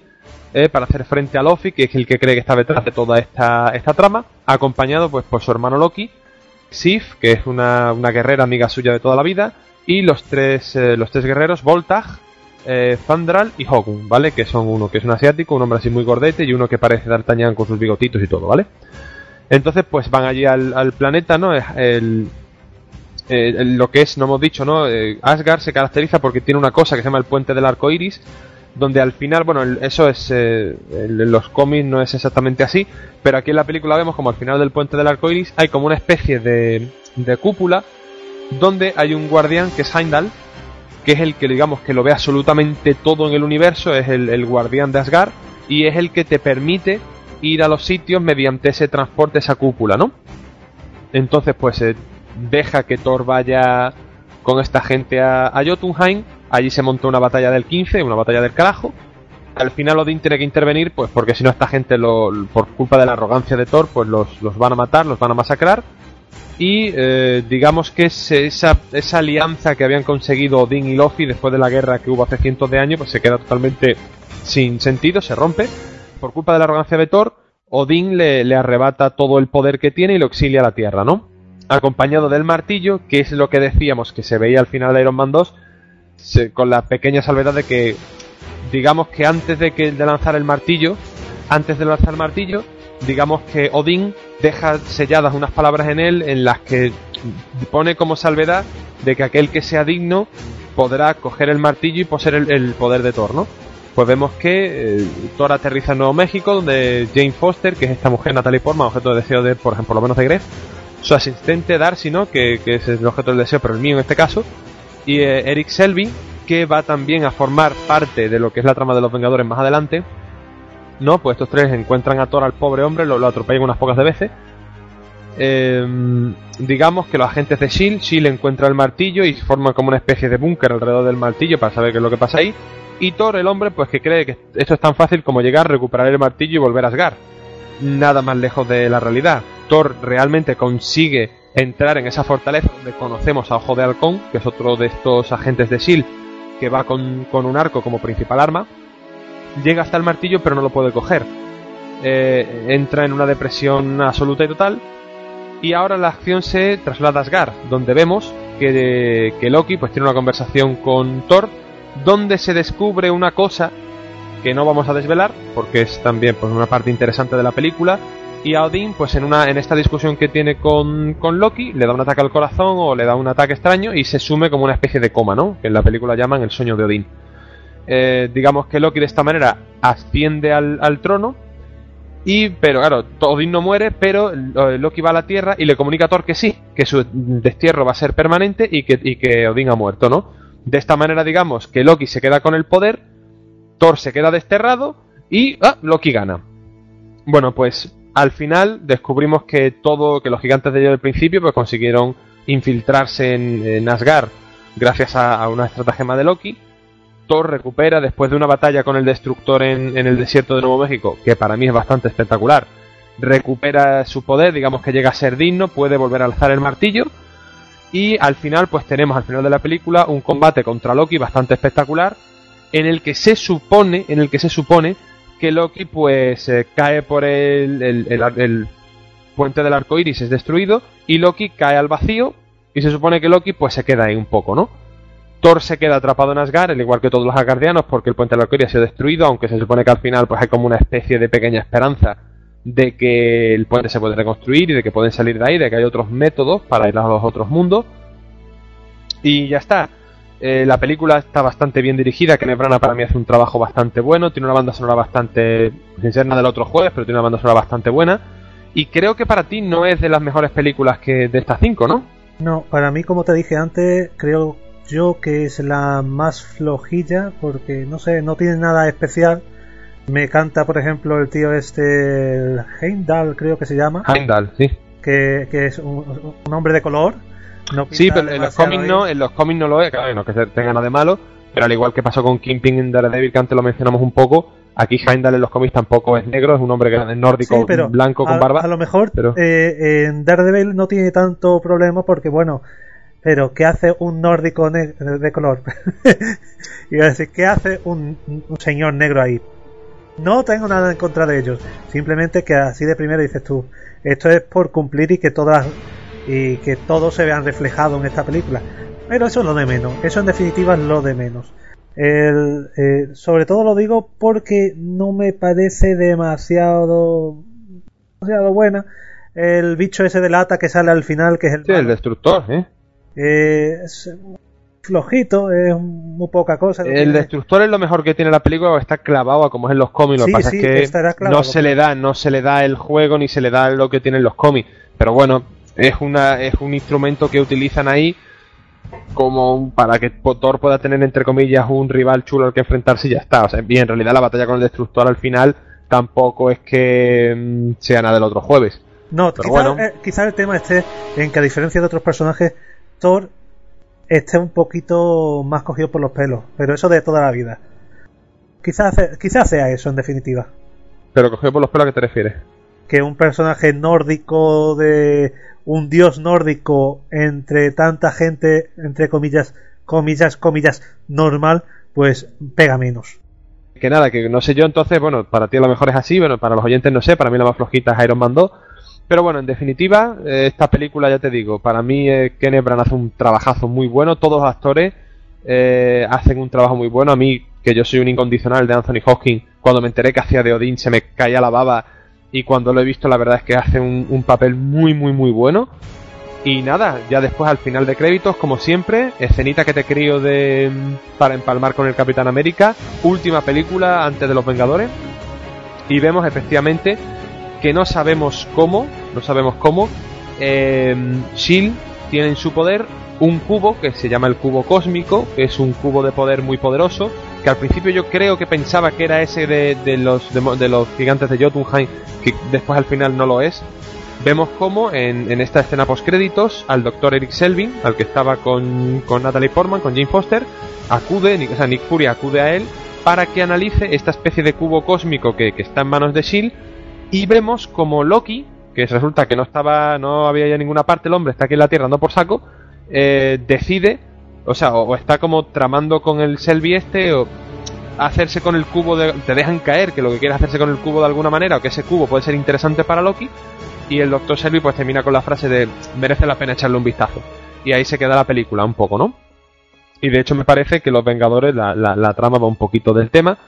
eh, para hacer frente a Loki, que es el que cree que está detrás de toda esta, esta trama, acompañado pues por su hermano Loki, Sif, que es una, una guerrera amiga suya de toda la vida, y los tres, eh, los tres guerreros, Voltag, eh, Fandral y Hogun, ¿vale? Que son uno que es un asiático, un hombre así muy gordete, y uno que parece D'Artagnan con sus bigotitos y todo, ¿vale? Entonces, pues van allí al, al planeta, ¿no? Eh, lo que es, no hemos dicho, ¿no? Eh, Asgard se caracteriza porque tiene una cosa que se llama el puente del arco iris, donde al final, bueno, eso es. eh, en los cómics no es exactamente así, pero aquí en la película vemos como al final del puente del arco iris hay como una especie de, de cúpula donde hay un guardián que es Heimdall, que es el que digamos que lo ve absolutamente todo en el universo, es el, el guardián de Asgard y es el que te permite ir a los sitios mediante ese transporte, esa cúpula, ¿no? Entonces, pues deja que Thor vaya con esta gente a, Jotunheim. Allí se montó una batalla del 15, una batalla del carajo. Al final Odín tiene que intervenir, pues porque si no esta gente, lo, por culpa de la arrogancia de Thor, pues los, los van a matar, los van a masacrar. Y eh, digamos que esa, esa alianza que habían conseguido Odín y Loki después de la guerra que hubo hace cientos de años, pues se queda totalmente sin sentido, se rompe. Por culpa de la arrogancia de Thor, Odín le, arrebata todo el poder que tiene y lo exilia a la Tierra, ¿no? Acompañado del martillo, que es lo que decíamos que se veía al final de Iron Man 2, se- con la pequeña salvedad de que, digamos que antes de que de lanzar el martillo, antes de lanzar el martillo, digamos que Odín deja selladas unas palabras en él en las que pone como salvedad de que aquel que sea digno podrá coger el martillo y poseer el, el poder de Thor, ¿no? Pues vemos que eh, Thor aterriza en Nuevo México, donde Jane Foster, que es esta mujer Natalie Portman, objeto de deseo de, por ejemplo, por lo menos de Gref, su asistente Darcy, ¿no? Que, que es el objeto del deseo, pero el mío en este caso, y eh, Eric Selby, que va también a formar parte de lo que es la trama de los Vengadores más adelante. No, pues estos tres encuentran a Thor al pobre hombre, lo, lo atropellan unas pocas de veces. Eh, digamos que los agentes de Shield, Shield encuentra el martillo y forman como una especie de búnker alrededor del martillo para saber qué es lo que pasa ahí. Y Thor, el hombre, pues que cree que esto es tan fácil como llegar, recuperar el martillo y volver a Asgard. Nada más lejos de la realidad. Thor realmente consigue entrar en esa fortaleza donde conocemos a Ojo de Halcón, que es otro de estos agentes de Shield, que va con, con un arco como principal arma. Llega hasta el martillo, pero no lo puede coger. Eh, entra en una depresión absoluta y total. Y ahora la acción se traslada a Asgard, donde vemos que, que Loki pues tiene una conversación con Thor, donde se descubre una cosa que no vamos a desvelar, porque es también pues, una parte interesante de la película. Y a Odín, pues en, una, en esta discusión que tiene con, con Loki, le da un ataque al corazón o le da un ataque extraño y se sume como una especie de coma, ¿no? Que en la película llaman el sueño de Odín. Eh, digamos que Loki de esta manera asciende al, al trono y, pero claro, Odín no muere, pero eh, Loki va a la Tierra y le comunica a Thor que sí, que su destierro va a ser permanente y que, y que Odín ha muerto, ¿no? De esta manera, digamos, que Loki se queda con el poder, Thor se queda desterrado y ah, Loki gana. Bueno, pues al final descubrimos que todo, que los gigantes de del principio pues consiguieron infiltrarse en, Asgard gracias a, a una estratagema de Loki. Thor recupera después de una batalla con el destructor en, en el desierto de Nuevo México, que para mí es bastante espectacular. Recupera su poder, digamos que llega a ser digno, puede volver a alzar el martillo. Y al final, pues tenemos al final de la película un combate contra Loki bastante espectacular, en el que se supone, en el que se supone que Loki pues eh, cae por el, el, el- puente del arco iris es destruido y Loki cae al vacío y se supone que Loki pues se queda ahí un poco, ¿no? Thor se queda atrapado en Asgard, al igual que todos los asgardianos, porque el puente del arco iris ha destruido, aunque se supone que al final pues hay como una especie de pequeña esperanza de que el puente se puede reconstruir y de que pueden salir de ahí, de que hay otros métodos para ir a los otros mundos. Y ya está. Eh, la película está bastante bien dirigida, Kenneth Branagh para mí hace un trabajo bastante bueno, tiene una banda sonora bastante, nada del otro jueves, pero tiene una banda sonora bastante buena. Y creo que para ti no es de las mejores películas que de estas cinco, ¿no? No, para mí, como te dije antes, creo yo que es la más flojilla porque, no sé, no tiene nada especial. Me canta, por ejemplo, el tío este, el Heimdall creo que se llama, Heimdall, sí. que, que es un, un hombre de color. No Sí, pero en los cómics no, en los cómics no lo es, claro, no que se- tenga nada de malo, pero al igual que pasó con Kingpin en Daredevil, que antes lo mencionamos un poco, aquí Heimdall en los cómics tampoco es negro, es un hombre que es nórdico, Sí, pero blanco, con a, barba. a lo mejor pero- eh, en Daredevil no tiene tanto problema porque, bueno, pero ¿qué hace un nórdico de color? Iba a decir, ¿qué hace un, un señor negro ahí? No tengo nada en contra de ellos, simplemente que así de primero dices tú, esto es por cumplir y que todas y que todos se vean reflejados en esta película. Pero eso es lo de menos, eso en definitiva es lo de menos. El, eh, sobre todo lo digo porque no me parece demasiado demasiado buena. El bicho ese de lata que sale al final, que es el, Sí, el destructor, ¿eh? eh, es flojito, es muy poca cosa. El tiene- destructor es lo mejor que tiene la película, porque está clavado a como es en los cómics. Lo Sí, que pasa sí, es que no se le da, no se le da el juego ni se le da lo que tienen los cómics. Pero bueno, es una, es un instrumento que utilizan ahí como para que Thor pueda tener entre comillas un rival chulo al que enfrentarse y ya está. O sea, y en realidad la batalla con el destructor al final tampoco es que mm, sea nada del otro jueves. No, quizás bueno. eh, quizás el tema esté en que a diferencia de otros personajes, Thor esté un poquito más cogido por los pelos, pero eso de toda la vida. Quizás, quizás sea eso en definitiva. Pero cogido por los pelos, ¿a qué te refieres? Que un personaje nórdico de un dios nórdico entre tanta gente, entre comillas, comillas, comillas, normal, pues pega menos. Que nada, que no sé yo entonces, bueno, para ti a lo mejor es así, bueno, para los oyentes no sé, para mí la más flojita es Iron Man 2. Pero bueno, en definitiva, eh, esta película, ya te digo, para mí eh, Kenneth Branagh hace un trabajazo muy bueno, todos los actores eh, hacen un trabajo muy bueno. A mí, que yo soy un incondicional de Anthony Hopkins, cuando me enteré que hacía de Odín se me caía la baba y cuando lo he visto la verdad es que hace un, un papel muy, muy, muy bueno. Y nada, ya después al final de créditos, como siempre, escenita que te crío de para empalmar con el Capitán América, última película antes de los Vengadores. Y vemos efectivamente que no sabemos cómo, no sabemos cómo, eh, Shield tiene en su poder un cubo que se llama el cubo cósmico, que es un cubo de poder muy poderoso, que al principio yo creo que pensaba que era ese de, de los de, los gigantes de Jotunheim, que después al final no lo es. Vemos cómo en, en esta escena post créditos al doctor Eric Selvin, al que estaba con, con Natalie Portman, con Jane Foster, acude, o sea, Nick Fury acude a él para que analice esta especie de cubo cósmico que, que está en manos de Shield y vemos como Loki, que resulta que no estaba, no había ya ninguna parte el hombre, está aquí en la Tierra dando por saco, eh, decide, o sea, o, está como tramando con el Selby este, o hacerse con el cubo, de, te dejan caer que lo que quiere hacerse con el cubo de alguna manera, o que ese cubo puede ser interesante para Loki, y el Doctor Selby pues termina con la frase de merece la pena echarle un vistazo. Y ahí se queda la película un poco, ¿no? Y de hecho me parece que Los Vengadores, la, la, la trama va un poquito del tema.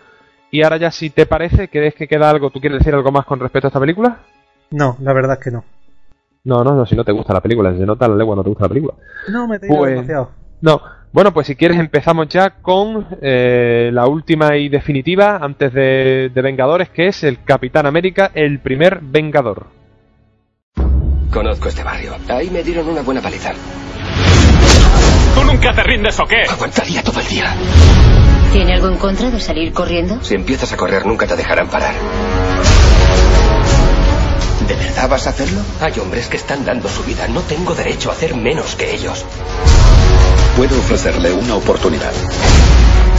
Y ahora ya si te parece, ¿crees que queda algo? ¿Tú quieres decir algo más con respecto a esta película? No, la verdad es que no. No, no, no, si no te gusta la película, si se nota la lengua no te gusta la película. No, me he tenido Pues- demasiado. No, bueno, pues si quieres empezamos ya con eh, la última y definitiva antes de, de Vengadores, que es el Capitán América, el primer Vengador. Conozco este barrio. Ahí me dieron una buena paliza. ¿Tú nunca te rindes o qué? Aguantaría todo el día. ¿Tiene algo en contra de salir corriendo? Si empiezas a correr, nunca te dejarán parar. ¿De verdad vas a hacerlo? Hay hombres que están dando su vida. No tengo derecho a hacer menos que ellos. Puedo ofrecerle una oportunidad.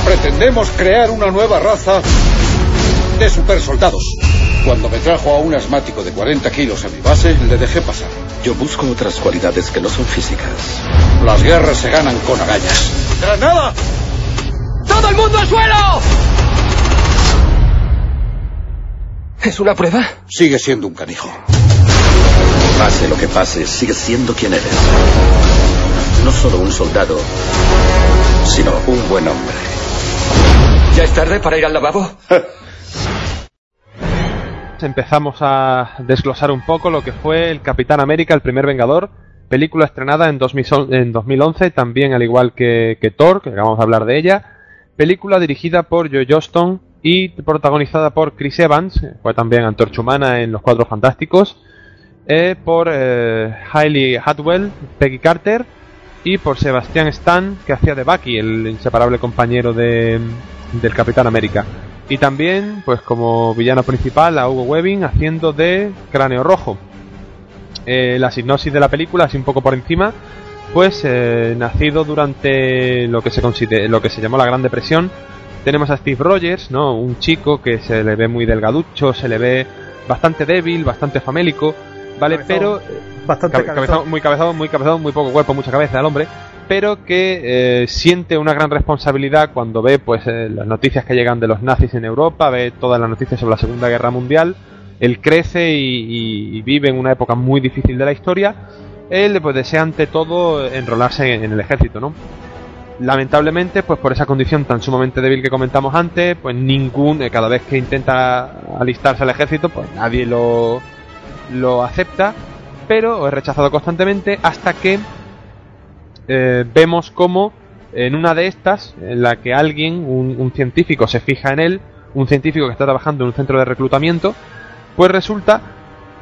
Pretendemos crear una nueva raza de supersoldados. Cuando me trajo a un asmático de 40 kilos a mi base, le dejé pasar. Yo busco otras cualidades que no son físicas. Las guerras se ganan con agallas. ¡Granada! ¡Todo el mundo al suelo! ¿Es una prueba? Sigue siendo un canijo. Pase lo que pase, sigue siendo quien eres. No solo un soldado, sino un buen hombre. ¿Ya es tarde para ir al lavabo? Empezamos a desglosar un poco lo que fue el Capitán América, el primer Vengador, película estrenada en, 2000 en 2011, también al igual que, Thor, que acabamos de hablar de ella, película dirigida por Joe Johnston y protagonizada por Chris Evans, que fue también Antorcha Humana en Los Cuatro Fantásticos, eh, por eh, Hailey Atwell, Peggy Carter y por Sebastian Stan, que hacía de Bucky, el inseparable compañero de, del Capitán América. Y también, pues como villano principal, a Hugo Webbing haciendo de Cráneo Rojo. Eh, la sinopsis de la película, así un poco por encima, pues eh, nacido durante lo que se considera, lo que se llamó la Gran Depresión, tenemos a Steve Rogers, ¿no? Un chico que se le ve muy delgaducho, se le ve bastante débil, bastante famélico, ¿vale? Cabezón. Pero Bastante cabe- cabezón. cabezón, muy cabezón, muy cabezón, muy poco cuerpo, mucha cabeza el hombre, pero que eh, siente una gran responsabilidad cuando ve pues eh, las noticias que llegan de los nazis en Europa, ve todas las noticias sobre la Segunda Guerra Mundial, él crece y, vive en una época muy difícil de la historia, él pues desea ante todo enrolarse en, en el ejército, ¿no? Lamentablemente, pues por esa condición tan sumamente débil que comentamos antes, pues ningún, eh, cada vez que intenta alistarse al ejército, pues nadie lo, lo acepta, pero es rechazado constantemente hasta que eh, vemos como en una de estas, en la que alguien, un, científico, se fija en él, un científico que está trabajando en un centro de reclutamiento, pues resulta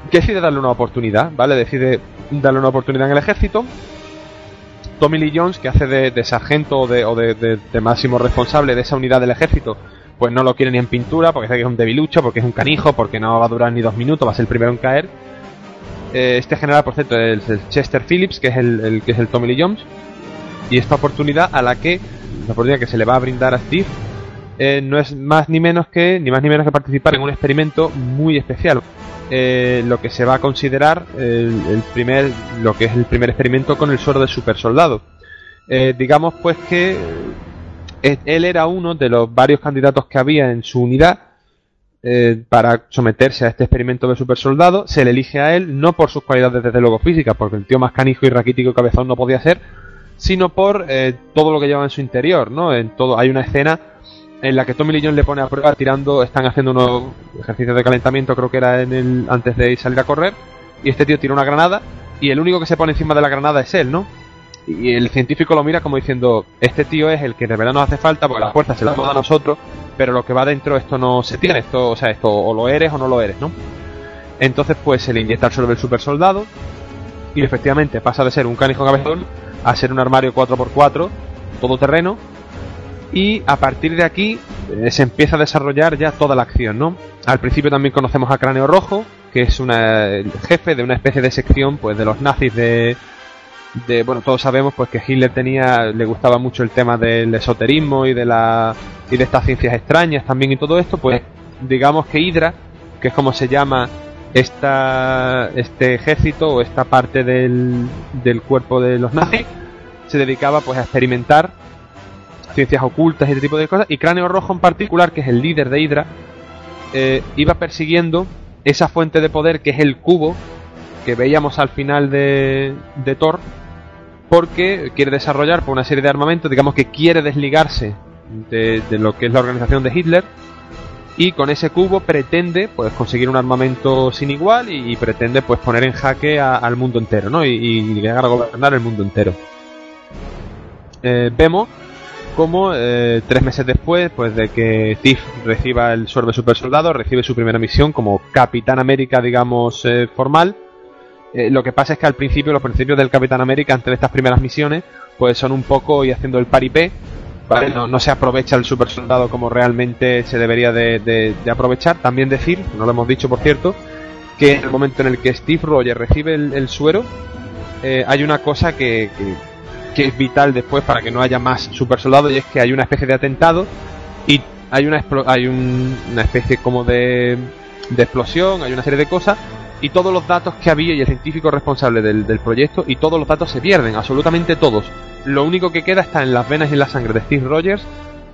que decide darle una oportunidad, ¿vale? Decide darle una oportunidad en el ejército Tommy Lee Jones, que hace de, sargento o, de- de máximo responsable de esa unidad del ejército, pues no lo quiere ni en pintura, porque sabe que es un debilucho, porque es un canijo, porque no va a durar ni dos minutos, va a ser el primero en caer. Eh, este general, por cierto, es el Chester Phillips, que es el, que es el Tommy Lee Jones. Y esta oportunidad a la que, la oportunidad que se le va a brindar a Steve, eh, no es más ni menos que ni más ni menos que participar en un experimento muy especial Eh, lo que se va a considerar el, el primer lo que es el primer experimento con el suero de super soldado Eh, digamos pues que eh, él era uno de los varios candidatos que había en su unidad eh, para someterse a este experimento de super soldado se le elige a él no por sus cualidades desde luego físicas porque el tío más canijo y raquítico y cabezón no podía ser sino por eh, todo lo que lleva en su interior no en todo hay una escena en la que Tommy Lee Jones le pone a prueba tirando, están haciendo unos ejercicios de calentamiento, creo que era en el antes de salir a correr, y este tío tira una granada y el único que se pone encima de la granada es él, ¿no? Y el científico lo mira como diciendo, este tío es el que de verdad nos hace falta porque la fuerza se la damos a nosotros, pero lo que va dentro esto no se tiene, esto, o sea, esto o lo eres o no lo eres, ¿no? Entonces pues se le inyecta el suelo del super soldado y efectivamente pasa de ser un canijo cabezón a ser un armario 4x4 todoterreno y a partir de aquí eh, se empieza a desarrollar ya toda la acción, ¿no? Al principio también conocemos a Cráneo Rojo, que es una, el jefe de una especie de sección pues de los nazis de, de bueno, todos sabemos pues que Hitler tenía le gustaba mucho el tema del esoterismo y de la y de estas ciencias extrañas también y todo esto, pues digamos que Hydra, que es como se llama esta este ejército o esta parte del, cuerpo de los nazis, se dedicaba pues a experimentar ciencias ocultas y este tipo de cosas. Y Cráneo Rojo en particular, que es el líder de Hydra, eh, iba persiguiendo esa fuente de poder que es el cubo que veíamos al final de, Thor, porque quiere desarrollar por una serie de armamentos, digamos que quiere desligarse de, lo que es la organización de Hitler. Y con ese cubo pretende pues conseguir un armamento sin igual y, pretende pues poner en jaque a- al mundo entero, ¿no? Y, y llegar a gobernar el mundo entero. Eh, vemos como eh, tres meses después pues de que Tiff reciba el suero de super soldado recibe su primera misión como Capitán América digamos eh, formal Eh, lo que pasa es que al principio los principios del Capitán América antes de estas primeras misiones pues son un poco y haciendo el paripé ¿vale? no, no se aprovecha el super soldado como realmente se debería de, de- aprovechar también decir no lo hemos dicho por cierto que en el momento en el que Steve Rogers recibe el, suero eh, hay una cosa que, que- es vital después para que no haya más super soldados y es que hay una especie de atentado y hay una hay un- una especie como de, de explosión, hay una serie de cosas y todos los datos que había y el científico responsable del, del proyecto y todos los datos se pierden, absolutamente todos. Lo único que queda está en las venas y en la sangre de Steve Rogers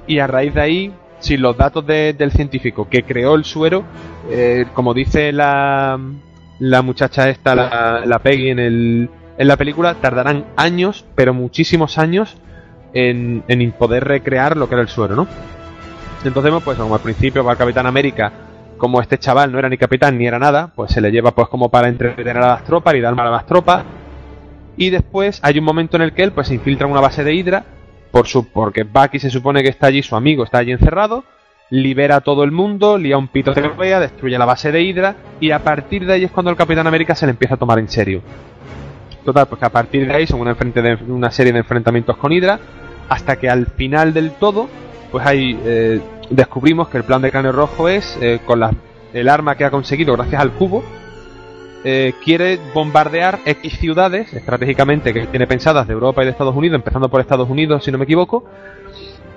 y a raíz de ahí, sin los datos de- del científico que creó el suero, eh, como dice la, la muchacha esta, la, la Peggy en, el, en la película, tardarán años, pero muchísimos años, en, en poder recrear lo que era el suero, ¿no? Entonces, pues como al principio va el Capitán América, como este chaval no era ni capitán ni era nada, pues se le lleva pues como para entretener a las tropas y dar mal a las tropas. Y después hay un momento en el que él pues se infiltra en una base de Hydra, por su, porque Bucky se supone que está allí, su amigo está allí encerrado, libera a todo el mundo, lía un pito de vea, destruye la base de Hydra y a partir de ahí es cuando el Capitán América se le empieza a tomar en serio. Total, pues que a partir de ahí son una, una serie de enfrentamientos con Hydra, hasta que al final del todo, pues ahí eh, descubrimos que el plan de Cráneo Rojo es, eh, con la- el arma que ha conseguido gracias al cubo, eh, quiere bombardear X ciudades estratégicamente que tiene pensadas de Europa y de Estados Unidos, empezando por Estados Unidos, si no me equivoco,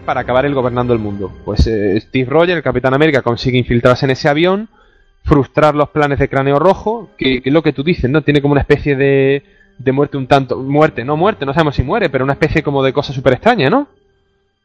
para acabar él gobernando el mundo. Pues eh, Steve Rogers, el Capitán América, consigue infiltrarse en ese avión, frustrar los planes de Cráneo Rojo, que, que es lo que tú dices, ¿no? Tiene como una especie de, de muerte un tanto... Muerte, no muerte, no sabemos si muere, pero una especie como de cosa súper extraña, ¿no?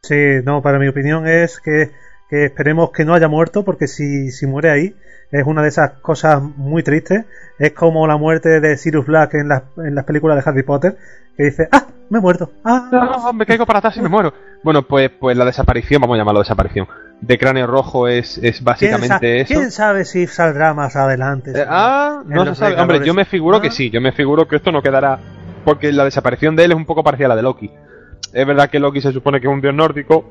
Sí, no, para mi opinión es que, que esperemos que no haya muerto, porque si, si muere ahí, es una de esas cosas muy tristes. Es como la muerte de Sirius Black en las, en las películas de Harry Potter, que dice, ¡ah! Me he muerto. ¡Ah! No, me caigo para atrás y me muero. Bueno, pues, pues la desaparición, vamos a llamarlo desaparición, de Cráneo Rojo es, es ¿Quién, sa- básicamente eso. quién sabe si saldrá más adelante? Eh, ah, no se sabe. Hombre, yo me figuro Ah. que sí, yo me figuro que esto no quedará. Porque la desaparición de él es un poco parecida a la de Loki. Es verdad que Loki se supone que es un dios nórdico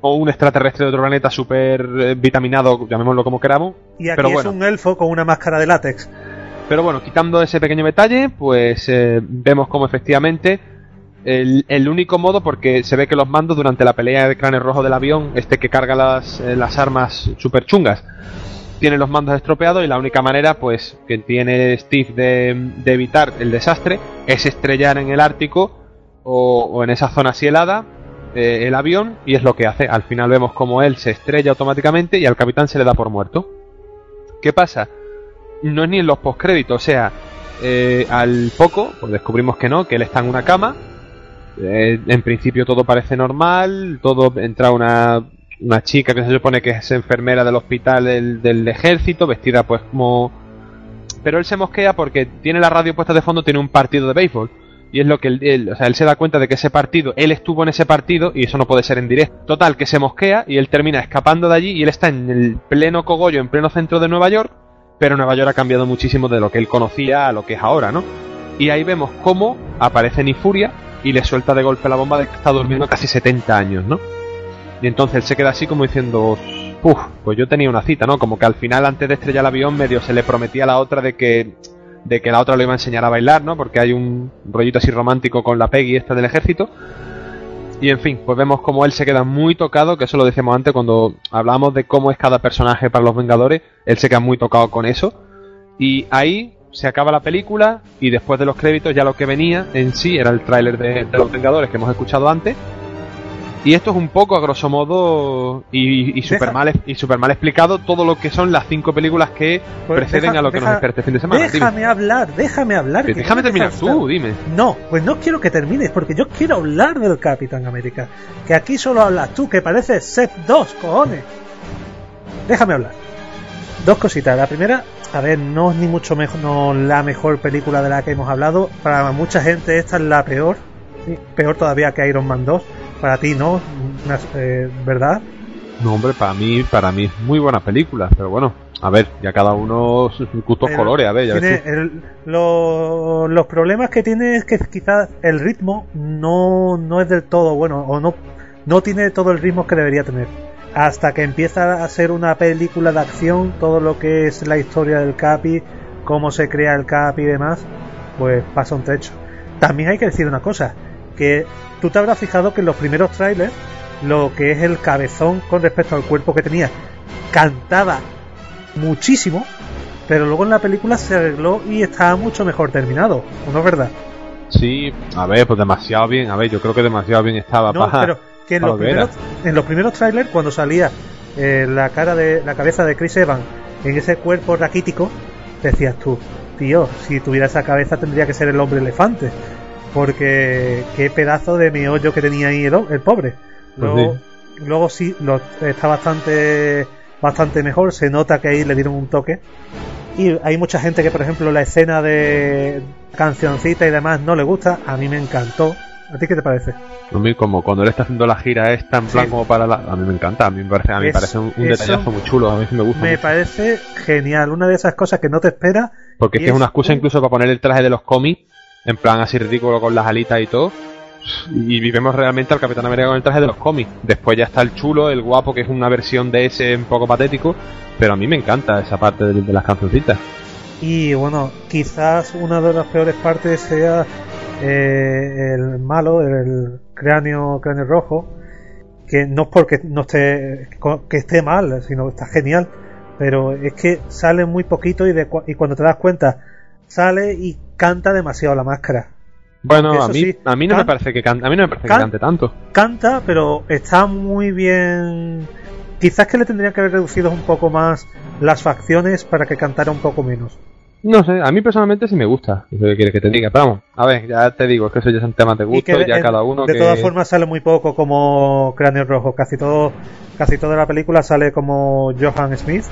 o un extraterrestre de otro planeta súper eh, vitaminado, llamémoslo como queramos. Y aquí pero es bueno, un elfo con una máscara de látex. pero bueno, quitando ese pequeño detalle, pues eh, vemos como efectivamente el, el único modo porque se ve que los mandos durante la pelea de cráneo rojo del avión, este que carga las, eh, las armas super chungas, tiene los mandos estropeados y la única manera pues que tiene Steve de, de evitar el desastre es estrellar en el Ártico o, o en esa zona así helada eh, el avión y es lo que hace. Al final vemos como él se estrella automáticamente y al capitán se le da por muerto. ¿Qué pasa? No es ni en los postcréditos, o sea, eh, al poco pues descubrimos que no, que él está en una cama. Eh, en principio todo parece normal, todo entra una, una chica que se supone que es enfermera del hospital del, del ejército, vestida pues como... Pero él se mosquea porque tiene la radio puesta de fondo, tiene un partido de béisbol. Y es lo que él, o sea, él se da cuenta de que ese partido, él estuvo en ese partido y eso no puede ser en directo. Total, que se mosquea y él termina escapando de allí y él está en el pleno cogollo, en pleno centro de Nueva York, pero Nueva York ha cambiado muchísimo de lo que él conocía a lo que es ahora, ¿no? Y ahí vemos cómo aparece Nifuria y le suelta de golpe la bomba de que está durmiendo casi 70 años, ¿no? Y entonces él se queda así como diciendo, uff, pues yo tenía una cita, ¿no? Como que al final antes de estrellar el avión medio se le prometía a la otra de que de que la otra lo iba a enseñar a bailar, ¿no? Porque hay un rollito así romántico con la Peggy esta del ejército. Y en fin, pues vemos como él se queda muy tocado, que eso lo decíamos antes cuando hablábamos de cómo es cada personaje para los Vengadores, él se queda muy tocado con eso. Y ahí se acaba la película y después de los créditos ya lo que venía en sí era el tráiler de los Vengadores que hemos escuchado antes. Y esto es un poco, a grosso modo, y, y super mal, y super mal explicado todo lo que son las cinco películas que Pues preceden deja- a lo que deja- nos espera este fin de semana. Dime. Déjame hablar, déjame hablar. Que déjame no terminar tú, dime. No, pues no quiero que termines, porque yo quiero hablar del Capitán América. Que aquí solo hablas tú, que pareces Set 2, cojones. Déjame hablar. Dos cositas. La primera, a ver, no es ni mucho mejor, no la mejor película de la que hemos hablado. Para mucha gente esta es la peor. Peor todavía que Iron Man 2. Para ti no, Una- eh, ¿verdad? No, hombre, para mí, para mí es muy buena película, pero bueno, a ver, ya cada uno sus gustos colores, a ver, ya tiene el- lo- los problemas que tiene es que quizás el ritmo no, no es del todo bueno o no, no tiene todo el ritmo que debería tener. Hasta que empieza a ser una película de acción, todo lo que es la historia del Capi, cómo se crea el Capi y demás, pues pasa un trecho. También hay que decir una cosa, que tú te habrás fijado que en los primeros trailers, lo que es el cabezón con respecto al cuerpo que tenía, cantaba muchísimo, pero luego en la película se arregló y estaba mucho mejor terminado, ¿o no es verdad? Sí, a ver, pues demasiado bien, a ver, yo creo que demasiado bien estaba No, para, pero que en los, primeros, en los primeros trailers, cuando salía eh, la cara de la cabeza de Chris Evans en ese cuerpo raquítico, decías tú, tío, si tuviera esa cabeza tendría que ser el hombre elefante, porque qué pedazo de meollo que tenía ahí el, el pobre. Pues Luego, luego sí, lo, está bastante bastante mejor, se nota que ahí le dieron un toque. Y hay mucha gente que, por ejemplo, la escena de cancioncita y demás no le gusta, a mí me encantó. ¿A ti qué te parece? A mí, como cuando él está haciendo la gira esta en plan Sí. como para la... A mí me encanta, a mí me parece, a mí me Es- parece un, un detallazo muy chulo, a mí sí me gusta Me mucho. parece genial, una de esas cosas que no te esperas. Porque es que una excusa un- incluso para poner el traje de los cómics, en plan así ridículo con las alitas y todo. Y vemos realmente al Capitán América con el traje de los cómics. Después ya está el chulo, el guapo, que es una versión de ese un poco patético. Pero a mí me encanta esa parte de, las cancioncitas. Y bueno, quizás una de las peores partes sea eh, el malo, el cráneo, cráneo rojo, que no es porque no esté, que esté mal, sino que está genial, pero es que sale muy poquito y, de, y cuando te das cuenta, sale y canta demasiado la máscara. Bueno, Eso a mí, sí, a mí no me parece que cante, a mí no me parece can- que cante tanto. Canta, pero está muy bien. Quizás que le tendría que haber reducido un poco más las facciones para que cantara un poco menos. No sé, a mí personalmente sí me gusta. ¿Qué quieres que te diga? Pero vamos, a ver, ya te digo, es que eso ya son temas de Y gusto, que ya de, cada uno de que... todas formas sale muy poco como Cráneo Rojo. Casi todo, casi toda la película sale como Johan Smith.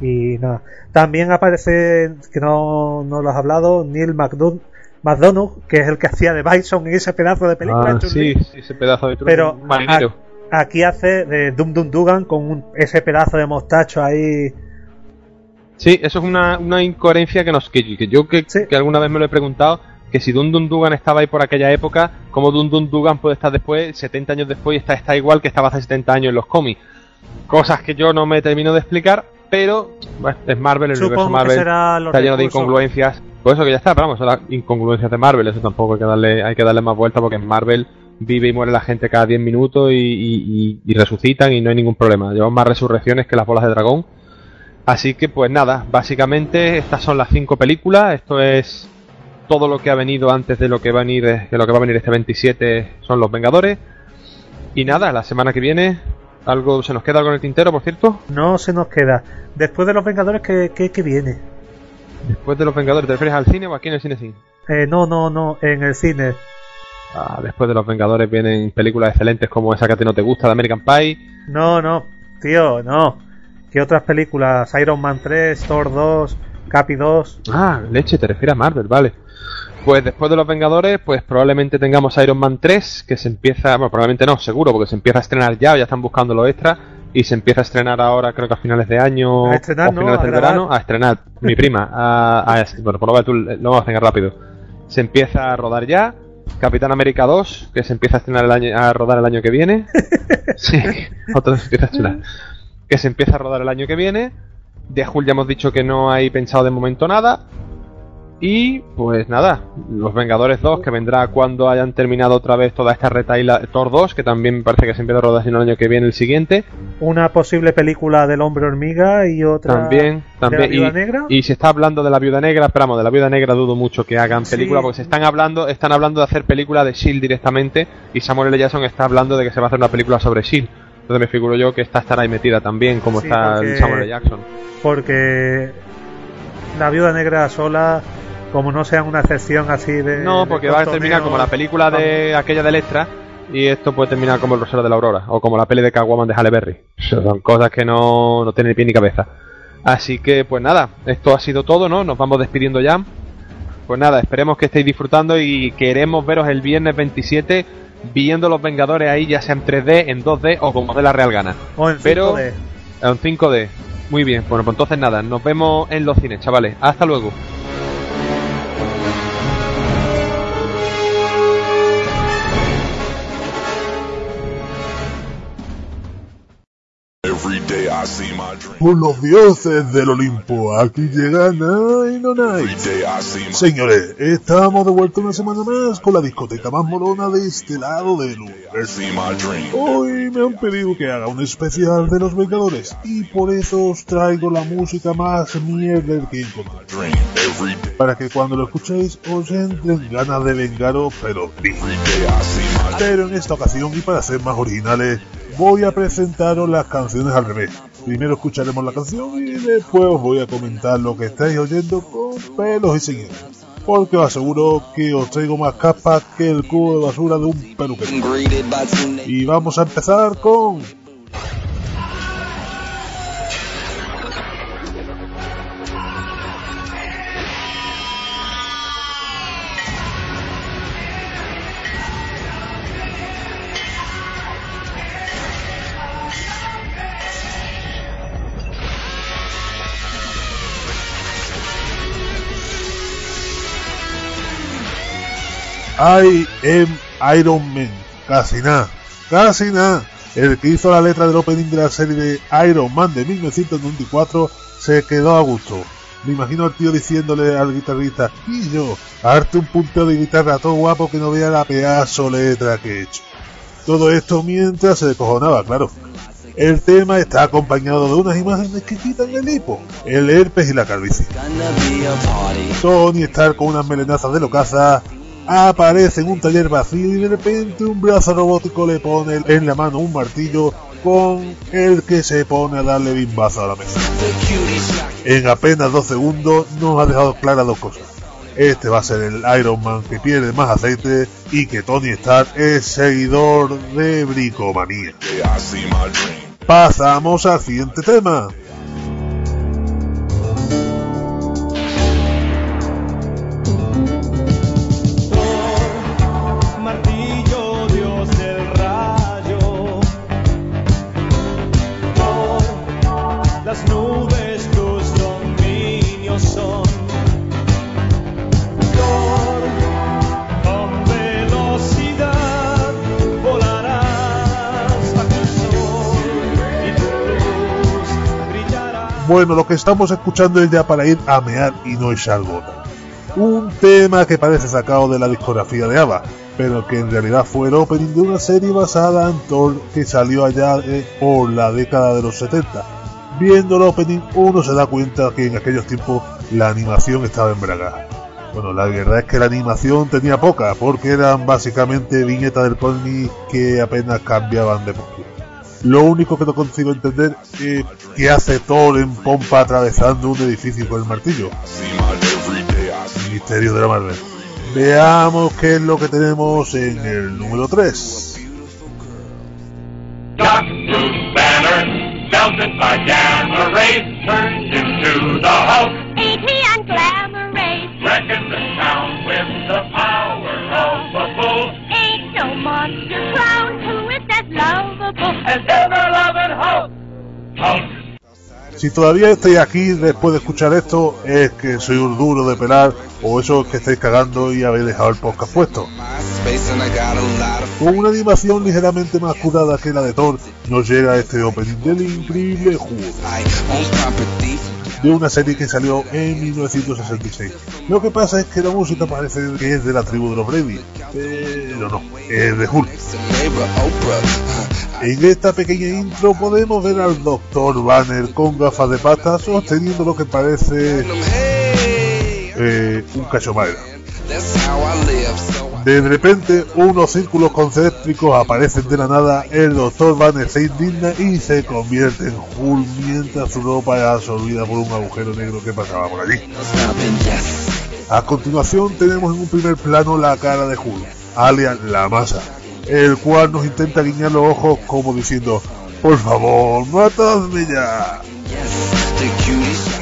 Y nada. También aparece, que no, no lo has hablado, Neil McDonough, McDonough, que es el que hacía de Bison en ese pedazo de película. Ah, sí, sí, ese pedazo de Pero un marinero. a- aquí hace de Dum Dum Dugan con un- ese pedazo de mostacho ahí. Sí, eso es una, una incoherencia que nos que, que yo que, que alguna vez me lo he preguntado, que si Dun Dun Dugan estaba ahí por aquella época, ¿cómo Dun Dun Dugan puede estar después, 70 años después, y está, está igual que estaba hace 70 años en los cómics? Cosas que yo no me termino de explicar, pero bueno, es Marvel, el Supongo universo Marvel está lleno de incongruencias. Pues eso que ya está, pero vamos, son las incongruencias de Marvel, eso tampoco hay que darle, hay que darle más vuelta porque en Marvel vive y muere la gente cada 10 minutos y, y- y- y resucitan y no hay ningún problema. Llevan más resurrecciones que las bolas de dragón. Así que pues nada, básicamente estas son las cinco películas, esto es todo lo que ha venido antes de lo que va a venir, de lo que va a venir este 27 son los Vengadores. Y nada, la semana que viene algo se nos queda algo en el tintero, por cierto. No se nos queda. Después de los Vengadores, ¿qué, qué, qué viene? Después de los Vengadores, ¿te refieres al cine o aquí en el cine sí? Eh, no, no, no, en el cine. Ah, después de los Vengadores vienen películas excelentes como esa que a ti no te gusta, de American Pie. No, no, tío, no. ¿Qué otras películas? Iron Man 3, Thor 2, Capi 2. Ah, leche, te refieres a Marvel, vale. Pues después de los Vengadores, pues probablemente tengamos Iron Man 3, que se empieza, bueno, probablemente no, seguro, porque se empieza a estrenar ya, ya están buscando los extras, y se empieza a estrenar ahora, creo que a finales de año, A estrenar, o no, finales a del verano, a estrenar, mi prima, a, a- bueno, por lo menos tú lo vamos a hacer rápido. Se empieza a rodar ya, Capitán América 2, que se empieza a estrenar el año, a rodar el año que viene. sí, otro se empieza a estrenar. Que se empieza a rodar el año que viene. De Hulk ya hemos dicho que no hay pensado de momento nada. Y pues nada, Los Vengadores 2, que vendrá cuando hayan terminado otra vez toda esta retaila. Thor 2, que también me parece que se empieza a rodar sino el año que viene el siguiente. Una posible película del hombre hormiga y otra También, también. de la Viuda y, negra. y se está hablando de la viuda negra, esperamos, de la viuda negra dudo mucho que hagan Sí. película, porque se están hablando, están hablando de hacer película de Shield directamente, y Samuel L. Jackson está hablando de que se va a hacer una película sobre Shield. Entonces me figuro yo que esta estará ahí metida también, como Sí, está porque- el Samuel L. Jackson. Porque la viuda negra sola, como no sean una excepción así de. No, de porque va a terminar como la película de aquella del extra, y esto puede terminar como el Rosero de la Aurora, o como la peli de Catwoman de Halle Berry. Son cosas que no, no tienen ni pie ni cabeza. Así que, pues nada, esto ha sido todo, ¿no? Nos vamos despidiendo ya. Pues nada, esperemos que estéis disfrutando y queremos veros el viernes 27 viendo Los Vengadores ahí, ya sea en 3D, en 2D o como de la real gana. O en Pero 5D. en 5D. Muy bien, bueno, pues entonces nada, nos vemos en los cines, chavales. Hasta luego. Por los dioses del Olimpo, aquí llega Nine on Night. Señores, estamos de vuelta una semana más con la discoteca más molona de este lado del universo. Hoy me han pedido que haga un especial de los Vengadores y por eso os traigo la música más mierda que encontré. Para que cuando lo escuchéis os entren ganas de vengaros, pero. Pero en esta ocasión, y para ser más originales, voy a presentaros las canciones al revés. Primero escucharemos la canción y después os voy a comentar lo que estáis oyendo con pelos y siguientes. Porque os aseguro que os traigo más capas que el cubo de basura de un peluquero. Y vamos a empezar con... I am Iron Man. Casi nada, casi nada. El que hizo la letra del opening de la serie de Iron Man de 1994 se quedó a gusto. Me imagino al tío diciéndole al guitarrista, y yo, arte un punteo de guitarra todo guapo que no vea la pedazo letra que he hecho. Todo esto mientras se descojonaba, claro. El tema está acompañado de unas imágenes que quitan el hipo, el herpes y la calvicie. Tony Stark con unas melenazas de locaza aparece en un taller vacío y de repente un brazo robótico le pone en la mano un martillo con el que se pone a darle bimbazo a la mesa. En apenas dos segundos nos ha dejado claras dos cosas. Este va a ser el Iron Man que pierde más aceite y que Tony Stark es seguidor de Bricomanía. Pasamos al siguiente tema. Bueno, lo que estamos escuchando es ya para ir a mear y no echar gota. Un tema que parece sacado de la discografía de ABBA, pero que en realidad fue el opening de una serie basada en Thor que salió allá eh, por la década de los 70. Viendo el opening uno se da cuenta que en aquellos tiempos la animación estaba en braga. Bueno, la verdad es que la animación tenía poca, porque eran básicamente viñetas del cómic que apenas cambiaban de postura. Lo único que no consigo entender es qué hace Thor en pompa atravesando un edificio con el martillo. Misterio de la Marvel. Veamos qué es lo que tenemos en el número 3. Got Bruce Banner, Si todavía estáis aquí después de escuchar esto, es que soy un duro de pelar o eso es que estáis cagando y habéis dejado el podcast puesto. Con una animación ligeramente más curada que la de Thor, nos llega este opening del increíble Hulk de una serie que salió en 1966. Lo que pasa es que la música parece que es de la tribu de los Brady, pero no, es de Hulk. En esta pequeña intro podemos ver al Dr. Banner con gafas de pasta sosteniendo lo que parece eh, un cacho madera. De repente, unos círculos concéntricos aparecen de la nada, el Dr. Banner se indigna y se convierte en Hulk mientras su ropa es absorbida por un agujero negro que pasaba por allí. A continuación tenemos en un primer plano la cara de Hulk, alias la masa, el cual nos intenta guiñar los ojos como diciendo, por favor, matadme ya.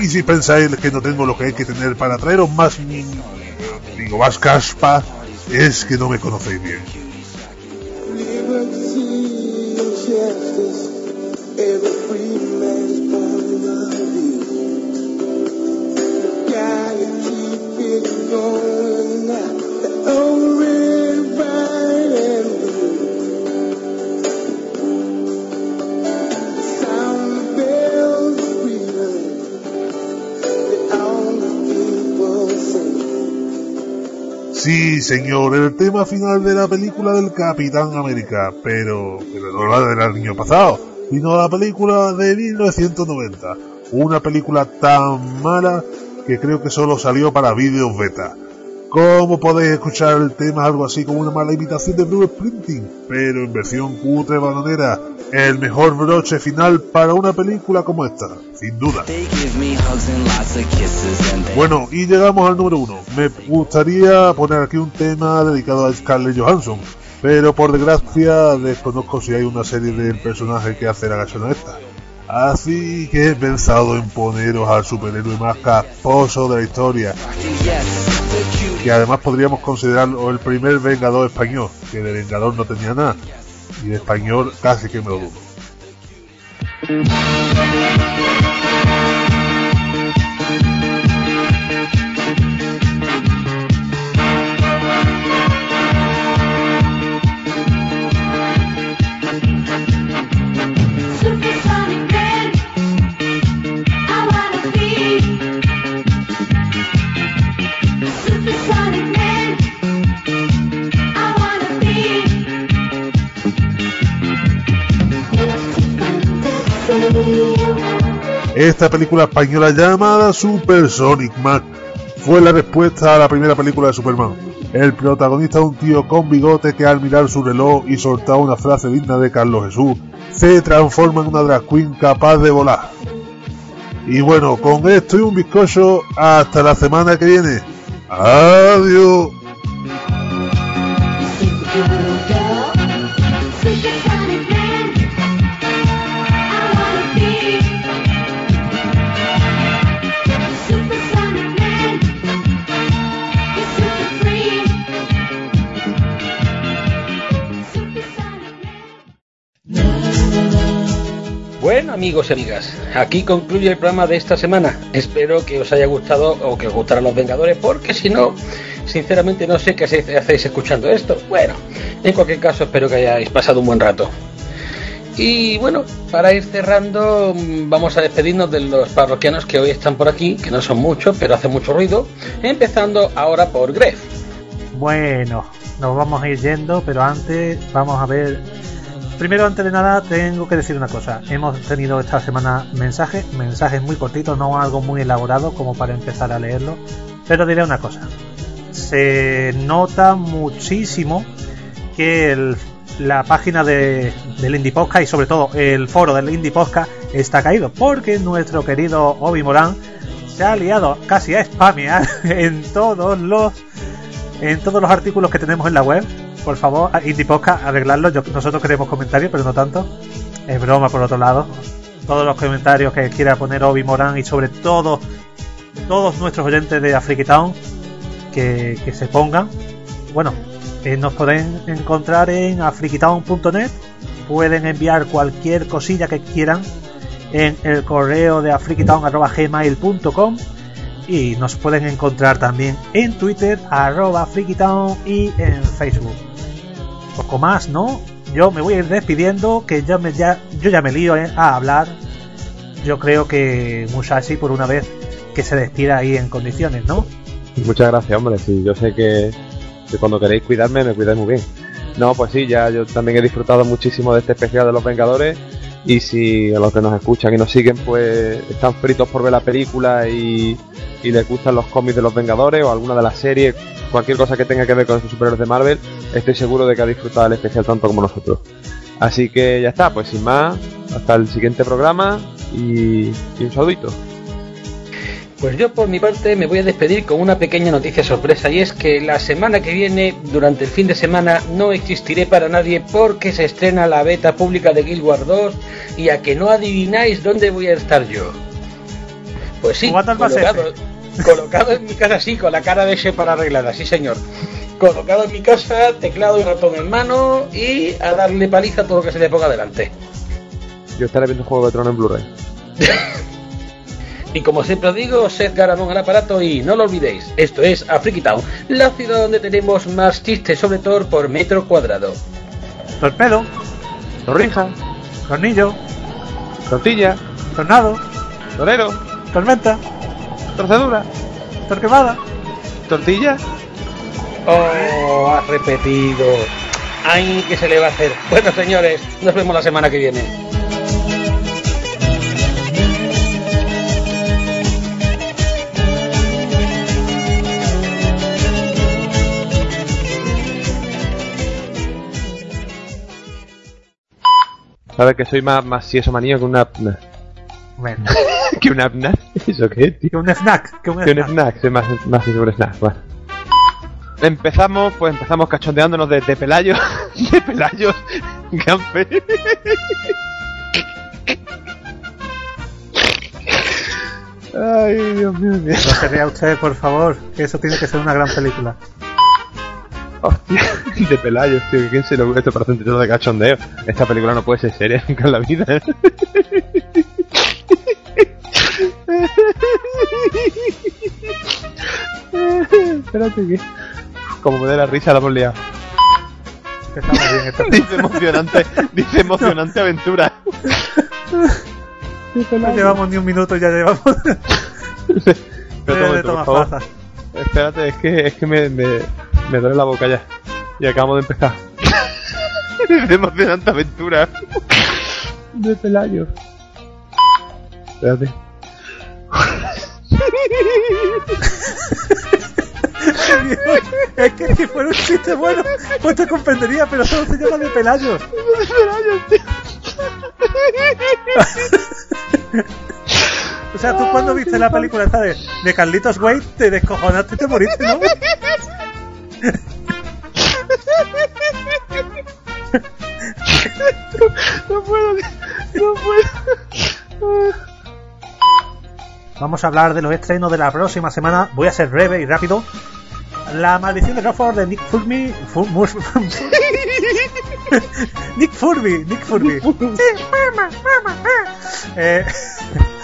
Y si pensáis que no tengo lo que hay que tener para traeros más, digo, más caspa, es que no me conocéis bien. Sí, señor, el tema final de la película del Capitán América, pero, pero no la del año pasado, sino la película de 1990. Una película tan mala que creo que solo salió para vídeos beta. ¿Cómo podéis escuchar el tema algo así como una mala imitación de Blue Sprinting? Pero en versión cutre bananera, el mejor broche final para una película como esta, sin duda. Bueno, y llegamos al número uno. Me gustaría poner aquí un tema dedicado a Scarlett Johansson, pero por desgracia desconozco si hay una serie del personaje que hace la canción esta. Así que he pensado en poneros al superhéroe más casposo de la historia, que además podríamos considerarlo el primer Vengador español, que de Vengador no tenía nada, y de español casi que me lo dudo. Esta película española llamada Super Sonic Man fue la respuesta a la primera película de Superman. El protagonista, un tío con bigote que al mirar su reloj y soltar una frase digna de Carlos Jesús, se transforma en una drag queen capaz de volar. Y bueno, con esto y un bizcocho, hasta la semana que viene. Adiós. Bueno, amigos y amigas, aquí concluye el programa de esta semana. Espero que os haya gustado o que os gustaran los Vengadores, porque si no, sinceramente no sé qué hacéis escuchando esto. Bueno, en cualquier caso, espero que hayáis pasado un buen rato. Y bueno, para ir cerrando, mm, vamos a despedirnos de los parroquianos que hoy están por aquí, que no son muchos, pero hace mucho ruido. Empezando ahora por Gref. Bueno, nos vamos a ir yendo, pero antes vamos a ver. Primero, antes de nada, tengo que decir una cosa. Hemos tenido esta semana mensajes, mensajes muy cortitos, no algo muy elaborado como para empezar a leerlo. Pero diré una cosa. Se nota muchísimo que la página de, del Indie y sobre todo el foro del Indie Podcast está caído porque nuestro querido Obi Morán se ha liado casi a spamear en todos los en todos los artículos que tenemos en la web. Por favor, Indie Podcast, arreglarlo. Nosotros queremos comentarios, pero no tanto. Es broma, por otro lado. Todos los comentarios que quiera poner Obi Morán y sobre todo todos nuestros oyentes de Afriki Town que, se pongan. Bueno, eh, nos pueden encontrar en afrikitown.net. Pueden enviar cualquier cosilla que quieran en el correo de afrikitown.gmail.com y nos pueden encontrar también en Twitter, arroba frikitown y en Facebook. Poco más, ¿no? Yo me voy a ir despidiendo, que ya me, ya, yo ya me lío eh, a hablar. Yo creo que Musashi, por una vez, que se despida ahí en condiciones, ¿no? Muchas gracias, hombre. Sí, yo sé que, que cuando queréis cuidarme, me cuidáis muy bien. No, pues sí, ya yo también he disfrutado muchísimo de este especial de los Vengadores. Y si a los que nos escuchan y nos siguen, pues están fritos por ver la película y, y les gustan los cómics de los Vengadores o alguna de las series, cualquier cosa que tenga que ver con esos superhéroes de Marvel, estoy seguro de que ha disfrutado el especial tanto como nosotros. Así que ya está, pues sin más, hasta el siguiente programa y, y un saludito. Pues yo por mi parte me voy a despedir con una pequeña noticia sorpresa y es que la semana que viene, durante el fin de semana, no existiré para nadie porque se estrena la beta pública de Guild Wars 2 y a que no adivináis dónde voy a estar yo. Pues sí, colocado, colocado en mi casa así, con la cara de Shepard arreglada, sí señor. Colocado en mi casa, teclado y ratón en mano y a darle paliza a todo lo que se le ponga delante. Yo estaré viendo Juego de Tronos en Blu-ray. Y como siempre os digo, sed garamón al aparato y no lo olvidéis, esto es Afriki Town, la ciudad donde tenemos más chistes sobre Thor por metro cuadrado. Torpedo, Torrija, tornillo, tortilla, tornado, torero, tormenta, torcedura, torquemada. tortilla. Oh, has repetido. Ay, ¿qué se le va a hacer? Bueno, señores, nos vemos la semana que viene. ¿Sabes que soy más, más si eso que una? Bueno, ¿Que una apna? ¿Eso qué, tío? un snack, que un Que un snack. snack, soy más, más si sobre snack, bueno. Empezamos, pues empezamos cachondeándonos de, de Pelayos, de Pelayos, Gamper. Ay, Dios mío, Dios. No se ría usted, por favor, que eso tiene que ser una gran película. Hostia, de Pelayos, tío, ¿quién se ocurre esto para hacer un de cachondeo? Esta película no puede ser seria nunca en la vida. Espérate que... Como me dé la risa la hemos liado. Empezamos bien esta Dice emocionante, dice emocionante aventura. No llevamos ni un minuto, ya llevamos. Tomas por favor. Espérate, es que, es que me, me, me duele la boca ya. Y acabamos de empezar. de emocionante aventura. De Pelayo. Espérate. Es que si fuera un chiste bueno, pues te comprendería, pero solo se llama de Pelayo. O sea, tú cuando viste la película esta de, de Carlitos Wade, te descojonaste y te moriste, ¿no? No puedo, no puedo. Vamos a hablar de los estrenos de la próxima semana. Voy a ser breve y rápido. La maldición de Rockford de Nick Furby. Nick Furby, Nick Furby. Sí, mamá, ah. Eh,